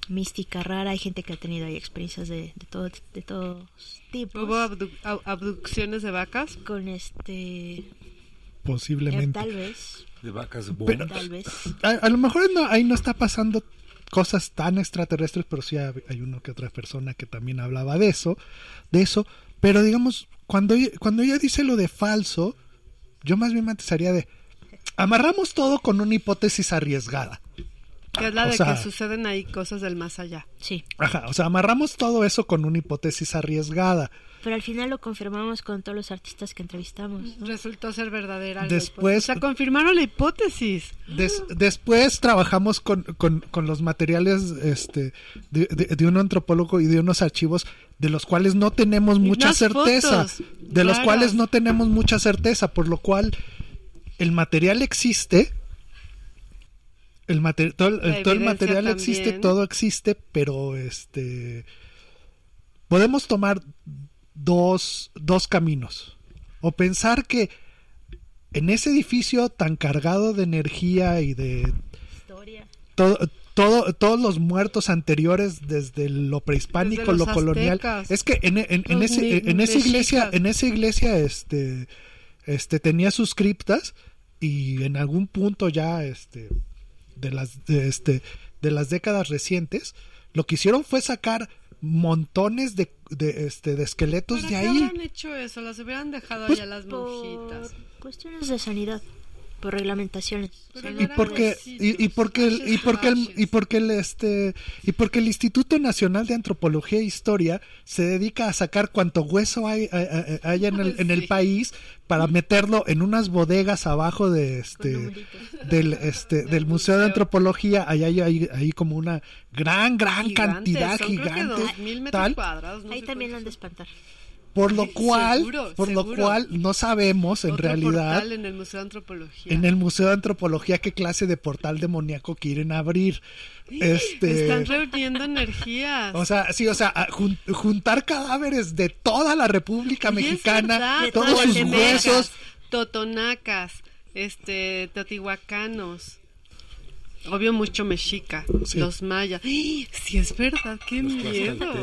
G: mística rara. Hay gente que ha tenido ahí experiencias de, de, todo, de todos tipos.
E: Hubo abdu- ab- abducciones de vacas.
G: Con este. eh,
F: Posiblemente.
G: tal vez.
D: De vacas
F: Pero-.
G: Tal vez.
F: A, a lo mejor no, ahí no está pasando cosas tan extraterrestres, pero sí hay uno que otra persona que también hablaba de eso, de eso. Pero digamos, cuando, ella- cuando ella dice lo de falso, yo más bien me antesaría de amarramos todo con una hipótesis arriesgada.
E: Que es la
F: O
E: de
F: sea-
E: que suceden ahí cosas del más allá.
G: Sí.
F: Ajá, o sea, amarramos todo eso con una hipótesis arriesgada.
G: Pero al final lo confirmamos con todos los artistas que entrevistamos. ¿no?
E: Resultó ser verdadera.
F: Después-.
E: O sea, confirmaron la hipótesis.
F: Des- después trabajamos con, con- con los materiales este, de, de- de un antropólogo y de unos archivos de los cuales no tenemos mucha certeza.
E: fotos
F: de los cuales no tenemos mucha certeza, por lo cual el material existe. El, todo, el- todo material existe, todo existe, pero este podemos tomar dos, dos caminos. O pensar que en ese edificio tan cargado de energía y de
G: Historia.
F: todo, todo, todos los muertos anteriores desde lo prehispánico,
E: Desde
F: lo colonial.
E: aztecas.
F: Es que en, en- en ese, en esa iglesia, en esa iglesia, este, este, tenía sus criptas y en algún punto ya, este, de las, de, este, de las décadas recientes, lo que hicieron fue sacar montones de, de, este, de esqueletos
E: ¿Para
F: de
E: qué
F: ahí.
E: habrán hecho eso? Las hubieran dejado
F: Pues,
E: allá las
G: Por
E: monjitas.
G: cuestiones de sanidad, por reglamentaciones.
F: Y porque y, y porque el, y porque el, y porque el este y porque el Instituto Nacional de Antropología e Historia se dedica a sacar cuanto hueso hay, hay- en el, en el país para meterlo en unas bodegas abajo de este del este del Museo de Antropología. Ahí hay, hay, hay como una gran gran
E: Gigantes,
F: cantidad
E: son creo que
F: gigante
E: 2000 metros
F: tal.
E: cuadrados. no
G: Ahí también han de espantar.
F: Por lo cual
E: seguro,
F: por lo cual no sabemos en
E: Otro
F: realidad
E: en el Museo de Antropología.
F: en el Museo de Antropología qué clase de portal demoníaco quieren abrir. Este,
E: Están reuniendo energías.
F: o sea, sí, o sea, jun- juntar cadáveres de toda la República
E: es
F: Mexicana, todos sus huesos.
E: Totonacas, este, teotihuacanos. Obvio mucho mexica,
F: Sí.
E: los mayas. ¡Ay! Sí es verdad, qué
D: Los
E: miedo.
F: Sí,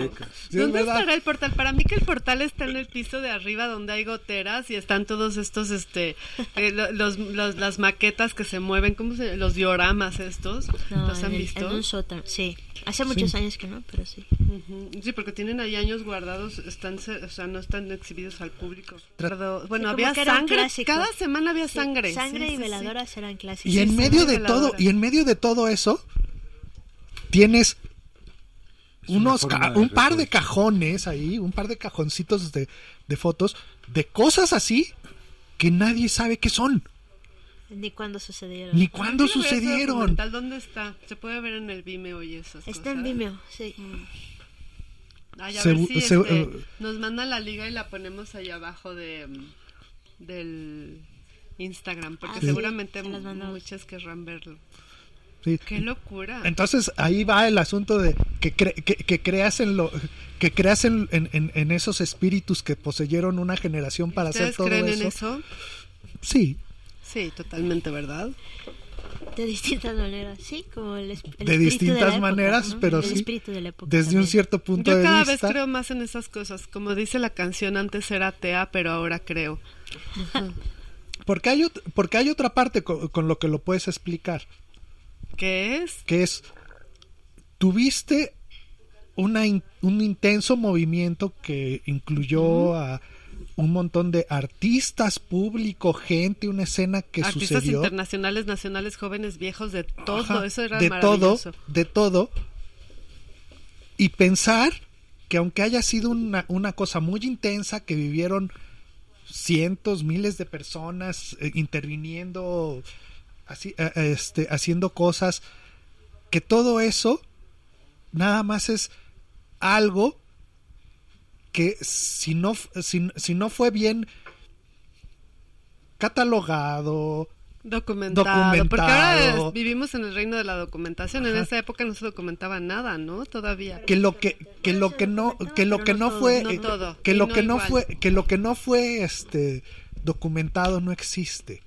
F: es
E: ¿Dónde
F: verdad.
E: estará el portal? Para mí que el portal está en el piso de arriba donde hay goteras y están todos estos, este, eh, lo- los, los- las maquetas que se mueven, ¿cómo se los dioramas estos?
G: No,
E: ¿Los han
G: en, el-
E: visto?
G: en un sótano. Sí, hace muchos años que no, pero sí.
E: Ujú. Sí, porque tienen ahí años guardados, están, o sea, no están exhibidos al público. Pero, bueno, había sangre, cada semana había
G: Sí,
E: sangre.
G: Sangre
E: Sí,
G: y
E: sí, sí.
G: veladoras eran clásicos.
F: Y en
E: Sí,
F: medio
E: sí,
F: de todo, y en medio de todo eso, tienes unos
D: de
F: un par de cajones ahí, un par de cajoncitos de, de fotos de cosas así que nadie sabe qué son,
G: Ni cuándo sucedieron.
F: ni cuándo sucedieron.
E: ¿Dónde está? Se puede ver en el Vimeo y esas
G: Está en. Vimeo, sí.
E: Ay, a
F: Segu-
E: ver si
F: se-
E: este,
F: eh,
E: nos mandan la liga y la ponemos ahí abajo de mm, del Instagram, porque
G: Ah, sí,
E: seguramente
G: mandamos.
E: muchas querrán verlo.
F: Sí.
E: ¡Qué locura!
F: Entonces ahí va el asunto de que, cre- que, que creas en lo que creas en, en- esos espíritus que poseyeron una generación para hacer
E: ¿Ustedes
F: todo
E: creen
F: eso.
E: en eso?
F: Sí,
E: Sí, totalmente, ¿verdad?
G: De distintas maneras, sí, como el, el
F: De distintas
G: la época,
F: maneras,
G: ¿no?
F: pero
G: el
F: sí,
G: espíritu de la época
F: desde un cierto punto
E: Yo
F: de
E: cada
F: vista.
E: vez creo más en esas cosas. Como dice la canción, antes era atea, pero ahora creo.
F: Porque hay, porque hay otra parte co- con, lo que lo puedes explicar,
E: ¿Qué es?
F: que es, tuviste una in- un intenso movimiento que incluyó a un montón de artistas, público, gente, una escena que
E: Artistas
F: sucedió.
E: internacionales, nacionales, jóvenes, viejos, de todo.
F: Ajá,
E: Eso era
F: de todo, de todo. Y pensar que aunque haya sido una, una cosa muy intensa, que vivieron cientos, miles de personas eh, interviniendo, así, eh, este, haciendo cosas, que todo eso nada más es algo que si no, si, si no fue bien catalogado,
E: Documentado, Porque ahora es- vivimos en el reino de la documentación. En esa época no se documentaba nada, ¿no? Todavía.
F: que lo que que lo que no que lo que no fue
E: no
F: eh,
E: todo,
F: que lo
E: no
F: que no fue que lo que no fue este documentado no existe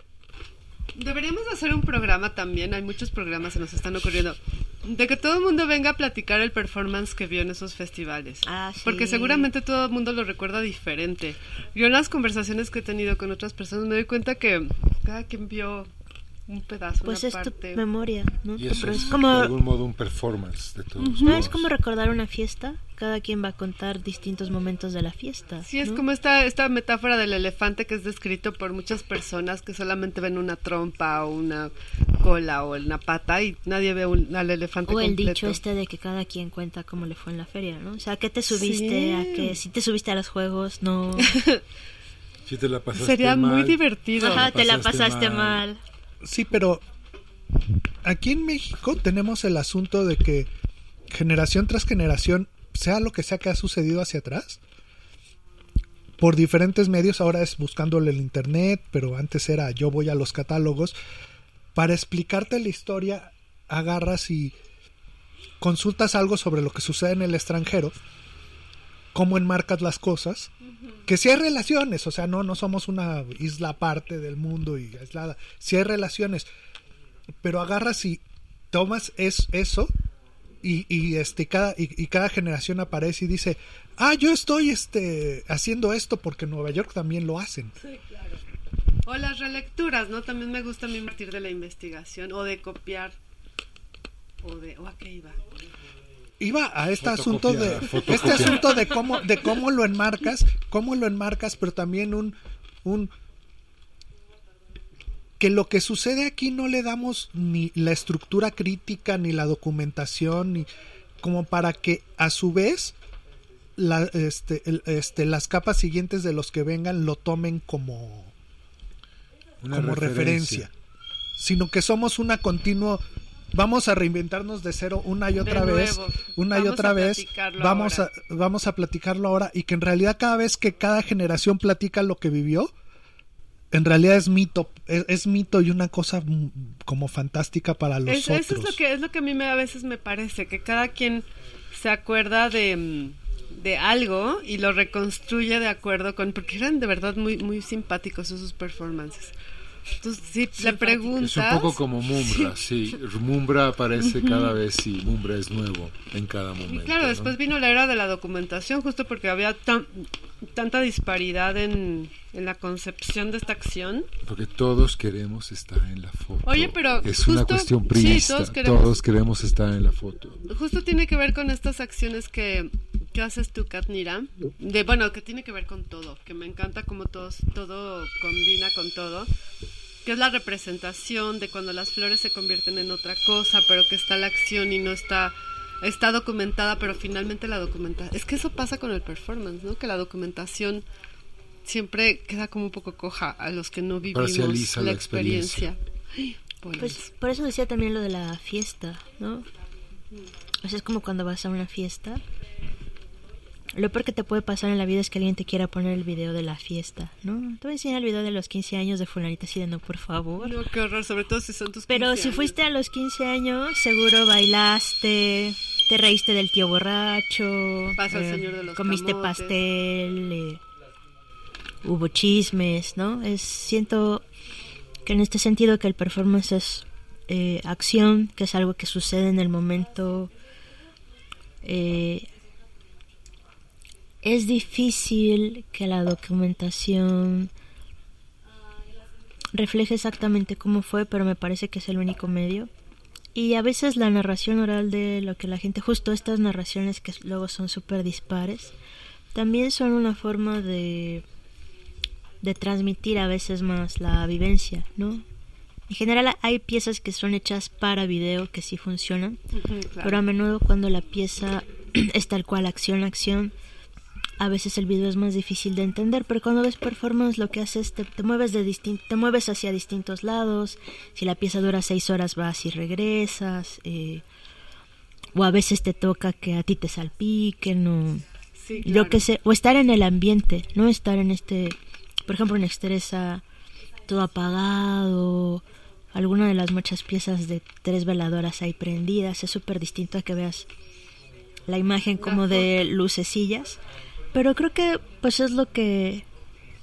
E: Deberíamos hacer un programa también, hay muchos programas que nos están ocurriendo, de que todo el mundo venga a platicar el performance que vio en esos festivales.
G: Ah, sí.
E: Porque seguramente todo el mundo lo recuerda diferente. Yo en las conversaciones que he tenido con otras personas me doy cuenta que cada quien vio un pedazo,
G: Pues
E: una
G: es tu
E: parte.
G: memoria, ¿no?
D: Y eso
G: Pero
D: es,
G: es
D: de
G: como,
D: algún modo un performance de todos
G: no es
D: modos.
G: como recordar una fiesta. Cada quien va a contar distintos momentos de la fiesta.
E: Sí, es
G: ¿no?
E: como esta, esta metáfora del elefante que es descrito por muchas personas que solamente ven una trompa o una cola o una pata y nadie ve un- al elefante
G: O el
E: completo.
G: dicho este de que cada quien cuenta cómo le fue en la feria, ¿no? O sea, ¿qué te subiste?
E: Sí.
G: ¿A que si te subiste a los juegos? No.
D: Si te la pasaste
E: Sería muy
D: mal,
E: divertido.
G: Ajá, te la
D: pasaste
G: pasaste
D: mal.
G: mal.
F: Sí pero aquí en México tenemos el asunto de que generación tras generación sea lo que sea que ha sucedido hacia atrás por diferentes medios ahora es buscándole el internet pero antes era yo voy a los catálogos. Para explicarte la historia agarras y consultas algo sobre lo que sucede en el extranjero cómo enmarcas las cosas que sí hay relaciones, o sea, no, no somos una isla aparte del mundo y aislada, sí hay relaciones, pero agarras y tomas es, eso y, y, este cada y, y cada generación aparece y dice, ah, yo estoy este haciendo esto porque en Nueva York también lo hacen.
E: O las relecturas, ¿no? También me gusta a mí partir de la investigación o de copiar. O de... ¿O a qué iba?
F: Iba a este asunto de este asunto de cómo de cómo lo enmarcas, cómo lo enmarcas, pero también un un que lo que sucede aquí no le damos ni la estructura crítica ni la documentación ni como para que a su vez la, este, el- este, las capas siguientes de los que vengan lo tomen como
D: Una
F: como referencia. sino que somos una continua vamos a reinventarnos de cero una y otra
E: De
F: vez
E: nuevo.
F: una y otra vez vamos
E: ahora.
F: a vamos a platicarlo ahora y que en realidad cada vez que cada generación platica lo que vivió en realidad es mito es, es mito y una cosa como fantástica para los
E: Es-
F: otros
E: eso es lo que es lo que a mí me, a veces me parece que cada quien se acuerda de, mm, de algo y lo reconstruye de acuerdo con porque eran de verdad muy muy simpáticos esos performances entonces si le preguntas
D: Es un poco como Mumbra, sí. Mumbra aparece cada vez y Mumbra es nuevo en cada
E: y
D: momento.
E: claro
D: ¿no?
E: después vino la era de la documentación justo porque había tan- tanta disparidad en, en la concepción de esta acción
D: Porque todos queremos estar en la foto.
E: Oye, pero
D: Es una
E: justo-
D: cuestión
E: sí,
D: priista.
E: todos queremos-
D: todos queremos estar en la foto.
E: justo tiene que ver con estas acciones que, que haces tú, Katnira. De, bueno, que tiene que ver con todo, que me encanta cómo todos, todo combina con todo. Que es la representación de cuando las flores se convierten en otra cosa, pero que está la acción y no está está documentada, pero finalmente la documentación... Es que eso pasa con el performance, ¿no? Que la documentación siempre queda como un poco coja a los que no vivimos la
D: la experiencia.
E: experiencia. Pues,
G: Pues por eso decía también lo de la fiesta, ¿no? O sea, es como cuando vas a una fiesta. Lo peor que te puede pasar en la vida es que alguien te quiera poner el video de la fiesta, ¿no? Te voy a enseñar el video de los 15 años de fulanita así de no, por favor.
E: No, qué horror, sobre todo si son tus
G: Pero
E: 15
G: si
E: años.
G: fuiste a los 15 años, seguro bailaste, te reíste del tío borracho, eh,
E: Pasó el señor de los
G: comiste
E: camotes.
G: pastel, eh, hubo chismes, ¿no? Es siento que en este sentido que el performance es eh, acción, que es algo que sucede en el momento. eh, es difícil que la documentación refleje exactamente cómo fue, pero me parece que es el único medio. Y a veces la narración oral de lo que la gente, justo estas narraciones que luego son súper dispares, también son una forma de, de transmitir a veces más la vivencia, ¿no? En general hay piezas que son hechas para video que sí funcionan,
E: claro.
G: pero a menudo cuando la pieza es tal cual acción acción, a veces el video es más difícil de entender, pero cuando ves performance lo que haces te, te mueves de te mueves hacia distintos lados. Si la pieza dura seis horas vas y regresas, eh, o a veces te toca que a ti te salpiquen o
E: Sí, claro.
G: que sé, o estar en el ambiente, no estar en este, por ejemplo en Exteresa todo apagado, alguna de las muchas piezas de tres veladoras ahí prendidas, es súper distinto a que veas la imagen como de lucecillas, pero creo que pues es lo que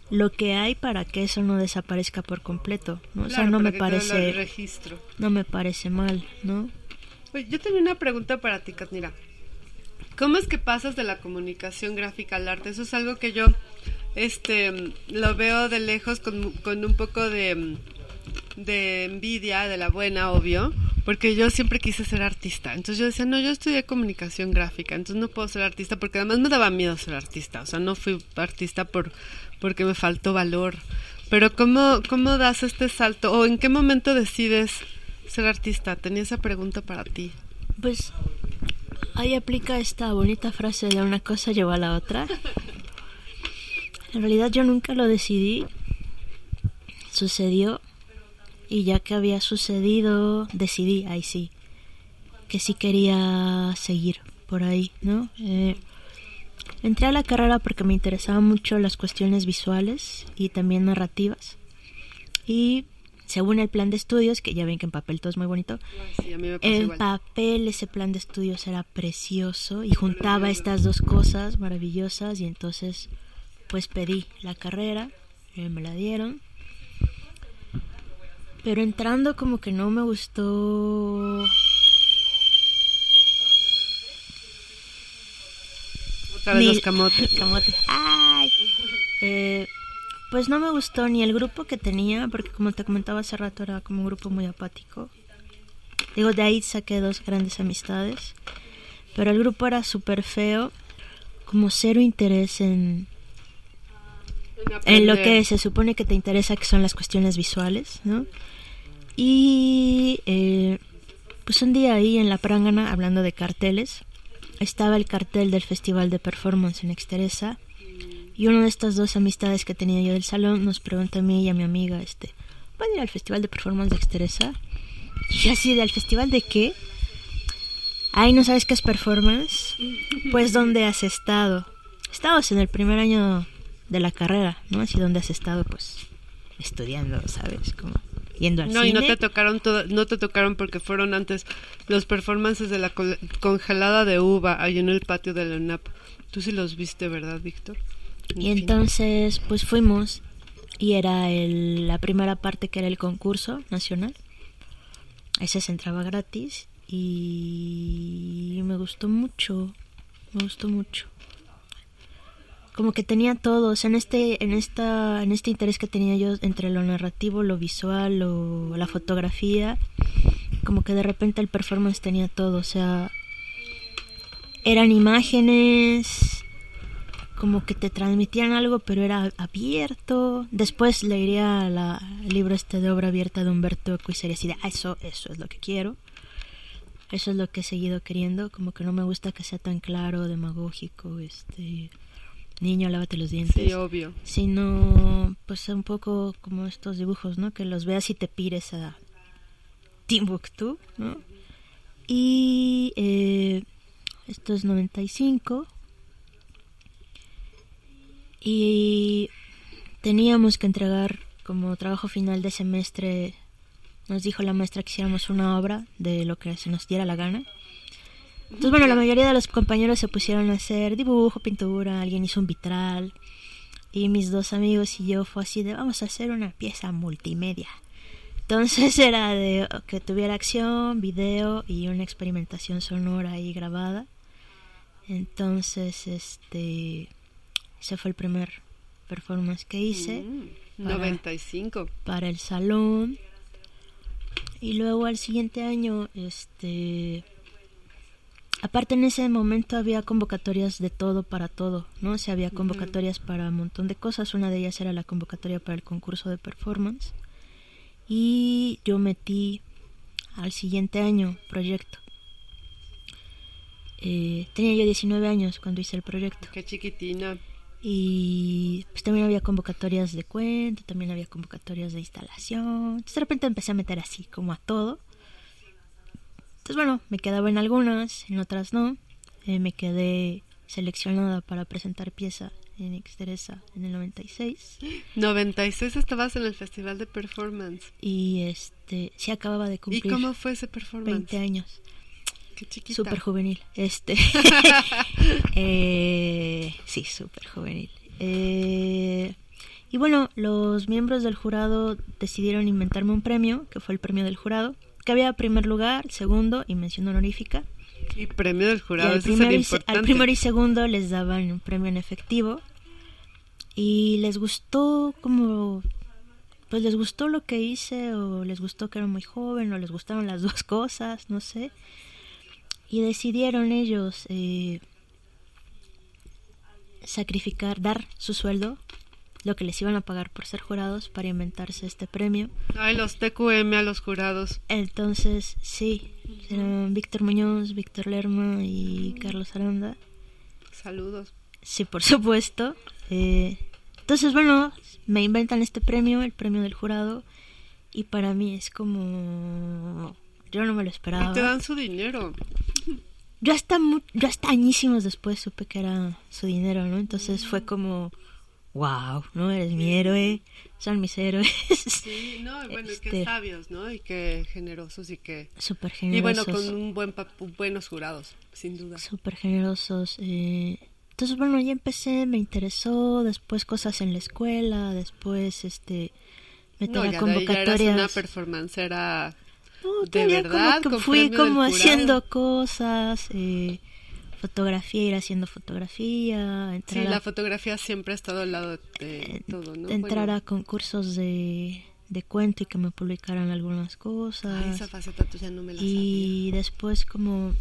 G: lo que hay para que eso no desaparezca por completo, ¿no? o sea, no me parece
E: registro.
G: no me parece mal, ¿no?
E: Oye, yo tenía una pregunta para ti, Katnira. ¿Cómo es que pasas de la comunicación gráfica al arte? Eso es algo que yo este lo veo de lejos con, con un poco de, de envidia, de la buena, obvio, porque yo siempre quise ser artista. Entonces yo decía, no, yo estudié comunicación gráfica, entonces no puedo ser artista porque además me daba miedo ser artista. O sea, no fui artista por porque me faltó valor. Pero ¿cómo, cómo das este salto? ¿O en qué momento decides ser artista? Tenía esa pregunta para ti.
G: Pues ahí aplica esta bonita frase de una cosa lleva a la otra. En realidad yo nunca lo decidí. Sucedió. Y ya que había sucedido, decidí, ahí sí, que sí quería seguir por ahí, ¿no? Eh, entré a la carrera porque me interesaban mucho las cuestiones visuales y también narrativas. Y según el plan de estudios, que ya ven que en papel todo es muy bonito,
E: Sí,
G: en
E: igual.
G: papel ese plan de estudios era precioso y juntaba estas dos cosas maravillosas y entonces pues pedí la carrera, eh, me la dieron. Pero entrando como que no me gustó
E: Otra vez
G: ni-
E: los camotes.
G: camote. Ay. Eh, pues no me gustó ni el grupo que tenía, porque como te comentaba hace rato era como un grupo muy apático. Digo, de ahí saqué dos grandes amistades. pero el grupo era súper feo, como cero interés en, en lo que se supone que te interesa, que son las cuestiones visuales, ¿no? Y eh, pues un día ahí en la prangana, hablando de carteles, estaba el cartel del Festival de Performance en Exteresa y una de estas dos amistades que tenía yo del salón nos pregunta a mí y a mi amiga, este, ¿van a ir al Festival de Performance de Exteresa? Y así, ¿del festival de qué? Ay, ¿no sabes qué es performance? Pues, ¿dónde has estado? Estabas en el primer año de la carrera, ¿no? Así, ¿dónde has estado? Pues, estudiando, ¿sabes? Como yendo al
E: No,
G: cine.
E: y no te tocaron todo- no te tocaron porque fueron antes los performances de la col- congelada de uva ahí en el patio de la UNAP. Tú sí los viste, ¿verdad, Víctor?
G: Y
E: fin.
G: entonces, pues fuimos y era el- la primera parte que era el concurso nacional. Ese se entraba gratis y me gustó mucho, me gustó mucho. Como que tenía todo, o sea, en este, en esta, en este interés que tenía yo entre lo narrativo, lo visual, lo, la fotografía, como que de repente el performance tenía todo, o sea, eran imágenes, como que te transmitían algo, pero era abierto. Después leería la, el libro este de obra abierta de Humberto Eco y sería así de, ah, eso, eso es lo que quiero. Eso es lo que he seguido queriendo, como que no me gusta que sea tan claro, demagógico, este niño, lávate los dientes.
E: Sí, obvio.
G: Sino, pues un poco como estos dibujos, ¿no? Que los veas y te pires a Timbuktu, ¿no? Y eh, esto es 95. Y teníamos que entregar como trabajo final de semestre. Nos dijo la maestra que hiciéramos una obra de lo que se nos diera la gana. Entonces, bueno, la mayoría de los compañeros se pusieron a hacer dibujo, pintura, alguien hizo un vitral. Y mis dos amigos y yo fue así de, vamos a hacer una pieza multimedia. Entonces era de que tuviera acción, video y una experimentación sonora ahí grabada. Entonces, este, ese fue el primer performance que hice
E: Mm,
G: Para-
E: 95.
G: para el salón. Y luego al siguiente año, este... Aparte en ese momento había convocatorias de todo para todo, ¿no? O sea, había convocatorias para un montón de cosas. Una de ellas era la convocatoria para el concurso de performance. Y yo metí al siguiente año proyecto. Eh, tenía yo 19 años cuando hice el proyecto.
E: Qué chiquitina.
G: Y pues también había convocatorias de cuento, también había convocatorias de instalación. Entonces de repente empecé a meter así como a todo. Entonces bueno, me quedaba en algunas, en otras no. Eh, me quedé seleccionada para presentar pieza en Exteresa en el 96.
E: 96 estabas en el Festival de Performance.
G: Y este, sí acababa de
E: ¿Y
G: cumplir
E: cómo fue ese performance?
G: 20 años.
E: Qué chiquita.
G: Súper juvenil. Este. eh, sí, súper juvenil. Eh, y bueno, los miembros del jurado decidieron inventarme un premio, que fue el premio del jurado, que había primer lugar, segundo y mención honorífica.
E: Y premio del
G: Y
E: jurado,
G: al, y, se-
E: importante.
G: al primero y segundo les daban un premio en efectivo. Y les gustó como... Pues les gustó lo que hice o les gustó que era muy joven o les gustaron las dos cosas, no sé. Y decidieron ellos eh, sacrificar, dar su sueldo, lo que les iban a pagar por ser jurados para inventarse este premio.
E: Ay, los TQM a los jurados.
G: Entonces, sí, eran Víctor Muñoz, Víctor Lerma y Carlos Aranda.
E: Saludos.
G: Sí, por supuesto. Eh, entonces, bueno, me inventan este premio, el premio del jurado, y para mí es como... Yo no me lo
E: Y
G: esperaba.
E: te dan su dinero.
G: Yo hasta, mu- yo hasta añísimos después supe que era su dinero, ¿no? Entonces fue como, wow, ¿no? Eres mi héroe, son mis héroes.
E: Sí, no, bueno, y
G: Este-
E: qué sabios, ¿no? Y qué generosos y qué...
G: Súper
E: Y bueno,
G: generosos.
E: con un buen buenos jurados, sin duda.
G: súper generosos. eh. Entonces, bueno, ya empecé, me interesó, después cosas en la escuela, después, este,
E: No, ya ya eras una
G: convocatorias.
E: performancera
G: No,
E: de verdad,
G: como que fui como haciendo cosas, eh, fotografía, ir haciendo fotografía,
E: Sí,
G: entrar,
E: la
G: a,
E: fotografía siempre ha estado al lado de
G: eh,
E: todo, ¿no?
G: entrar
E: Bueno,
G: a concursos de, de cuento y que me publicaran algunas cosas.
E: ay, esa faceta tuya no me la
G: y después como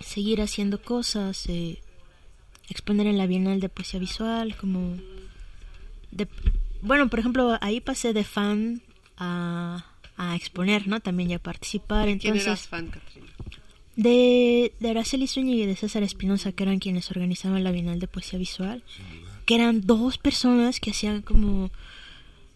G: seguir haciendo cosas, eh, exponer en la Bienal de Poesía Visual, como... De, bueno, por ejemplo, ahí pasé de fan a, a exponer, ¿no? También ya participar. Entonces,
E: ¿Quién eras fan?
G: De, de Araceli Zúñiga y de César Espinosa, que eran quienes organizaban la Bienal de Poesía Visual, que eran dos personas que hacían como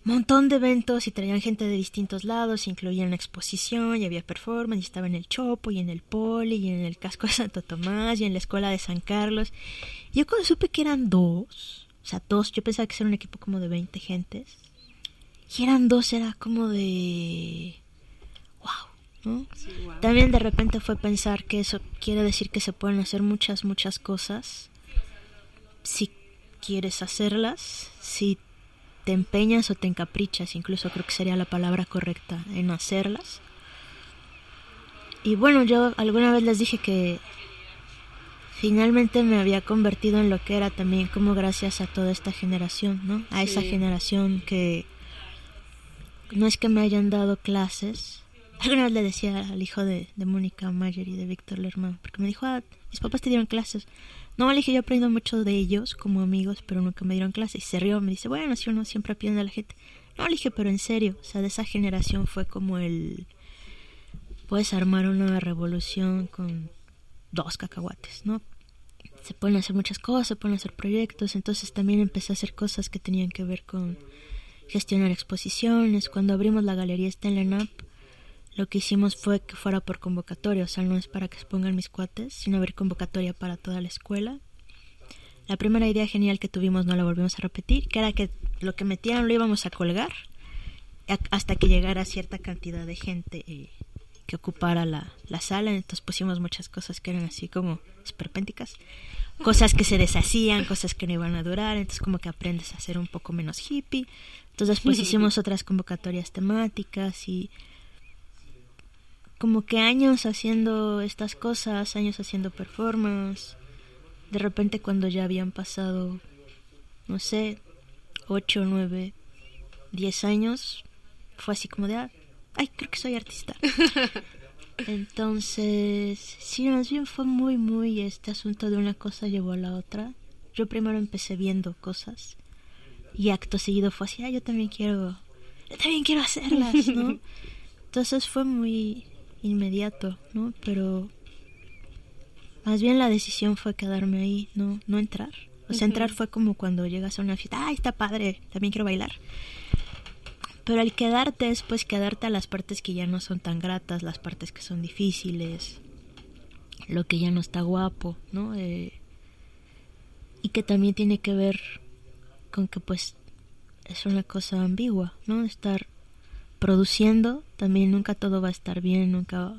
G: montón de eventos y traían gente de distintos lados, incluían exposición y había performance, y estaba en el Chopo y en el Poli y en el Casco de Santo Tomás y en la Escuela de San Carlos. Yo cuando supe que eran dos, o sea, dos, yo pensaba que era un equipo como de 20 gentes, y eran dos, era como de... También de repente fue pensar que eso quiere decir que se pueden hacer muchas, muchas cosas si quieres hacerlas, si te empeñas o te encaprichas, incluso creo que sería la palabra correcta en hacerlas. Y bueno, yo alguna vez les dije que finalmente me había convertido en lo que era también como gracias a toda esta generación, ¿no? A esa generación que no es que me hayan dado clases. Alguna vez le decía al hijo de, de Mónica Mayer y de Víctor Lerman, porque me dijo, ah, mis papás te dieron clases. No, le dije, yo aprendo mucho de ellos como amigos, pero nunca me dieron clases. Y se rió, me dice, bueno, si uno siempre aprende de la gente. No, le dije, pero en serio, o sea, de esa generación fue como el... Puedes armar una revolución con dos cacahuates, ¿no? Se pueden hacer muchas cosas, se pueden hacer proyectos, entonces también empecé a hacer cosas que tenían que ver con gestionar exposiciones. Cuando abrimos la galería Stenlenap, lo que hicimos fue que fuera por convocatoria, o sea, no es para que expongan mis cuates, sino abrir convocatoria para toda la escuela. La primera idea genial que tuvimos no la volvimos a repetir, que era que lo que metieran lo íbamos a colgar hasta que llegara cierta cantidad de gente eh, que ocupara la, la sala. Entonces pusimos muchas cosas que eran así como esperpénticas, cosas que se deshacían, cosas que no iban a durar, entonces como que aprendes a ser un poco menos hippie. Entonces después hicimos otras convocatorias temáticas y como que años haciendo estas cosas, años haciendo performance. De repente cuando ya habían pasado, no sé, ocho, nueve, diez años, fue así como de, ah, ay, creo que soy artista. Entonces, sí, más bien fue muy, muy este asunto de una cosa llevó a la otra. Yo primero empecé viendo cosas y acto seguido fue así, ah, yo también quiero, yo también quiero hacerlas, ¿no? Entonces fue muy inmediato, ¿no? Pero más bien la decisión fue quedarme ahí, no, no entrar. O sea, entrar fue como cuando llegas a una fiesta, ay, está padre, también quiero bailar. Pero al quedarte es pues quedarte a las partes que ya no son tan gratas, las partes que son difíciles, lo que ya no está guapo, ¿no? Eh, y que también tiene que ver con que pues es una cosa ambigua, ¿no? Estar produciendo, también nunca todo va a estar bien, nunca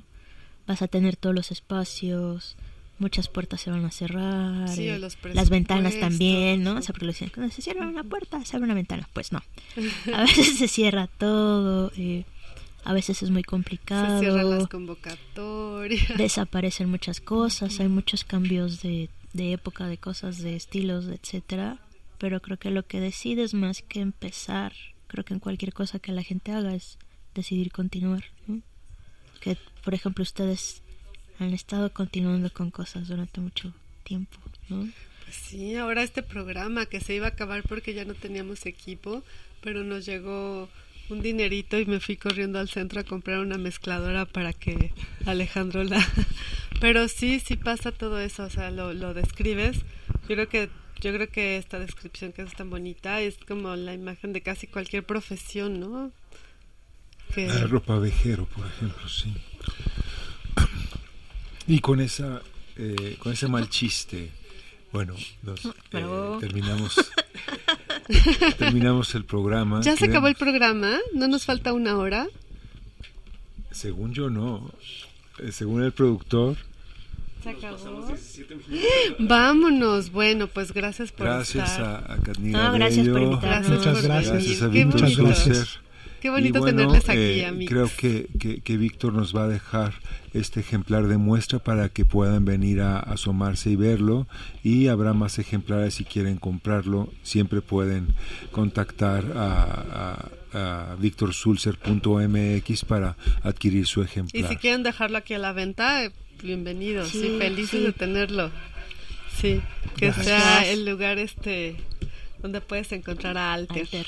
G: vas a tener todos los espacios, muchas puertas se van a cerrar,
E: Sí,
G: eh,
E: los
G: las ventanas también, ¿no? O sea, porque lo decían, cuando se cierra una puerta, se abre una ventana, pues no. A veces se cierra todo, eh, a veces es muy complicado,
E: Se cierran las convocatorias.
G: desaparecen muchas cosas, hay muchos cambios de, de época, de cosas, de estilos, de etcétera, pero creo que lo que decides más que empezar, creo que en cualquier cosa que la gente haga es decidir continuar. Que, por ejemplo, ustedes han estado continuando con cosas durante mucho tiempo.
E: Pues sí, ahora este programa que se iba a acabar porque ya no teníamos equipo, pero nos llegó un dinerito y me fui corriendo al centro a comprar una mezcladora para que Alejandro la... Pero sí, sí pasa todo eso, o sea, lo, lo describes. Creo que yo creo que esta descripción que es tan bonita es como la imagen de casi cualquier profesión, ¿no? Que
D: La ropa vejero, por ejemplo, sí. Y con esa, eh, con ese mal chiste, bueno, nos, eh, terminamos, terminamos el programa.
E: ya se acabó el programa, no nos falta una hora.
D: Según yo no, Eh, según el productor.
E: Se acabó. Vámonos. Bueno, pues gracias por
D: Gracias
E: estar.
D: a, a Cadnira
G: No, gracias por invitarnos.
F: Muchas gracias.
D: Gracias a
E: Qué
D: Víctor
F: Muchas gracias.
E: Qué bonito
D: Y bueno,
E: tenerles aquí,
D: eh,
E: amigos.
D: Creo que, que, que Víctor nos va a dejar este ejemplar de muestra para que puedan venir a asomarse y verlo. Y habrá más ejemplares si quieren comprarlo. Siempre pueden contactar a, a, a victorsulzer.mx para adquirir su
E: Y
D: ejemplar.
E: si quieren dejarlo aquí a la venta, eh, bienvenido. Sí,
G: Sí,
E: felices
G: sí.
E: de tenerlo. Sí, que
F: Gracias.
E: sea el lugar este donde puedes encontrar a Alter.
G: Alter.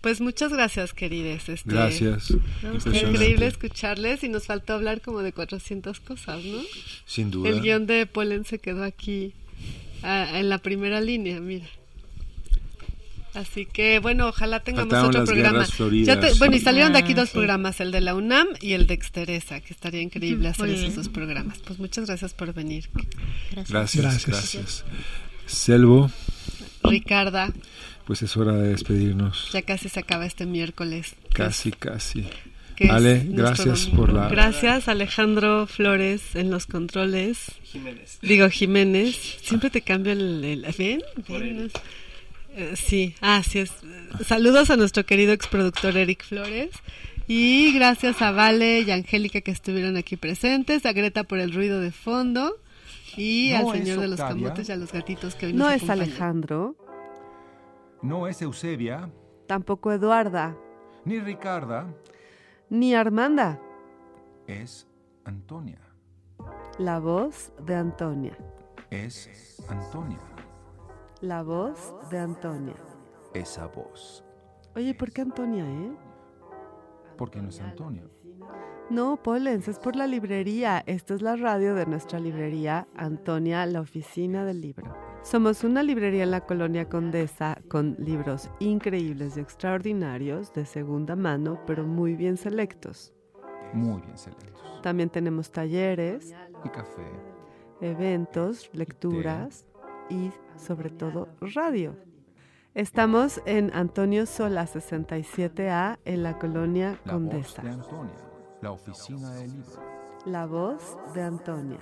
E: Pues muchas gracias, querides. Este,
D: Gracias. Impresionante.
E: increíble escucharles y nos faltó hablar como de 400 cosas, ¿no?
D: Sin duda.
E: El guion de Polen se quedó aquí en la primera línea, mira. Así que bueno, ojalá tengamos
D: Faltaron
E: otro programa.
D: floridas.
E: Ya te- bueno, y salieron de aquí
G: Ah,
E: dos
G: sí.
E: programas, el de la UNAM y el de Exteresa, que estaría increíble hacer
G: muy
E: esos
G: bien.
E: dos programas. Pues muchas gracias por venir,
G: Gracias.
D: Gracias,
F: Gracias.
D: gracias. Selvo,
E: Ricarda.
D: pues es hora de despedirnos.
E: Ya casi se acaba este miércoles.
D: Casi, casi. Ale, gracias
E: domingo.
D: por la...
E: Gracias, Alejandro Flores en los controles.
C: Jiménez.
E: Digo, Jiménez. Siempre te cambio el... el- ¿Ven? ¿Ven? Eh, sí, así es. Saludos a nuestro querido exproductor Eric Flores. Y gracias a Vale y Angélica que estuvieron aquí presentes, a Greta por el ruido de fondo y
A: No
E: al señor de los camotes y a los gatitos que hoy
B: No
E: nos
B: es
E: acompañan.
B: Alejandro,
A: No es Eusebia,
B: tampoco Eduarda,
A: ni Ricarda,
B: ni Armanda.
A: es Antonia.
B: La voz de Antonia.
A: Es Antonia.
B: La voz de Antonia.
A: Esa voz.
B: Oye, ¿por qué Antonia, eh?
A: Porque no es Antonio.
B: No, Polens, es por la librería. Esta es la radio de nuestra librería, Antonia, la oficina del libro. Somos una librería en la colonia Condesa con libros increíbles y extraordinarios de segunda mano, pero muy bien selectos.
A: Muy bien selectos.
B: También tenemos talleres,
A: Y café.
B: eventos, lecturas y sobre todo radio. Estamos en Antonio Sola 67A en la colonia
A: La
B: Condesa.
A: voz de Antonia. La oficina del libro.
B: La voz de Antonia.